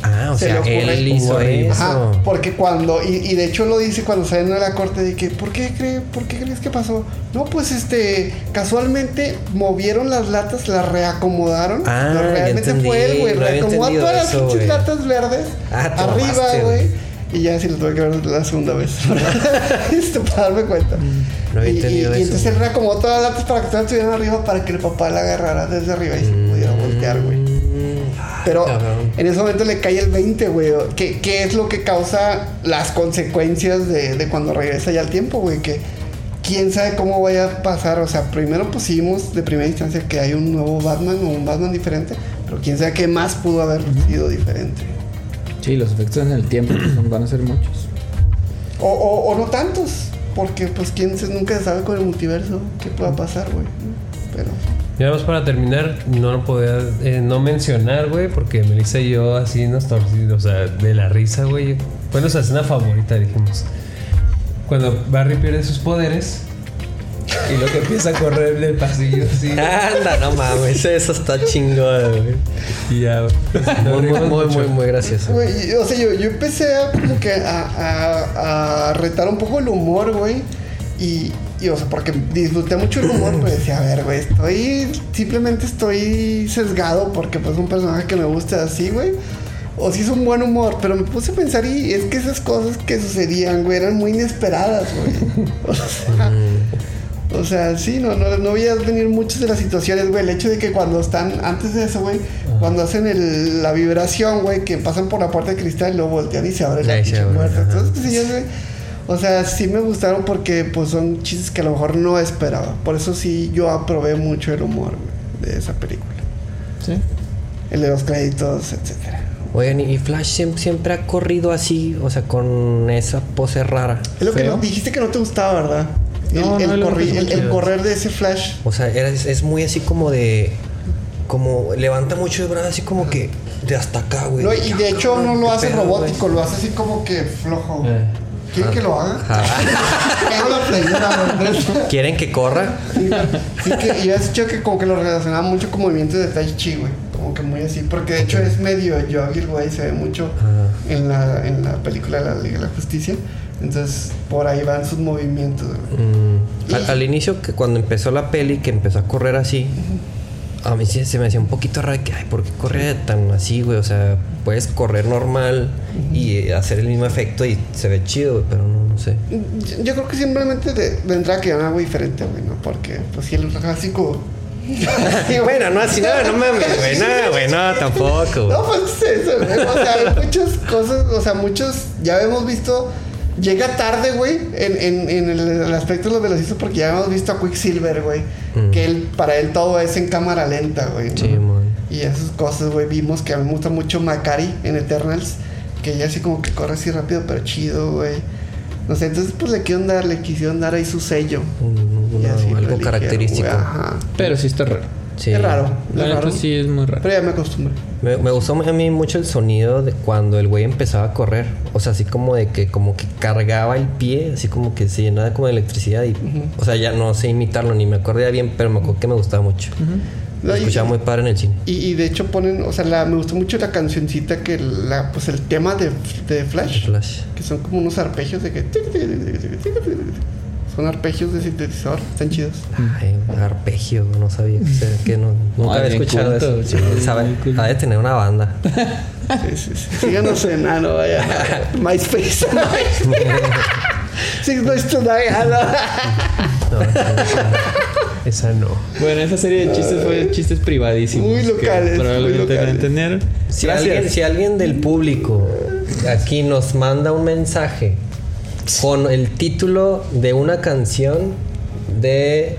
Ah, o Se sea, le ocurre él hizo eso. Ajá, porque cuando, y, y de hecho lo dice cuando salen de la corte de que, ¿por qué, cree, ¿por qué crees que pasó? No, pues este, casualmente movieron las latas, las reacomodaron. Ah, pero ya realmente entendí, fue él, güey. no Reacomodó todas las pinches latas verdes Ah, arriba, güey. Y ya sí lo tuve que ver la segunda vez. este, para darme cuenta. No había y, y- entendido y eso, entonces él reacomodó todas las latas para que todas estuvieran arriba para que el papá la agarrara desde arriba y se pudiera voltear, güey. Pero cabrón. en ese momento le cae el 20, güey. ¿Qué, qué es lo que causa las consecuencias de, de cuando regresa ya al tiempo, güey? Que quién sabe cómo vaya a pasar. O sea, primero pues sí vimos de primera instancia que hay un nuevo Batman o un Batman diferente. Pero quién sabe qué más pudo haber sido diferente. Sí, los efectos en el tiempo pues, van a ser muchos. O, o, o no tantos. Porque pues quién se, nunca sabe con el multiverso qué pueda pasar, güey. Pero... Y además para terminar, no lo podía eh, no mencionar, güey, porque Melissa y yo así nos torcimos, o sea, de la risa, güey. Fue nuestra escena favorita, dijimos. Cuando Barry pierde sus poderes y lo que empieza a correr del pasillo así. Anda, no mames, eso está chingón, güey. y ya, Muy, muy, muy, mucho. muy, muy gracioso. Güey, o sea, yo, yo empecé a como que a, a- a retar un poco el humor, güey. Y, y, o sea, porque disfruté mucho el humor, pues decía, a ver, güey, estoy, simplemente estoy sesgado porque pues un personaje que me gusta así, güey. O si es un buen humor, pero me puse a pensar y es que esas cosas que sucedían, güey, eran muy inesperadas, güey. O sea, o sea, sí, no, no, no veías venir muchas de las situaciones, güey. El hecho de que cuando están, antes de eso, güey, cuando hacen el- la vibración, güey, que pasan por la puerta de cristal y lo voltean y se abre la pinche puerta. Entonces, sé yo, güey. O sea, sí me gustaron porque, pues, son chistes que a lo mejor no esperaba. Por eso sí, yo aprobé mucho el humor, de esa película. Sí. El de los créditos, etcétera. Oigan, y Flash siem- siempre ha corrido así, o sea, con esa pose rara. Es lo que no- dijiste que no te gustaba, ¿verdad? No, el, no, corri- correr de ese flash. O sea, era- es, es muy así como de. Como levanta mucho el brazo, así como que de hasta acá, güey. No, y de hecho no lo hace pedo, robótico, lo hace así como que flojo. Eh. ¿Quieren que lo haga? La playera. ¿Quieren que corra? Sí, que y has dicho que como que lo relacionaba mucho con movimientos de Tai Chi, güey. Como que muy así. Porque de hecho es medio yogil, güey. Se ve mucho Ah. en, la, en la película de la Liga de la Justicia. Entonces, por ahí van sus movimientos, güey. Mm, al, al inicio, que cuando empezó la peli, que empezó a correr así, a mí sí se me hacía un poquito raro que, ay, ¿por qué corre tan así, güey? O sea, puedes correr normal y eh, hacer el mismo efecto y se ve chido, güey, pero no, no sé. Yo, yo creo que simplemente de, vendrá que algo diferente, güey, ¿no? Porque, pues, si el clásico. bueno, no así, no, no mames, güey, no, güey, no, tampoco, güey. No, pues eso, güey. O sea, hay muchas cosas, o sea, muchos, ya hemos visto, llega tarde, güey, en, en, en el, el aspecto de los velocistas, porque ya hemos visto a Quicksilver, güey, Mm. que él, para él todo es en cámara lenta, güey. ¿no? Sí, man. Y esas cosas, güey, vimos que a mí me gusta mucho Macari en Eternals, que ella así como que corre así rápido, pero chido, güey. No sé, entonces pues le quisieron dar, le quisieron dar ahí su sello. Un- Y una- así lo algo eligieron, característico. Ajá. Pero sí está raro. Sí. Es raro. La es raro. sí es muy raro. Pero ya me acostumbré. Me, me gustó a mí mucho el sonido de cuando el güey empezaba a correr. O sea, así como de que como que cargaba el pie, así como que se llenaba como de electricidad. Y, O sea, ya no sé imitarlo ni me acordé bien, pero me acuerdo que me gustaba mucho. Y- escuchaba muy padre en el cine. Y, y de hecho ponen, o sea, la, me gustó mucho la cancioncita que la, pues el tema de, de Flash, Flash. que son como unos arpegios de que son arpegios de sintetizador, están chidos. Ay, un arpegio, no sabía que, no, nunca Ay, había escuchado culto, eso. sí, Sabe- ha de tener una banda. Sí, sí, sí. Síganos en, ah, no, vaya, MySpace. Sí, no esto no, ah, no. No, esa, no. Bueno, esa serie de chistes fue chistes privadísimos. Muy locales, muy Probablemente no locales. entendieron. Si Gracias. alguien, si alguien del público aquí nos manda un mensaje con el título de una canción de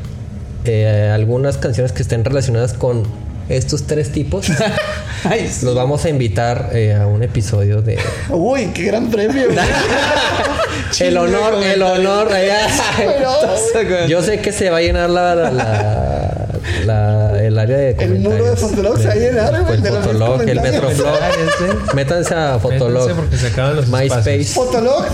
eh, algunas canciones que estén relacionadas con estos tres tipos, Ay, sí. los vamos a invitar eh, a un episodio de Uy, qué gran premio. el honor, el honor. allá. Pero, Yo sé que se va a llenar la, la- la- la- el área de El muro de. Fotolog se va a llenar, El de los Fotolog, el comentarios. Metroflog. Métanse a Fotolog. Porque se acaban los MySpace. Fotolog,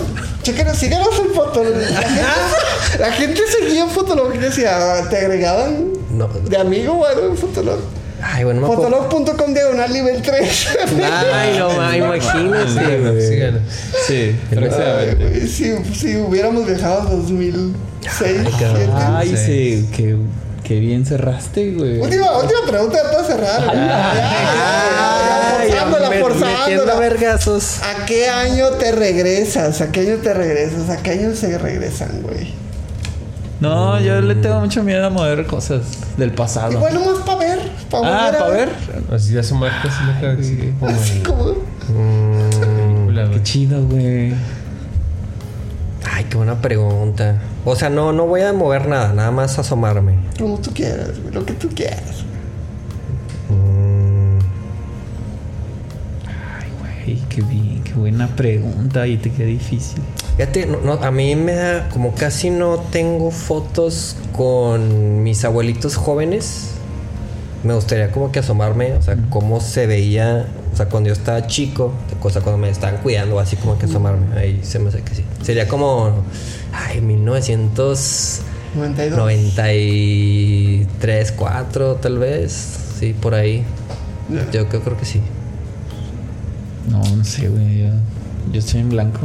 chequenos, síganos en Fotolog. La gente, la gente seguía en Fotolog y decía, te agregaban No. de amigo o algo en Fotolog. Ay, bueno. Fotolog.com diagonal nivel 3. Ay, no, ma, imagínate. Sí, Ay, próximamente. güey, si, si hubiéramos viajado en 2006, cabrón. 2007. Ay, sí, qué, qué bien cerraste, güey. Última, última pregunta ya para cerrar. güey. Ya, ya, ya, ya, Ay, forzándola, me- forzándola. vergazos. ¿A qué año te regresas? ¿A qué año te regresas? ¿A qué año se regresan, güey? No, yo le tengo mucho miedo a mover cosas del pasado. Igual nomás para ver. Para ah, para ver. Así marca así así como Así en como. película, Qué chido, güey. Ay, qué buena pregunta. O sea, no, no voy a mover nada, nada más asomarme. Como tú quieras, güey. Lo que tú quieras. Mm, Ay, güey, qué bien, qué buena pregunta y te qué difícil. Fíjate, no, no, a mí me da, como casi no tengo fotos con mis abuelitos jóvenes. Me gustaría como que asomarme, o sea, cómo se veía, o sea, cuando yo estaba chico, o sea, cuando me estaban cuidando, así como que asomarme. Ahí se me hace que sí. Sería como, ay, 1993, 92. 4 tal vez. Sí, por ahí. Yo, yo creo que sí. No, no sé, güey. Yo, yo estoy en blanco.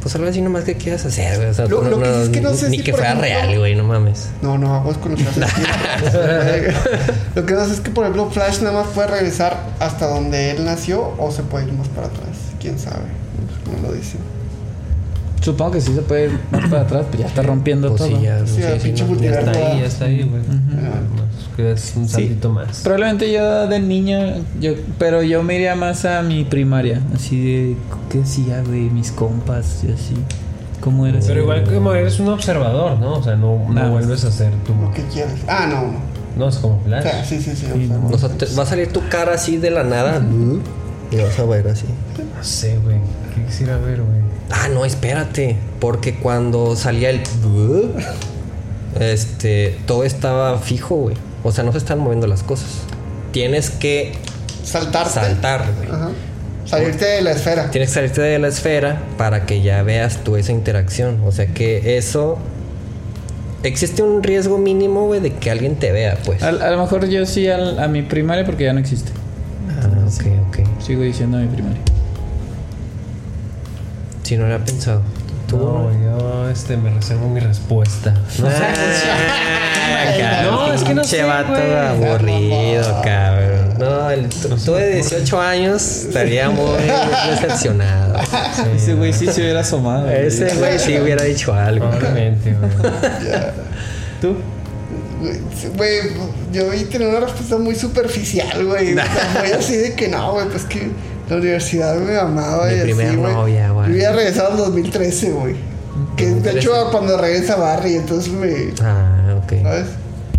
Pues algo así nomás que quieras hacer, güey. O sea, Lo- lo que sí es que no sé ni si, que fuera ejemplo- real, güey, no mames. No, no, aguas con lo que haces. lo que pasa es que, por ejemplo, Flash nada más puede regresar hasta donde él nació o se puede ir más para atrás. Quién sabe. No lo dicen. Supongo que sí se puede ir más para atrás, pero ya está rompiendo Pues todo. sí, ya, Sí, sí, el sí, pinche no. Ya está multiverso. ahí, ya está ahí, güey. Un Sí. saltito más. Probablemente yo de niño, yo, pero yo me iría más a mi primaria, así de qué hacía, güey, mis compas y así. ¿Cómo era? Pero igual como eres un observador, ¿no? O sea, no, vuelves a ser tú. Lo que quieras. Ah, no, no. Es como O Flash. sea, sí, sí, sí. o Sí, sea, no. O sea, te- va a salir tu cara así de la nada. Y vas a ver así. No sé, güey. ¿Qué quisiera ver, güey? Ah, no, espérate. Porque cuando salía el. Este. Todo estaba fijo, güey. O sea, no se están moviendo las cosas. Tienes que Saltarte. saltar, güey. Ajá. Salirte de la esfera. Tienes que salirte de la esfera para que ya veas tú esa interacción. O sea que eso. Existe un riesgo mínimo, güey, de que alguien te vea, pues. A, a lo mejor yo sí al- a mi primaria porque ya no existe. Ah, ok, ok. Sigo diciendo a mi primaria. Si no lo había pensado. ¿Tú? No, yo este, me reservo mi respuesta. No sé. Ah, No, es que no sé, vato aburrido, cabrón. No, el, tú de 18 años estaría muy decepcionado. Ese güey sí se hubiera asomado. Ese güey sí hubiera dicho algo. Probablemente, güey. ¿Tú? Güey, yo vi tener una respuesta muy superficial, güey. Muy así de que no, güey, pues que la universidad me amaba Mi y así, primer güey. novia, güey. Yo hubiera regresado en 2013, güey. Que de 2013. hecho cuando regresa Barry, entonces me. Ah, ok. ¿Sabes?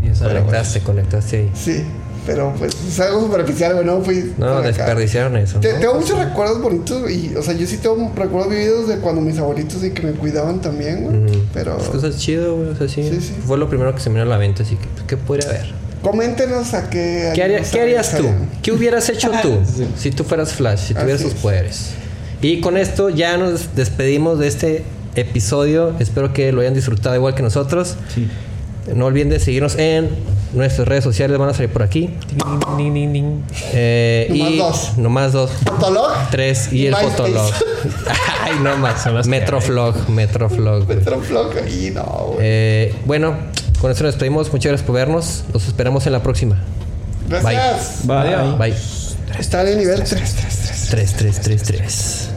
Y güey. Conectaste, conectaste ahí. Sí. pero pues es algo superficial, güey. No fui. No, acá. desperdiciaron eso. Te- ¿no? Tengo muchos recuerdos bonitos y, o sea, yo sí tengo recuerdos vividos de cuando mis abuelitos y que me cuidaban también, güey. Pero Es cosas chido, güey. O sea, sí, Sí, sí. Fue lo primero que se me vino a la mente, así que, pues, ¿qué podría haber? coméntenos a qué. ¿Qué, haría- años qué harías tú? ¿Qué hubieras hecho tú Sí. si tú fueras Flash, si tuvieras sus es. poderes? Y con esto ya nos despedimos de este episodio. Espero que lo hayan disfrutado igual que nosotros. Sí. No olviden de seguirnos en nuestras redes sociales, van a salir por aquí. Eh, Nomás y dos. Nomás dos. ¿Fotolog? Tres y el fotolog. Ay, no más. Metroflog, Metroflog. Metroflog y no, güey. Eh, bueno, con esto nos despedimos. Muchas gracias por vernos. Los esperamos en la próxima. Gracias. Bye. Bye. Está en el nivel 3, 3, 3. 3, 3, 3, 3.